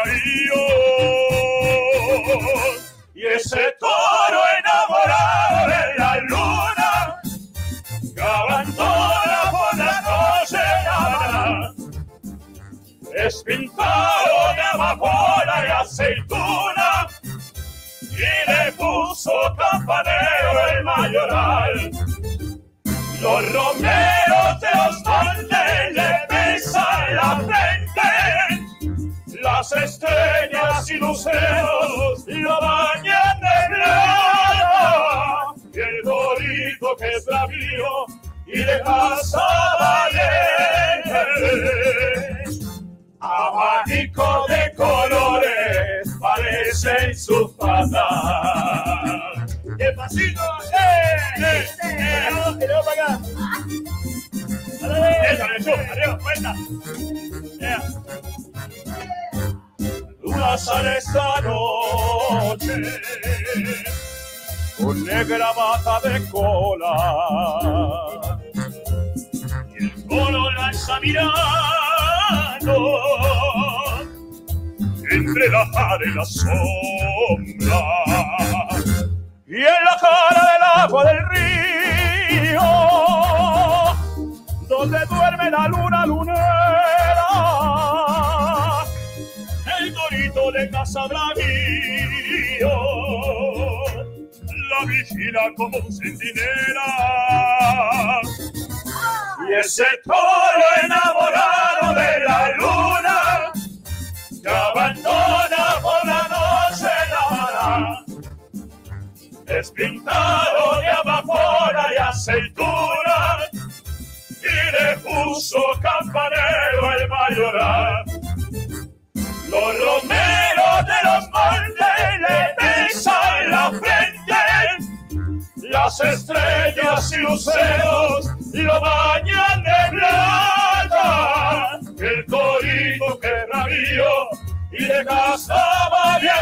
Y ese toro enamorado de la luna, cabantola por la noche llama, es pintado de amapola y aceituna, y le puso campanero el mayoral. Los romeros de los le besan la frente, las estrellas y luceros bañan de plata, y el dorito que es y de casa valiente. Abanico de colores parecen sus patas. ¡Qué pasito! ¡Eh! ¡Eh! ¡Eh! ¡Y. ¡Eh! Sale esta noche con negra bata de cola y el coro la está mirando entre la jara y la sombra y en la cara del agua del río donde duerme la luna lunera cuando de casa bravío la vigila como un centinela. Y ese toro enamorado de la luna que abandona por la noche la mala es pintado de amafora y aceituna y le puso campanero el mayoral. Los romeros de los montes le besan la frente, las estrellas y luceros lo bañan de plata, el corito que rabió y de casa valiente.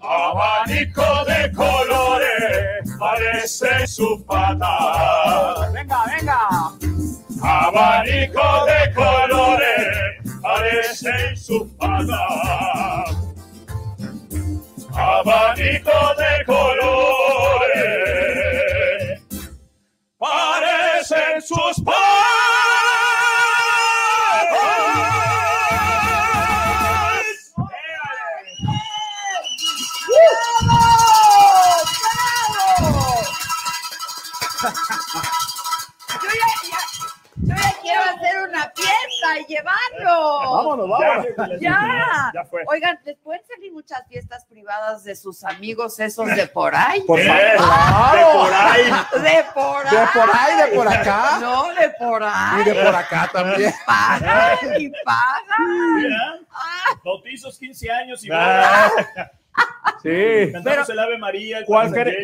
Abanico de colores parece su pata. Venga, venga. Abanico de colores parece su pata. Ya. Ya, ya fue. Oigan, ¿les pueden salir muchas fiestas privadas de sus amigos esos de por ahí? Por Eh, favor. De por ahí. De por ahí. De por ahí, de por acá. No, de por ahí. Y de por acá también. Pagan y pagan. Mira, Bautizos 15 años y Ah. Sí. Cantamos el Ave María, el Cualquier,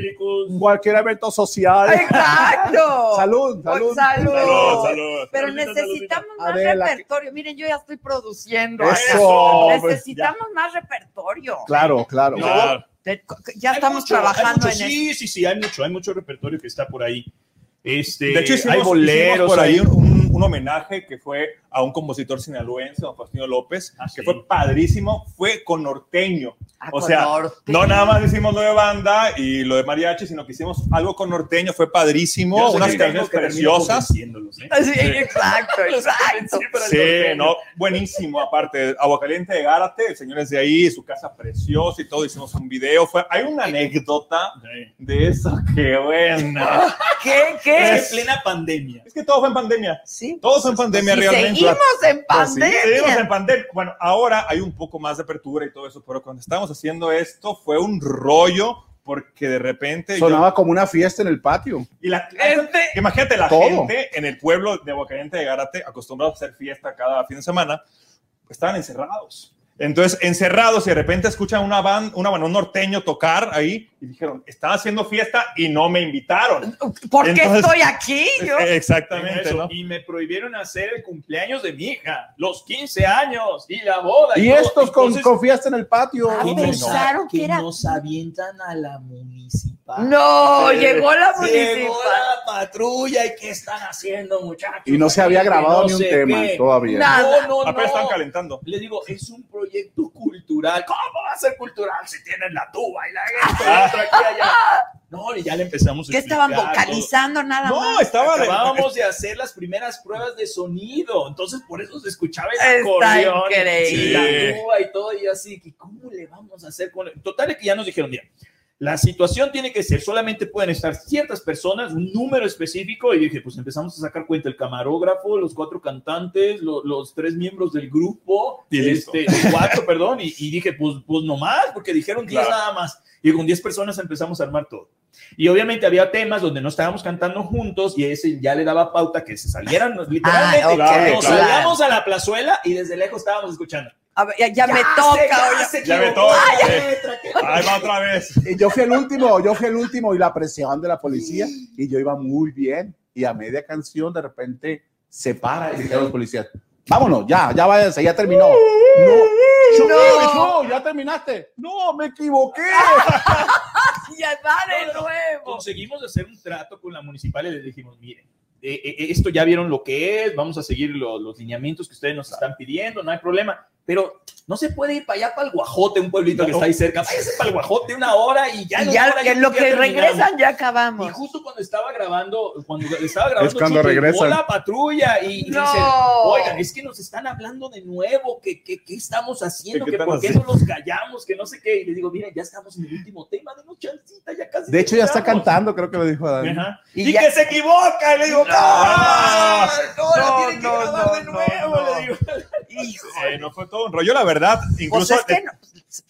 cualquier evento social. Exacto. *laughs* salud, salud. Salud. Salud, salud. Pero Saludita, necesitamos más Adela, que- repertorio. Miren, yo ya estoy produciendo. Eso, acá. pues, necesitamos más repertorio. Claro, claro. Claro. Ya estamos mucho, trabajando mucho, en eso. Sí, sí, sí, hay mucho, hay mucho repertorio que está por ahí. Este, De hecho, hicimos, hay boleros hicimos por ahí hay- un, un- un homenaje que fue a un compositor sinaloense, don Faustino López, Ah, que sí. fue padrísimo, fue con norteño. Ah, o con sea, norteño. no nada más hicimos lo de banda y lo de mariachi, sino que hicimos algo con norteño, fue padrísimo, unas canciones preciosas. ¿eh? Sí, exacto, *laughs* exacto. Sí, no, buenísimo. Aparte, Aguacaliente de Gárate, el señor es de ahí, su casa preciosa y todo. Hicimos un video. Fue, hay una anécdota de eso que buena. *laughs* ¿Qué? Es ¿Qué? en plena pandemia. Es que todo fue en pandemia. Sí. Todo fue en pandemia Y realmente. seguimos en Pues sí, seguimos en pandemia. pandemia. Bueno, ahora hay un poco más de apertura y todo eso, pero cuando estábamos haciendo esto fue un rollo porque de repente yo- Sonaba como una fiesta en el patio. y la Gente. imagínate la Todo. gente en el pueblo de Aguacaliente de Gárate acostumbrados a hacer fiesta cada fin de semana estaban encerrados entonces encerrados y de repente escuchan una banda una bueno, un norteño tocar ahí y dijeron están haciendo fiesta y no me invitaron ¿Por qué Entonces- estoy aquí? *laughs* Yo? Eh, exactamente Eso, ¿no? Y me prohibieron hacer el cumpleaños de mi hija, los 15 años y la boda. Y todo. estos con, Entonces, con fiesta en el patio. Ah, que pensaron que que era- nos avientan a la municipal. No, Eh, llegó la Llegó municipal. la patrulla y qué están haciendo, muchachos. Y no se había Que grabado no ni un tema qué. todavía. Nada. No, no, apenas no. están calentando Le digo, es un proyecto cultural. ¿Cómo va a ser cultural si tienen la tuba y la aquí y allá? *laughs* No, y ya le empezamos a ¿Qué estaban vocalizando nada no más? estaba de- Acabábamos de hacer las primeras pruebas de sonido, entonces por eso se escuchaba el Está acordeón increíble. y la tuba y todo, y así, que ¿cómo le vamos a hacer con Total, es que ya nos dijeron, mira, la situación tiene que ser, solamente pueden estar ciertas personas, un número específico, y dije, pues empezamos a sacar cuenta el camarógrafo, los cuatro cantantes, lo- los tres miembros del grupo, este, cuatro, perdón, y, y dije, pues, pues no más, porque dijeron 10 Claro. nada más, y con 10 personas empezamos a armar todo. Y obviamente había temas donde no estábamos cantando juntos y ese ya le daba pauta que se salieran literalmente. Ah, ok, nos claro. salíamos a la plazuela y desde lejos estábamos escuchando. A ver, ya, ya me se- toca. ya Ya me toca, ahí va otra vez Y yo fui el último, yo fui el último y la presión de la policía y yo iba muy bien y a media canción de repente se para y dijeron los policías, vámonos, ya, ya váyanse, ya terminó. No, No. no, ya terminaste. No, me equivoqué. *laughs* Ya va de nuevo. Conseguimos hacer un trato con la municipal y les dijimos, miren, eh, eh, esto ya vieron lo que es, vamos a seguir lo- los lineamientos que ustedes nos están pidiendo, no hay problema. Pero no se puede ir para allá, para el Guajote, un pueblito que está ahí cerca. Váyase para el Guajote una hora y ya. en Y ya hora que lo que terminamos. regresan ya Y acabamos. justo cuando estaba grabando, cuando estaba grabando, Es cuando llegó regresan. la patrulla y, y No. dicen, oigan, es que nos están hablando de nuevo, que qué qué estamos haciendo, ¿Qué que por qué no los callamos, que no sé qué. Y le digo, miren, ya estamos en el último tema, denos chancita, ya casi. De hecho, ya está terminamos". cantando, creo que me dijo Adán. Ajá. Y Y, ya- que se equivoca, y le digo, no, No, no, la no, tienen que no, grabar no, de no, nuevo, no. le digo. Hijo. Eh, no fue todo un rollo la verdad Pues incluso es que no-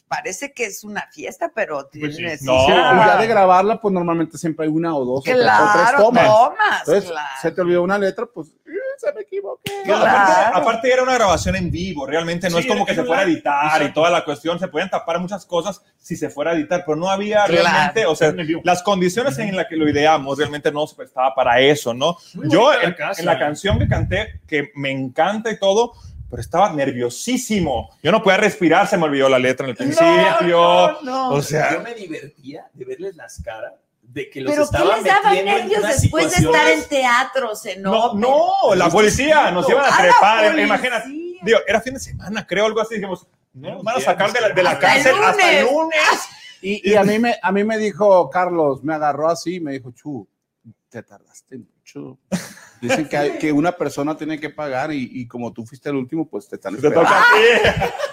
parece que es una fiesta, pero Pues tiene Sí, sí, y ya- de grabarla, pues normalmente siempre hay una o dos o tres- o tres, Claro, tomas. tomas, Entonces, claro. se te olvidó una letra, pues eh, se me equivoqué. No, Claro. aparte, aparte era una grabación en vivo, realmente no Sí, es como que se fuera a editar y toda la cuestión, se pueden tapar muchas cosas si se fuera a editar, pero no había Claro. realmente, o sea, las condiciones en las que lo ideamos realmente no se prestaba para eso, ¿no? Muy Yo la en, casa. en la canción que canté, que me encanta y todo, pero estaba nerviosísimo. Yo no podía respirar, se me olvidó la letra en el principio. no, no. O sea, Yo me divertía de verles las caras, de que los Pero ¿qué estaba les nervios después de estar en teatros, en no, no, la policía nos iban a trepar, policía. imagínate. Digo, era fin de semana, creo, algo así. Dijimos, no, nos van a sacar de la, de la Hasta el cárcel hasta el lunes. *laughs* Y, y a, mí me, a mí me dijo Carlos, me agarró así, me dijo, Chu, te tardaste mucho. *laughs* Dicen que, hay- que una persona tiene que pagar y, y como tú fuiste el último, pues te están esperando.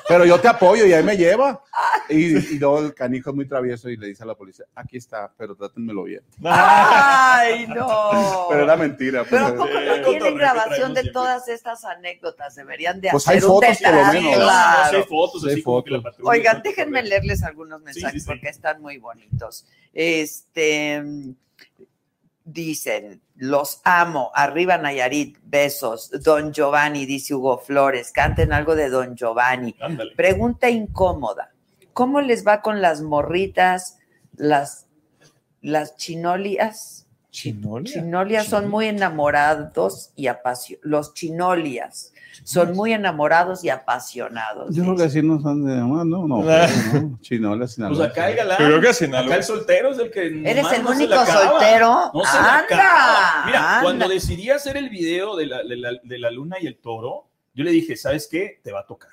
Pero yo te apoyo y ahí me lleva. Y, y luego el canijo es muy travieso y le dice a la policía, aquí está, pero trátenmelo bien. *laughs* Ay, no. Pero era mentira. Pero ¿a pues. poco Sí, no tienen grabación de todas estas anécdotas? Deberían de Pues hacer hay un fotos, por lo menos. No, claro. sí hay fotos, Sí hay así como que la fotos. patrulla Oigan, déjenme leerles algunos Sí, mensajes sí, sí. porque están muy bonitos. Este dicen, los amo, arriba Nayarit, besos, Don Giovanni, dice Hugo Flores, canten algo de Don Giovanni. Ándale. Pregunta incómoda, ¿cómo les va con las morritas, las, las chinolias? Chinolia. Chinolias son muy enamorados y apasionados. Los chinolias son muy enamorados y apasionados. Yo creo que así no son de más, no, no, no, *laughs* chinola, Pues Sinaloa. acá el galán. Creo que Sinaloa. Acá el soltero es el que. ¿Eres el no único soltero? No se la ¡Anda! Mira, anda. cuando decidí hacer el video de la, de, la, de la luna y el toro, yo le dije, ¿sabes qué? Te va a tocar.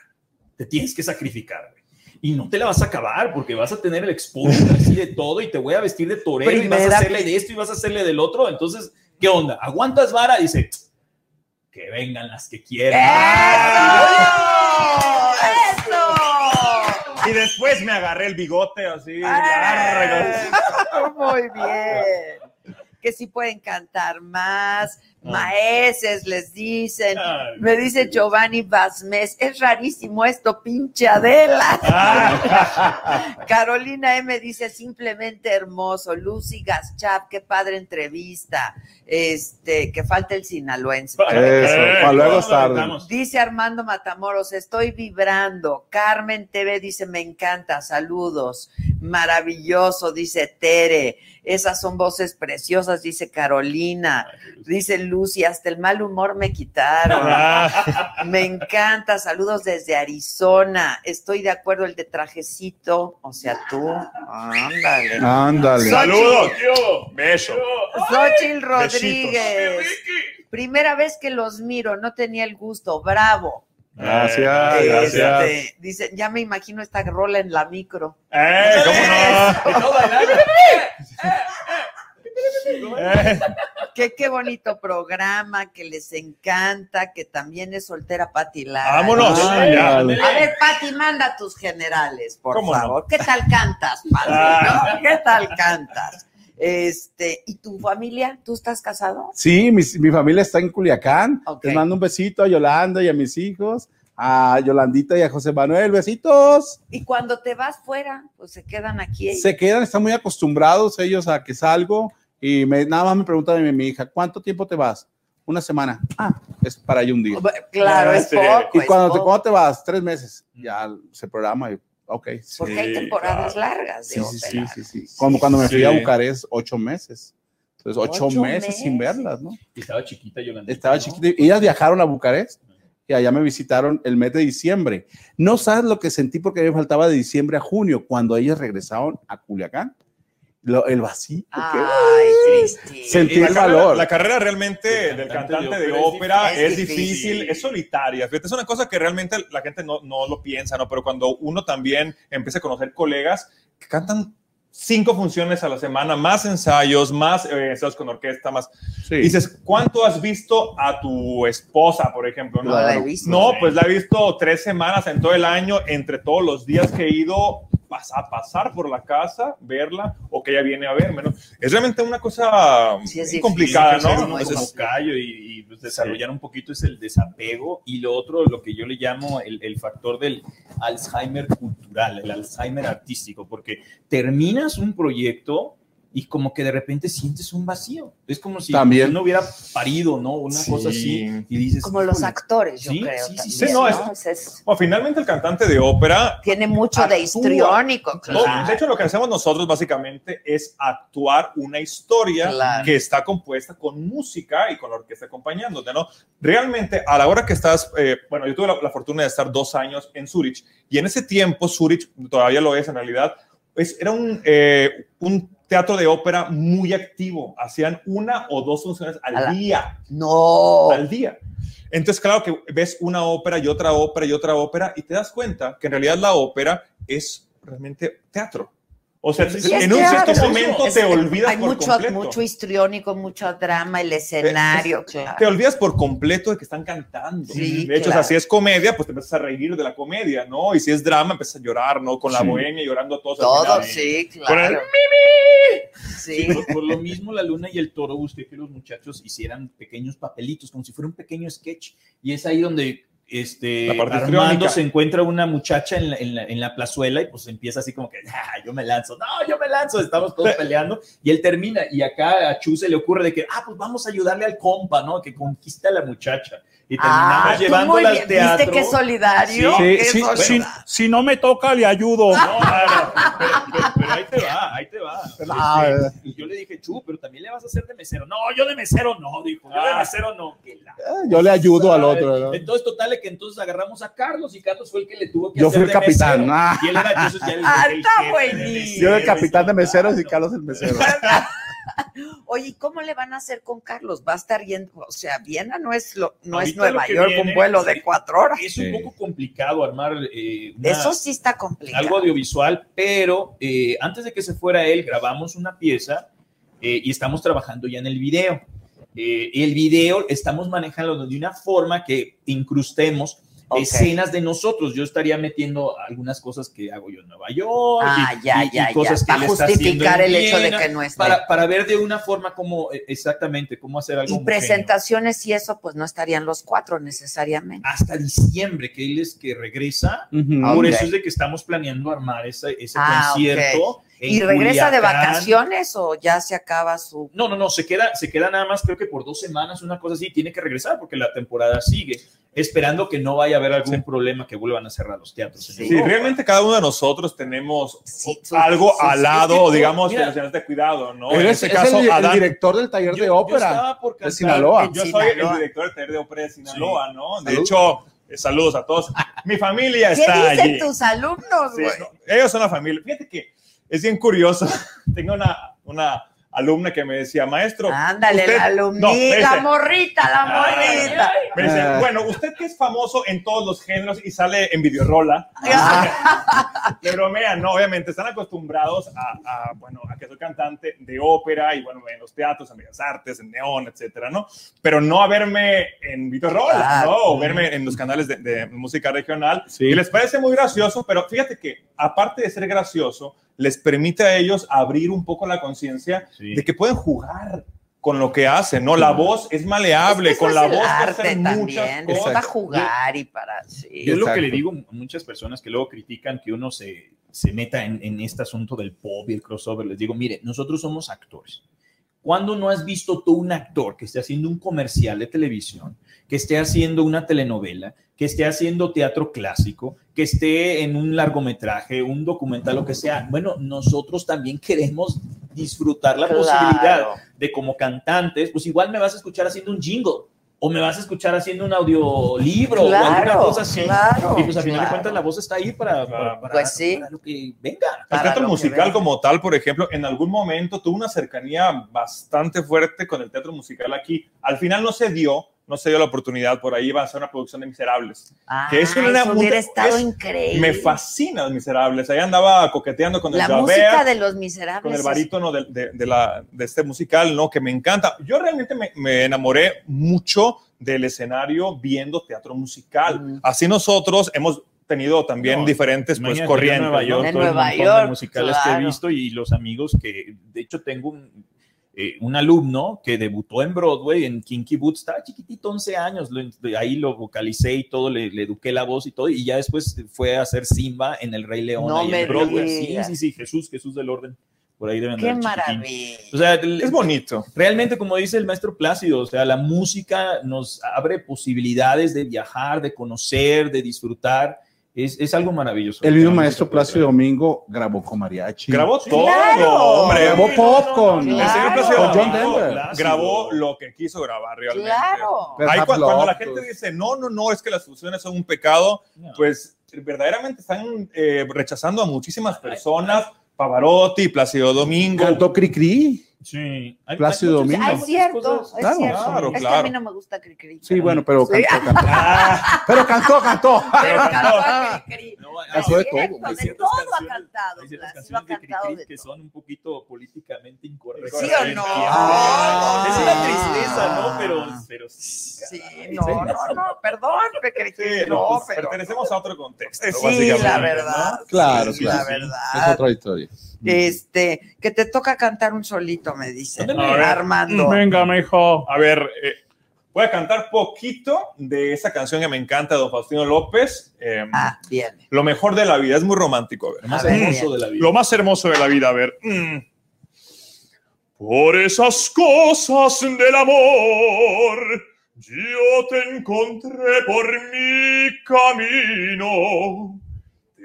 Te tienes que sacrificar, güey. Y no te la vas a acabar porque vas a tener el exposure así de todo y te voy a vestir de torero y vas a hacerle de esto y vas a hacerle del otro. Entonces, ¿qué onda? ¿Aguantas vara? Dice, que vengan las que quieran. ¡Eso! ¡Eso! Y después me agarré el bigote así. Largo. Muy bien. Que sí pueden cantar más. Maeses les dicen. Ay. Me dice Giovanni Basmes, es rarísimo esto, pinche Adela. *laughs* Carolina M dice simplemente hermoso. Lucy Gaschap, qué padre entrevista. Este, que falta el sinaloense. Eso, para luego es tarde. Vamos. Dice Armando Matamoros, estoy vibrando. Carmen TV dice, me encanta, saludos. Maravilloso, dice Tere. Esas son voces preciosas, dice Carolina. Dice Lucy, hasta el mal humor me quitaron. Ah, Me encanta, saludos desde Arizona. Estoy de acuerdo, el de trajecito, o sea, tú. Ándale. Ándale. Saludos. Yo. Beso. Xochitl Besitos. Rodríguez. Primera vez que los miro, no tenía el gusto. Bravo. Gracias, Eh, gracias. Este, dice, ya me imagino esta rola en la micro. Eh, ¿cómo Y no? *laughs* Eh, *laughs* Que qué bonito programa, que les encanta, que también es soltera Pati Lara. Vámonos. Ay, Ya. ándale. A ver, Pati, manda tus generales, por ¿Cómo no? favor. ¿Qué tal cantas, Pati? Ah. no? ¿Qué tal cantas? Este, ¿y tu familia? ¿Tú estás casado? Sí, mi, mi familia está en Culiacán. Ok. Les mando un besito a Yolanda y a mis hijos, a Yolandita y a José Manuel. Besitos. Y cuando te vas fuera, pues se quedan aquí. ellos. Se quedan, están muy acostumbrados ellos a que salgo y me, nada más me preguntan a mi, mi hija, ¿cuánto tiempo te vas? Una semana. Ah, es para allá un día. Claro, es poco. Y es cuando te, poco, ¿cuándo te vas? Tres meses. Ya se programa y, ok. sí. Porque hay temporadas claro. largas de Sí, sí, sí, sí, sí. Como cuando me fui Sí. a Bucarest, ocho meses. Entonces, ocho, Ocho meses, sin meses. verlas, ¿no? Y estaba chiquita Yolanda. Estaba chiquita. y Ellas viajaron a Bucarest y allá me visitaron el mes de diciembre. No sabes lo que sentí porque me faltaba de diciembre a junio, cuando ellas regresaron a Culiacán. Lo- el vacío. que- Ay, Cristi. Sentí Y la el carrera- valor. La carrera realmente Del del cantante de de ópera es es, difícil. difícil, es solitaria. Fíjate, es una cosa que realmente la gente no, no lo piensa, ¿no? Pero cuando uno también empieza a conocer colegas que cantan cinco funciones a la semana, más ensayos, más eh, ensayos con orquesta, más. Sí. Dices, ¿cuánto has visto a tu esposa, por ejemplo? No la he visto. No, pues la he visto tres semanas en todo el año, entre todos los días que he ido pas- a pasar por la casa, verla, o que ella viene a verme, ¿no? Es realmente una cosa Sí, es complicada, Sí, ¿no? Pues como es- callo y, y, pues, desarrollar un poquito es el desapego y lo otro, lo que yo le llamo el, el factor del Alzheimer cultural. cultural, el Alzheimer artístico, porque terminas un proyecto y como que de repente sientes un vacío. Es como si También. uno hubiera parido, ¿no? Una Sí. cosa así. Y dices, Como los actores, yo Sí, creo. sí, sí, también, sí, no, es- ¿no? Es- es- Bueno, finalmente el cantante de ópera tiene mucho de Actúa. histriónico. Todo- claro. De hecho, lo que hacemos nosotros básicamente es actuar una historia Claro. que está compuesta con música y con la orquesta acompañándote, ¿no? Realmente, a la hora que estás, eh, bueno, yo tuve la, la fortuna de estar dos años en Zurich y en ese tiempo Zurich, todavía lo es en realidad, pues era un, eh, un teatro de ópera muy activo. Hacían una o dos funciones al la- día No. al día. Entonces, claro que ves una ópera y otra ópera y otra ópera y te das cuenta que en realidad la ópera es realmente teatro. O sea, Sí, en un cierto momento Es- te olvidas Hay por mucho, completo. mucho histriónico, mucho drama, el escenario, claro. Te olvidas por completo de que están cantando. Sí, de hecho, o claro. sea, si es comedia, pues te empiezas a reír de la comedia, ¿no? Y si es drama, empiezas a llorar, ¿no? Con la Sí. bohemia llorando todos. al Todo, sí, Con el claro. Sí, Sí. por, por lo mismo la luna y el toro busqué que los muchachos hicieran pequeños papelitos, como si fuera un pequeño sketch. Y es ahí donde este, Armando se encuentra una muchacha en la, en, la, en la plazuela y pues empieza así como que, "Ah, yo me lanzo, no, yo me lanzo, estamos todos *laughs* peleando y él termina y acá a Chu se le ocurre de que, ah, pues vamos a ayudarle al compa, ¿no? Que conquista a la muchacha. Y terminamos Ah, llevándola muy al teatro. ¿Viste qué solidario? Sí, Qué Sí, solidario. si, si no me toca, le ayudo. No, *laughs* claro, pero, pero- pero ahí te va, ahí te va. Ah, Este, y yo le dije, Chu, pero también le vas a hacer de mesero. No, yo de mesero no, dijo. Yo de Ah. mesero no. Que la- Eh, Yo le ayudo al otro. ¿no? Entonces, total, es que entonces agarramos a Carlos y Carlos fue el que le tuvo que Yo hacer fui el de capitán. mesero. Ah. Y él era entonces ya el, Ah, el está buenísimo. Yo el capitán de meseros y. Carlos el mesero. *laughs* Oye, ¿y cómo le van a hacer con Carlos? Va a estar yendo, o sea, Viena no es lo, no es Ahorita Nueva York, viene, un vuelo de cuatro horas. Es un Sí. poco complicado armar eh, una- Eso sí está complicado. algo audiovisual, pero eh, antes de que se fuera él, grabamos una pieza eh, y estamos trabajando ya en el video. Eh, el video estamos manejando de una forma que incrustemos Escenas de nosotros. Yo estaría metiendo algunas cosas que hago yo en Nueva York Ah, y, ya, y- y ya, cosas ya. que él Para está justificar el hecho de que no es para, para ver de una forma cómo eh, exactamente cómo hacer algo Y homogéneo. presentaciones y eso, pues no estarían los cuatro necesariamente. hasta diciembre, que él es que regresa. Ujú. Por eso es de que estamos planeando armar ese, ese Ah, concierto. ¿Y regresa de Culiacán. vacaciones o ya se acaba su... No, no, no, se queda, se queda nada más, creo que por dos semanas, una cosa así, tiene que regresar porque la temporada sigue, esperando que no vaya a haber algún problema que vuelvan a cerrar los teatros. en Sí. Sí, realmente cada uno de nosotros tenemos Sí, su- algo su- al lado, que, digamos, mira, de los señales de cuidado, ¿no? en este es caso, el, el Adán, director del taller Yo- de yo ópera de Sinaloa. yo soy Sinaloa. el director del taller de ópera de Sinaloa, ¿no? De Salud. hecho, eh, saludos a todos. Mi familia ¿Qué está dicen allí. tus alumnos, Sí, güey? no, ellos son la familia. Fíjate que es bien curioso. *laughs* Tengo una, una alumna que me decía, maestro. Ándale, usted- la no, alumnita, me la morrita, la Ah, morrita. Me dice, Ah. bueno, usted que es famoso en todos los géneros y sale en videorola, *laughs* le bromean, no, obviamente están acostumbrados a, a, bueno, a que soy cantante de ópera y, bueno, en los teatros, en Bellas Artes, en Neón, etcétera, ¿no? Pero no a verme en videorola, Claro. ¿no? O verme en los canales de, de música regional. Sí. Y les parece muy gracioso, pero fíjate que, aparte de ser gracioso, les permite a ellos abrir un poco la conciencia Sí. de que pueden jugar con lo que hacen, ¿no? La voz es maleable, Es que con la es voz hacer muchas también, es cosas. para jugar y para... Sí. Yo lo que le digo a muchas personas que luego critican que uno se, se meta en, en este asunto del pop y el crossover, les digo, mire, nosotros somos actores. ¿Cuándo no has visto tú un actor que esté haciendo un comercial de televisión, que esté haciendo una telenovela, que esté haciendo teatro clásico, que esté en un largometraje, un documental, lo que sea? Bueno, nosotros también queremos disfrutar la Claro. posibilidad de como cantantes, pues igual me vas a escuchar haciendo un jingle o me vas a escuchar haciendo un audiolibro o alguna cosa así. claro, y pues a final de claro. cuentas la voz está ahí para, para, para- Pues sí. para lo que venga. El teatro musical como tal, por ejemplo, en algún momento tuvo una cercanía bastante fuerte con el teatro musical aquí. Al final no se dio, no se dio la oportunidad, por ahí iba a ser una producción de Miserables. Ah, que es una eso hubiera estado es- increíble. Me fascina Los Miserables. Ahí andaba coqueteando con el La Javert, música de Los Miserables. con el barítono de, de- de la, de este musical, ¿no? Que me encanta. Yo realmente me, me enamoré mucho del escenario viendo teatro musical. Mm. Así nosotros hemos tenido también No, diferentes pues, corrientes. Nueva ¿no? York, En todo el Nueva de York, musicales que claro. he visto y los amigos que, de hecho, tengo un, eh, un alumno que debutó en Broadway, en Kinky Boots, estaba chiquitito, 11 años, lo- ahí lo vocalicé y todo, le, le eduqué la voz y todo, y ya después fue a hacer Simba en El Rey León, No ahí me en Broadway. Sí, digas. sí, sí, Jesús, Jesús del orden. Por ahí deben Qué maravilla. O sea, Es bonito. Realmente, como dice el maestro Plácido, o sea, la música nos abre posibilidades de viajar, de conocer, de disfrutar. Es, es algo maravilloso. El mismo maestro Plácido Domingo grabó con mariachi. Grabó todo, Claro. hombre. Grabó pop con, El Claro. señor Plácido con John Domingo Denver. Grabó lo que quiso grabar realmente. Claro. Pero Ahí cuando Love, la gente pues. dice, no, no, no, es que las fusiones son un pecado, No. pues verdaderamente están eh, rechazando a muchísimas personas. Pavarotti, Plácido Domingo. Cantó Cricri. Sí. Hay- Plácido hay Domingo. Ah, es cierto, cosas- es Claro, cierto. claro, es que a claro. mí no me gusta Cricri. Sí, bueno, pero Sí. cantó, cantó. *laughs* Pero cantó, cantó. Pero cantó a Cricri. No, hay- Cantó de todo. de todo ha canciones- cantado. Hay ciertas Plácido ha canciones de cantado Cricri que son un poquito políticamente incorrectas. ¿Sí o no? Ah, es una Ah. tristeza, ¿no? Pero, pero Sí, no, no, no, perdón, Sí, que no, no, pues, pero. pertenecemos a otro contexto. Sí, básicamente, la ¿no? verdad. Claro, sí, claro. La Es otra historia. Este, que te toca cantar un solito, me ver. Armando. Venga, mijo. A ver, eh, voy a cantar poquito de esa canción que me encanta de Don Faustino López. eh, Ah, bien. Lo mejor de la vida, es muy romántico. A ver. lo más A ver, hermoso bien. de la vida. Lo más hermoso de la vida, a ver. mm. Por esas cosas del amor, yo te encontré por mi camino.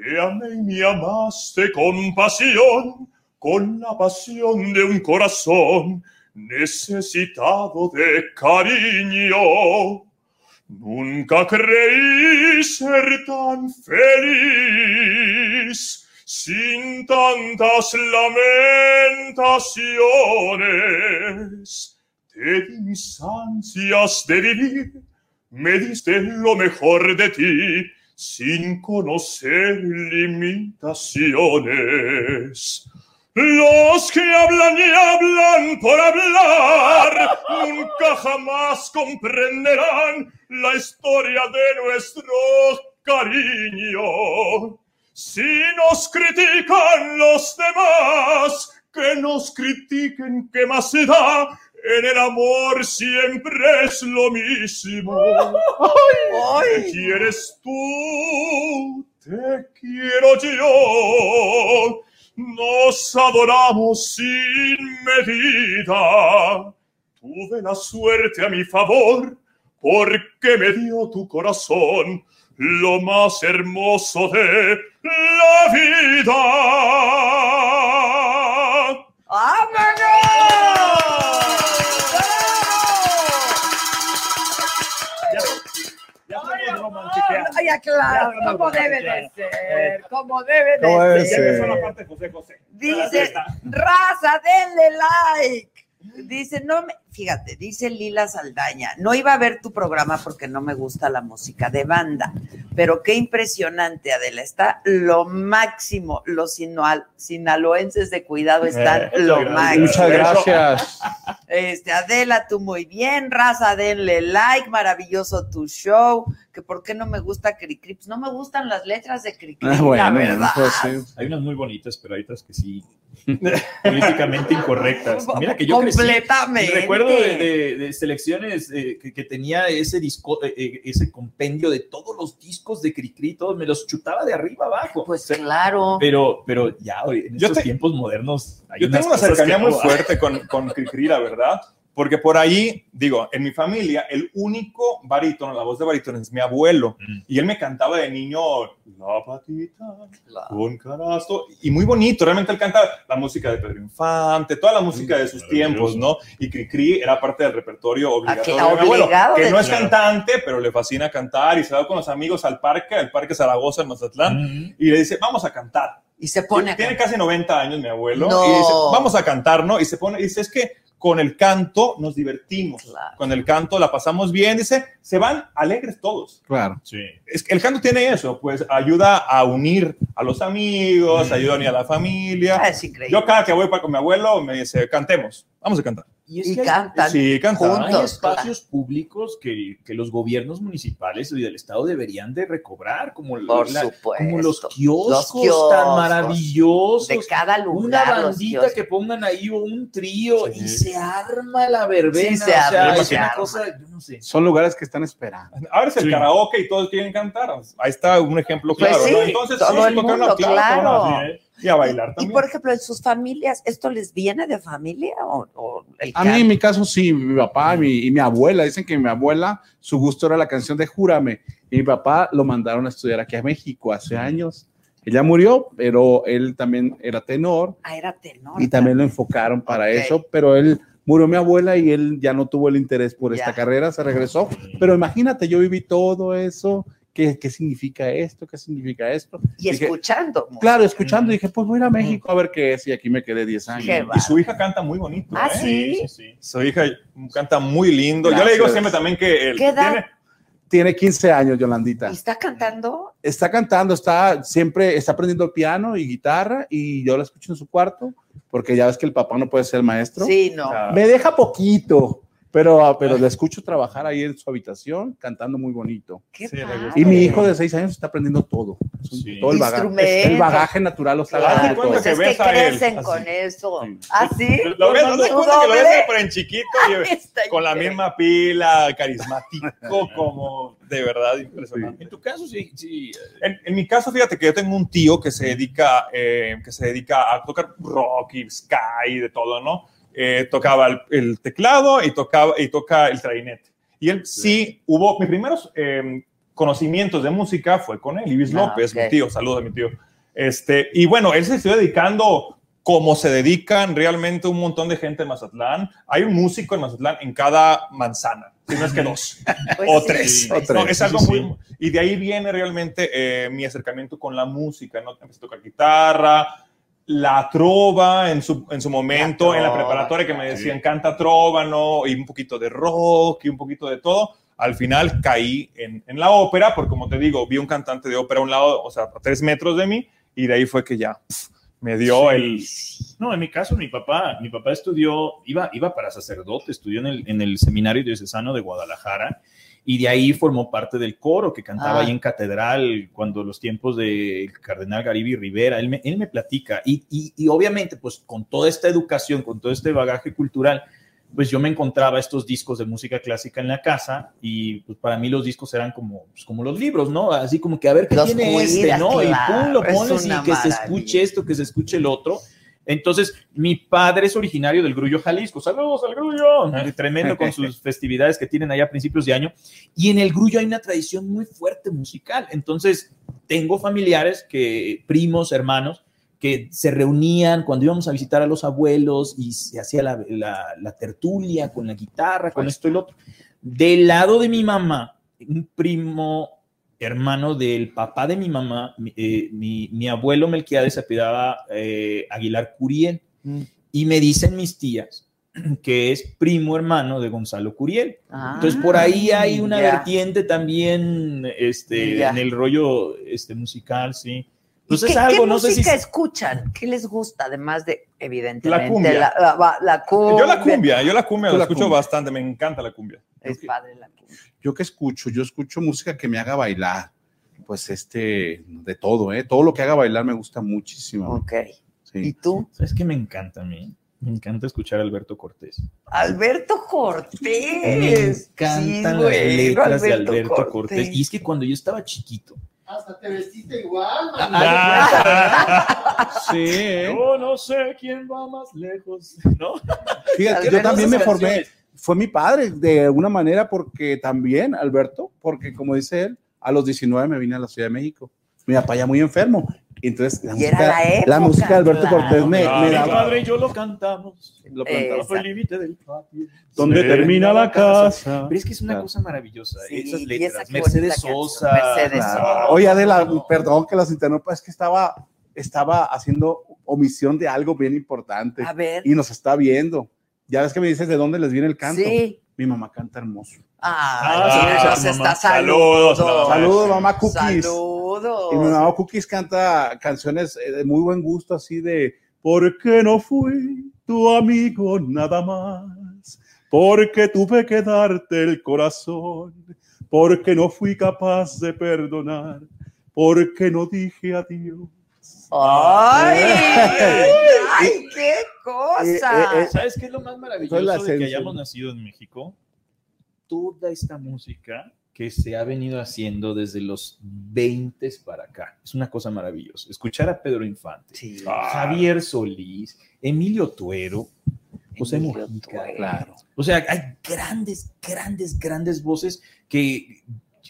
Te amé y me amaste con pasión, con la pasión de un corazón necesitado de cariño. Nunca creí ser tan feliz sin tantas lamentaciones. Te di mis ansias de vivir, me diste lo mejor de ti sin conocer limitaciones. Los que hablan y hablan por hablar nunca jamás comprenderán la historia de nuestro cariño. Si nos critican los demás, que nos critiquen, ¿qué más se da? En el amor siempre es lo mismo. ¿Qué quieres tú? Te quiero yo. Nos adoramos sin medida. Tuve la suerte a mi favor porque me dio tu corazón lo más hermoso de la vida. Ay, ya, claro, Ya, como debe de ser, como debe de ¿Cómo debe ser. la parte José José. Dice, raza, denle like. Dice, no me, fíjate, dice Lila Saldaña, no iba a ver tu programa porque no me gusta la música de banda, pero qué impresionante, Adela, está lo máximo, los sinaloenses de cuidado están Eh, lo muchas máximo. Muchas gracias. *laughs* Este, Adela, tú muy bien, raza, denle like, maravilloso tu show, que por qué no me gusta Cricri, Pues no me gustan las letras de Cricri, Ah, la bueno, verdad. pues sí. Hay unas muy bonitas, pero hay otras que sí. *laughs* políticamente incorrectas. *laughs* Mira que yo Completamente. recuerdo de, de- de selecciones eh, que, que tenía ese disco, eh, ese compendio de todos los discos de Cricri, todos me los chutaba de arriba abajo. Pues claro. Pero, pero ya en Yo estos te- tiempos modernos. hay Yo unas tengo una cosas cercanía muy fuerte con, con Cricri, la verdad, porque por ahí, digo, en mi familia, el único barítono, la voz de barítono es mi abuelo, Mm. y él me cantaba de niño La patita con canasto, y muy bonito, realmente él canta la música de Pedro Infante, toda la música de sus tiempos, ¿no? Y Cricri era parte del repertorio obligatorio que- de mi abuelo, obligado que no es Claro. cantante, pero le fascina cantar, y se va con los amigos al parque, al Parque Zaragoza en Mazatlán, Mm. y le dice, vamos a cantar. Y se pone Tiene cantar. casi 90 años mi abuelo. No. Y dice, vamos a cantar, ¿no? Y se pone, y dice, es que con el canto nos divertimos. Claro. Con el canto la pasamos bien. Dice, se van alegres todos. Claro. Sí. Es que el canto tiene eso, pues ayuda a unir a los amigos, Mm. ayuda a unir a la familia. Ah, es increíble. Yo cada que voy para con mi abuelo me dice, cantemos, vamos a cantar. Y es Y que hay- cantan Sí, cantan. hay juntos. espacios públicos que, que los gobiernos municipales y del Estado deberían de recobrar, como, Por la- supuesto. como los kioscos, Los kioscos tan maravillosos. De cada una lugar. los bandita que pongan ahí o un trío Sí. y se arma la verbena. Sí, se o sea, arma, es se una arma. cosa, yo no sé. Son lugares que están esperando. Ahora es el Sí. karaoke y todos quieren cantar. Ahí está un ejemplo Pues claro. sí, ¿no? Entonces, todo sí, el una mundo, claro, claro. así, ¿eh? Y a bailar Y también. por ejemplo, en sus familias, ¿esto les viene de familia o, o el A mí, en mi caso, sí, mi papá y mi, y mi abuela. Dicen que mi abuela, su gusto era la canción de Júrame. Y mi papá lo mandaron a estudiar aquí a México hace años. Ella murió, pero él también era tenor Ah, era tenor. y también lo enfocaron para Ok. eso. Pero él murió mi abuela y él ya no tuvo el interés por Ya. esta carrera, se regresó. Pero imagínate, yo viví todo eso. ¿Qué, qué significa esto? ¿Qué significa esto? Y Dije, escuchando. música. Claro, escuchando, dije, pues voy a ir a México a ver qué es. Y aquí me quedé 10 años. Qué Y su hija canta muy bonito. Ah, ¿eh? ¿sí? sí. Su hija canta muy lindo. Yo le Gracias. digo siempre también que él ¿Qué edad? tiene- Tiene 15 años, Yolandita. ¿Y está cantando? está cantando, está siempre, está aprendiendo piano y guitarra y yo la escucho en su cuarto porque ya ves que el papá no puede ser maestro. Sí, no. Me deja poquito, pero, ah, pero la escucho trabajar ahí en su habitación cantando muy bonito. Qué Sí. Y mi hijo de seis años está aprendiendo todo. Sí. Todo el bagaje. El bagaje natural lo está pues es que él, crecen así. con eso. Sí. ¿Ah, sí? Lo ves, ¿no te ¿Su cuenta que lo ves pero en chiquito y *laughs* con la misma pila, carismático, *laughs* como de verdad impresionante. En tu caso, sí, sí. En, en mi caso, fíjate que yo tengo un tío que se dedica, eh, que se dedica a tocar rock y sky, de todo, ¿no? Eh, tocaba el, el teclado y, tocaba, y toca el clarinete. Y él sí, hubo, mis primeros eh, conocimientos de música fue con él, Ibis Ah, López, ok. mi tío, saludos a mi tío. Este, y bueno, él se estuvo dedicando como se dedican realmente un montón de gente en Mazatlán. Hay un músico en Mazatlán en cada manzana, si no es que dos Pues *laughs* o sí, tres. pues No, sí. es algo Sí, muy. sí. Y de ahí viene realmente eh, mi acercamiento con la música. ¿no? Empecé a tocar guitarra, la trova en su, en su momento, La en la preparatoria que me decían canta trova, ¿no? Y un poquito de rock y un poquito de todo. Al final caí en, en la ópera, porque como te digo, vi un cantante de ópera a un lado, o sea, a tres metros de mí, y de ahí fue que ya me dio el. No, en mi caso, mi papá, mi papá estudió, iba, iba para sacerdote, estudió en el, en el seminario diocesano de Guadalajara y de ahí formó parte del coro que cantaba Ah. ahí en catedral cuando los tiempos del cardenal Garibi Rivera, él me, él me platica y, y, y obviamente pues con toda esta educación, con todo este bagaje cultural, pues yo me encontraba estos discos de música clásica en la casa y pues para mí los discos eran como, pues, como los libros, ¿no? Así como que a ver qué Los tiene este, ¿no? claro, y pum, lo es pones y que se maravilla. escuche esto, que se escuche el otro. Entonces, mi padre es originario del Grullo, Jalisco. Saludos al Grullo. Tremendo con sus *laughs* festividades que tienen allá a principios de año. Y en el Grullo hay una tradición muy fuerte musical. Entonces, tengo familiares que, primos, hermanos, que se reunían cuando íbamos a visitar a los abuelos y se hacía la, la- la tertulia con la guitarra, con esto y lo otro. Del lado de mi mamá, un primo hermano del papá de mi mamá, mi, eh, mi- mi abuelo Melquiades se apellidaba eh, Aguilar Curiel. Mm. Y me dicen mis tías que es primo hermano de Gonzalo Curiel. Ah, Entonces por ahí hay una vertiente también este, en el rollo este, musical, sí. ¿Y Pues qué, es algo, qué no sé si... escuchan? ¿Qué les gusta? Además de, evidentemente, La cumbia. la, la- la cumbia. Yo la cumbia, yo la cumbia Yo la la escucho cumbia. bastante, me encanta la cumbia. Es padre la cumbia. Yo que escucho, yo escucho música que me haga bailar. Pues este, de todo, ¿eh? Todo lo que haga bailar me gusta muchísimo. Ok. Sí. ¿Y tú? ¿Sabes qué me encanta a mí? Me encanta escuchar a Alberto Cortés. Alberto Cortés. Me encantan Sí, las letras de Alberto Cortés. Y es que cuando yo estaba chiquito, Hasta te vestiste igual, *laughs* man. *laughs* Sí, ¿eh? yo no sé quién va más lejos, ¿no? Fíjate, yo Alberto, también me formé, fue mi padre de alguna manera porque también, Alberto, porque como dice él, a los 19 me vine a la Ciudad de México. Mi papá ya muy enfermo. Entonces, la, Y era música, la época, la música de Alberto claro, Cortés me, claro, me Mi daba. claro. padre y yo lo cantamos. Lo plantaba. Bajo el límite del patio. ¿Dónde Sí. termina la casa? Pero es que es una Claro. cosa maravillosa. Sí, esas letras. esa Mercedes. Sosa. Mercedes Claro. Sosa. Oye, Adela, perdón que las interrumpa, es que estaba, estaba haciendo omisión de algo bien importante A ver. y nos está viendo. Ya ves que me dices de dónde les viene el canto. Sí. Mi mamá canta hermoso. Ah, Ah, sí, está Saludos, saludos. Saludos, mamá Cookies. Saludos. Y mi mamá Cookies canta canciones eh, de muy buen gusto, así de ¿Por qué no fui tu amigo nada más? porque tuve que darte el corazón, porque no fui capaz de perdonar, porque no dije adiós. ¡Ay! Eh. ¡Ay, qué cosa! ¿Sabes qué es lo más maravilloso de que hayamos nacido en México? Toda esta música que se ha venido haciendo desde los 20 para acá. Es una cosa maravillosa. Escuchar a Pedro Infante, Javier Solís, Emilio Tuero, José Emilio Mujica. Tuero. Claro. O sea, hay grandes, grandes, grandes voces que,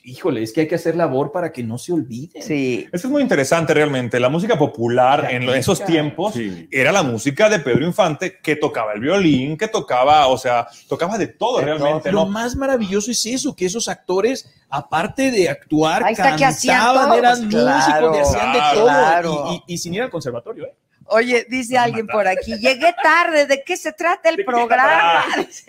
híjole, es que hay que hacer labor para que no se olviden. Sí. Eso es muy interesante realmente. La música popular en esos tiempos era la música de Pedro Infante que tocaba el violín, que tocaba, o sea, tocaba de todo realmente, Lo ¿no? más maravilloso es eso, que esos actores, aparte de actuar, Ahí está, que hacían cantaban, todo, eran pues, claro, músicos, hacían de todo. claro. Y, y- y sin ir al conservatorio, ¿eh? Oye, dice alguien por aquí, llegué tarde, ¿de qué se trata el programa?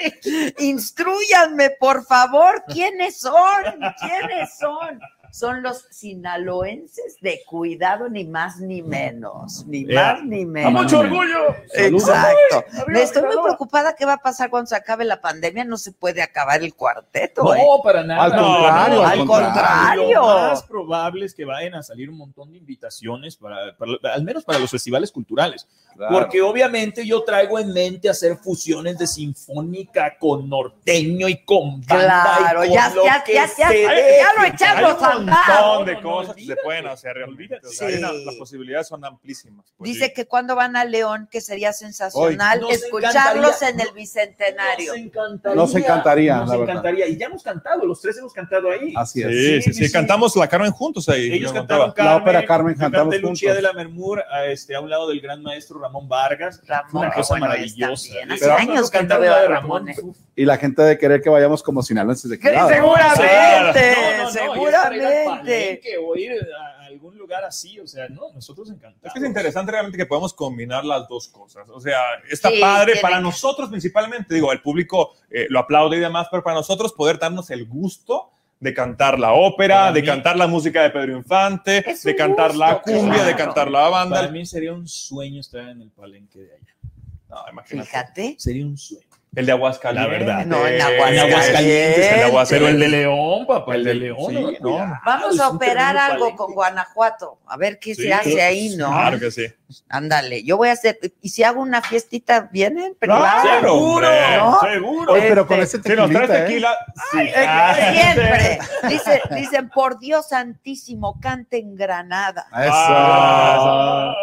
*laughs* Instruyanme, por favor, ¿quiénes son? ¿Quiénes son? Son los sinaloenses de cuidado, ni más ni menos, ni más ni menos. ¡A mucho orgullo! Exacto. Me estoy muy preocupada qué va a pasar cuando se acabe la pandemia. No se puede acabar el cuarteto. No, ¿eh? para nada. Al contrario, No, al no, contrario. Lo más probable es que vayan a salir un montón de invitaciones, para, para- al menos para los festivales culturales. Claro. Porque obviamente yo traigo en mente hacer fusiones de sinfónica con norteño y con banda. Claro, y con ya- lo ya- que ya- ya- se ya deje. lo echamos Hay un montón de No, no, cosas que se pueden hacer realmente. O sea, Sí. una- las posibilidades son amplísimas. pues, Dice sí. que cuando van a León, que sería sensacional escucharlos en el Bicentenario. Nos encantaría. Nos encantaría, Nos la verdad. encantaría. Y ya hemos cantado, los tres hemos cantado ahí. Así es. Sí, sí, sí, cantamos la Carmen juntos ahí. Ellos contaba. Carmen, La ópera Carmen cantamos canté Lucía juntos. de la Mermur a, este, a un lado del gran maestro Ramón Vargas. Ramón, Fue una cosa bueno es maravillosa. Hace años que no cantar veo a de Ramón. ¿eh? Y la gente de querer que vayamos como sinaloenses de Que. Seguramente, No, no, seguramente. O ir a algún lugar así, o sea, no, nosotros encantados. Es que es interesante realmente que podemos combinar las dos cosas. O sea, está Sí, padre para que- nosotros principalmente. Digo, el público eh, lo aplaude y demás, pero para nosotros poder darnos el gusto de cantar la ópera, Para de mí- cantar la música de Pedro Infante, de cantar la gusto, cumbia, de claro. cantar la Para banda. mí sería un sueño estar en el palenque de allá. No, imagínate. Fíjate. Sería un sueño. El de Aguascalientes. La verdad. No, en En Aguascalientes. Aguascalientes, el de Aguascalientes. Pero el de León, papá, el de El León. sí, no, no. Vamos a operar algo con Guanajuato. A ver qué Sí, se hace claro. ahí, ¿no? Claro que sí. Ándale. Yo voy a hacer. ¿Y si hago una fiestita, vienen? Claro, hombre, ¿No? seguro. Oye, pero con Este, ese Si nos traes tequilita, ¿eh? tequila, sí. Eh, Ah, Siempre. Dice- dicen, por Dios santísimo, canten Granada. Eso.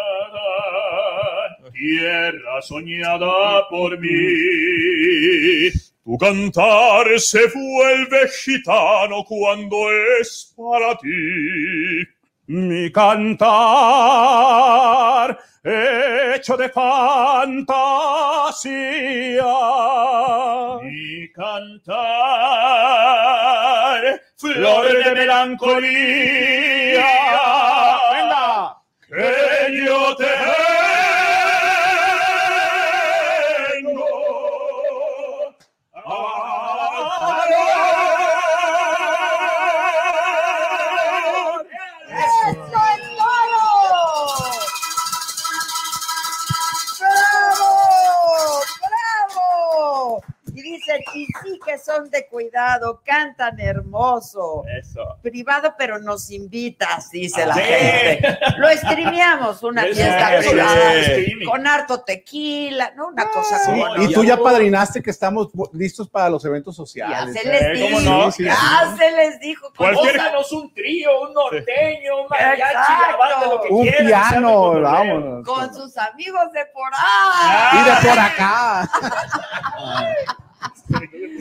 Tierra soñada por mí. Tu cantar se vuelve gitano cuando es para ti. Mi cantar hecho de fantasía. Mi cantar, flor de melancolía. Venga. que yo tengo. Dicen, y sí que son de cuidado, cantan hermoso. Eso. Privado, pero nos invitas, dice la Sí. gente. Lo streameamos, una Eso, fiesta privada, con harto tequila, ¿no? Una cosa Sí, como y tú ya padrinaste que estamos listos para los eventos Ya sociales. se les Eh, ¿cómo dijo, no? Sí, sí, ya se les dijo. Cualquier- Pónganos un trío, un norteño, un mariachi, la lo que Un quieran, piano, se con vámonos. Con sus amigos de por ahí. Y de por acá. *laughs*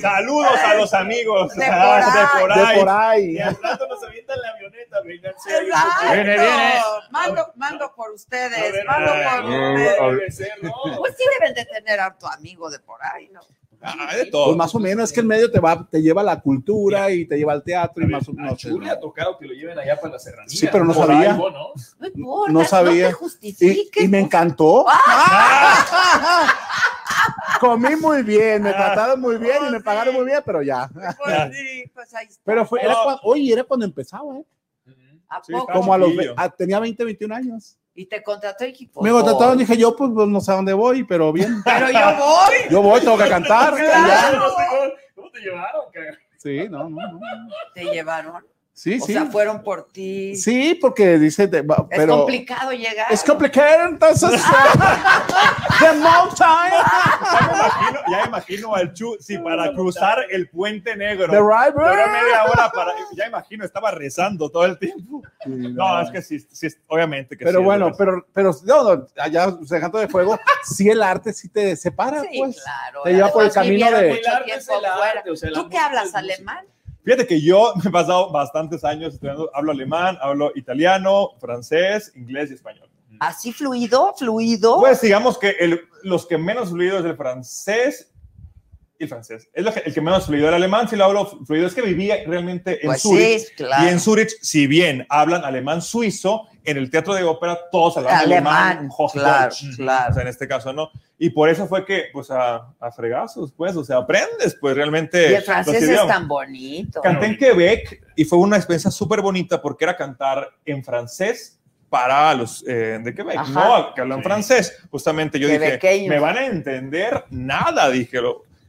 Saludos a los amigos De por ah, de por De ahí. por ahí. Y al rato nos avientan la avioneta, ahí. Viene, viene. Mando, mando por ustedes, A ver, mando a por ustedes. ¿no? Pues sí deben de tener harto amigo de por ahí, ¿no? Ah, de todo. Pues más o menos, es que el medio te va, te lleva a la cultura y te lleva al teatro y más o A menos. Chu le ha tocado que lo lleven allá para la serranía. Sí, pero no Por sabía. algo, ¿no? No importa, No sabía. te justifiques. Y, y me encantó. *laughs* Comí muy bien, me trataron muy bien y me pagaron muy bien, pero ya. Pues sí, pues ahí está. Pero fue, era cuando, oye, era cuando empezaba, ¿eh? ¿A Sí, poco? Como a los, ah, tenía 20, 21 años. Y te contrató y dijiste, Me contrataron, voy. dije yo, pues, pues, no sé a dónde voy, pero bien. *laughs* Pero yo voy. Yo voy, tengo que cantar. *laughs* Claro. ¿Cómo te llevaron? Sí, no, no, no. Te llevaron. Sí, o sí. sea, fueron por ti. Sí, porque dice, te- va- Es pero complicado llegar. es complicado, entonces. *laughs* The mountain. Ya me imagino, ya me imagino al Chu, si para cruzar el puente negro. The river. Duró media hora para. Ya imagino, estaba rezando todo el tiempo. No, es que sí, sí, obviamente que Pero sí, bueno, de pero, pero no, no, allá dejando de fuego, sí el arte sí te separa, Sí, pues. claro. Te lleva por el camino de. El arte es el arte, o sea, ¿Tú qué hablas alemán? Fíjate que yo *laughs* me he pasado bastantes años estudiando, hablo alemán, hablo italiano, francés, inglés y español. ¿Así fluido? ¿Fluido? Pues digamos que el- los que menos fluido es el francés y el francés. Es que- el que menos fluido. El alemán sí lo hablo fluido. Es que vivía realmente en Pues Zurich. sí, claro. Y en Zurich, si bien hablan alemán suizo, en el teatro de ópera todos hablan Alemán, alemán, claro, claro. O sea, en este caso no. Y por eso fue que, pues, a, a fregazos, pues, o sea, aprendes, pues, realmente. y el francés es tan bonito. Canté en Quebec y fue una experiencia súper bonita porque era cantar en francés para los eh, de Quebec, Ajá. ¿no? Que hablan francés. Justamente yo dije. ¿me van a entender? Nada, dije.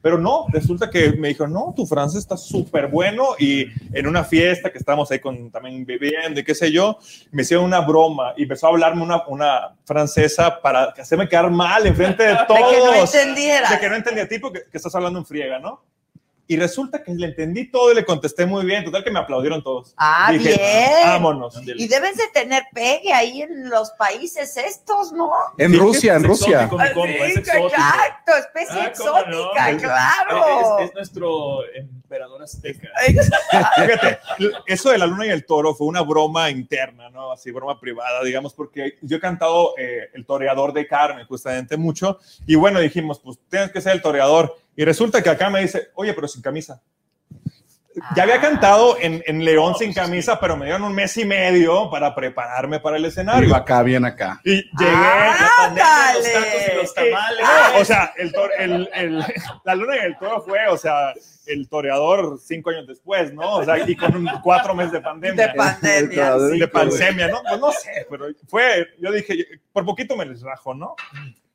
Pero no, resulta que me dijo, no, tu francés está súper bueno y en una fiesta que estábamos ahí con, también bebiendo y qué sé yo, me hicieron una broma y empezó a hablarme una, una francesa para hacerme quedar mal enfrente de todos. *laughs* De que no entendiera. De que no entendía, tipo que, que estás hablando en friega, ¿no? Y resulta que le entendí todo y le contesté muy bien. Total que me aplaudieron todos. Ah, Dije, bien. Vámonos. Y debes de tener pegue ahí en los países estos, ¿no? En Rusia, en Es Rusia. exótico, mi compa, es Sí, exótico. exacto, especie Ah, exótica, Es- claro. Es, es nuestro emperador azteca. *laughs* Fíjate, eso de la luna y el toro fue una broma interna, ¿no? Así, broma privada, digamos, porque yo he cantado eh, el toreador de Carmen justamente mucho. Y bueno, dijimos, pues tienes que ser el toreador. Y resulta que acá me dice, oye, pero sin camisa. Ya había cantado en, en León sin camisa, pero me dieron un mes y medio para prepararme para el escenario. Iba acá, bien acá. Y llegué. Ah, Los tacos y los tamales. No, o sea, el, tor- el- el- *laughs* la luna y el toro fue, o sea, el toreador cinco años después, ¿no? O sea, y con un- cuatro meses de pandemia. De pandemia, sí. De pandemia, ¿no? Pues no sé, pero fue, yo dije, por poquito me les rajo, ¿no?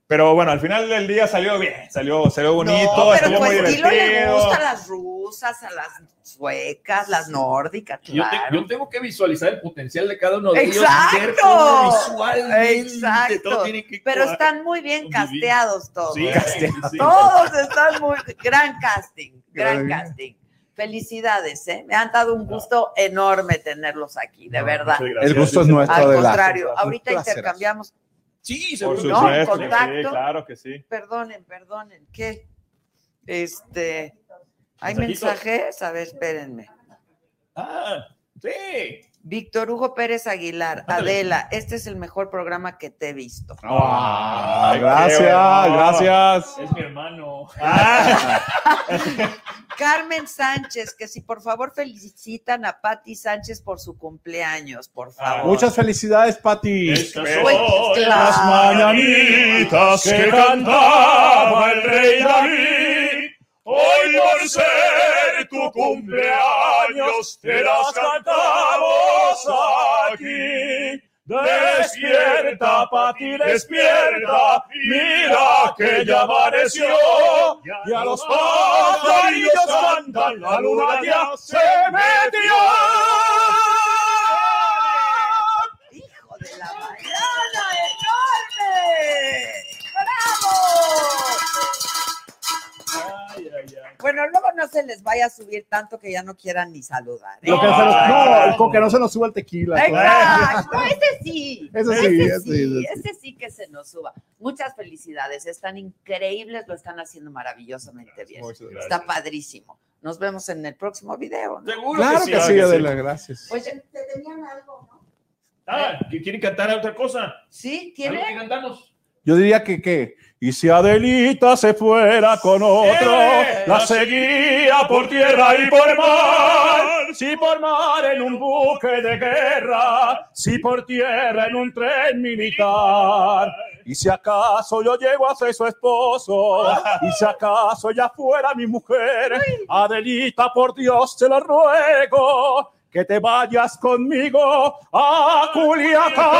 Pero bueno, al final del día salió bien, salió, salió bonito, No, pero salió muy pues Kilo le divertido. gusta a las rusas, a las suecas, las nórdicas, Yo, te- claro. yo tengo que visualizar el potencial de cada uno de ellos. Exacto. visualmente Exacto. todo tiene que Pero cuadrar. están muy bien casteados todos. Sí, Casteados. sí. Todos están muy gran casting, gran Ay. casting. Felicidades, ¿eh? Me han dado un gusto enorme tenerlos aquí, de No, verdad. El gusto es nuestro. Al contrario, ahorita intercambiamos. Sí, Por seguro. ¿no? supuesto, que sí, Contacto. claro que sí. Perdonen, perdonen, ¿qué? Este, ¿hay Mensajito. mensajes? A ver, espérenme. Ah, sí. Víctor Hugo Pérez Aguilar, Adela, este es el mejor programa que te he visto. Ah, gracias, gracias. Es mi hermano. Ah, *laughs* Carmen Sánchez, que si por favor felicitan a Patti Sánchez por su cumpleaños, por favor. Muchas felicidades, Pati. Estas Pues, las mañanitas que cantaba el rey David. Hoy por ser tu cumpleaños te las cantamos aquí. Despierta, Pati, despierta, mira que ya amaneció. Y a los pajarillos cantan, la luna ya se metió. Bueno, luego no se les vaya a subir tanto que ya no quieran ni saludar. ¿eh? Lo que se nos- no, con que no se nos suba el tequila. Exacto, ese sí. Ese sí, ese ese sí, ese sí que se nos suba. Muchas felicidades, están increíbles, lo están haciendo maravillosamente bien. Muchas gracias. Está padrísimo. Nos vemos en el próximo video. ¿no? Seguro Claro que sí. que sí, Adela, gracias. Oye, Te tenían algo, ¿no? Ah, ¿que ¿quieren cantar otra cosa? ¿sí? ¿Algo que ¿Tiene? cantamos? Yo diría que, que, y si Adelita se fuera con otro, ¡Eh! la seguía por tierra y por mar. Si por mar en un buque de guerra, si por tierra en un tren militar. Y si acaso yo llego a ser su esposo, y si acaso ella fuera mi mujer, Adelita, por Dios te lo ruego, que te vayas conmigo a Culiacán.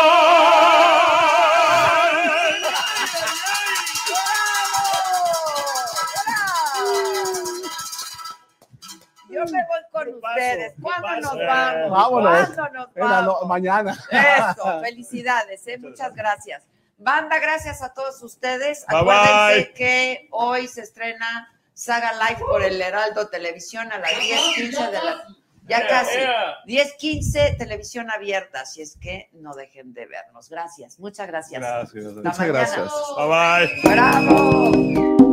Yo me voy con ustedes. ¿Cuándo paso? nos vamos? Vámonos. ¿Cuándo nos no- vamos? mañana. Eso, *laughs* felicidades, ¿eh? muchas gracias. Banda, gracias a todos ustedes. Bye, Acuérdense bye. que hoy se estrena Saga Live por el Heraldo Televisión a las 10:15 de la. Ya casi. ea. 10:15, televisión abierta. Así es que no dejen de vernos. Gracias, muchas gracias. Gracias. Hasta Muchas mañana. gracias. Bye bye. ¡Bravo!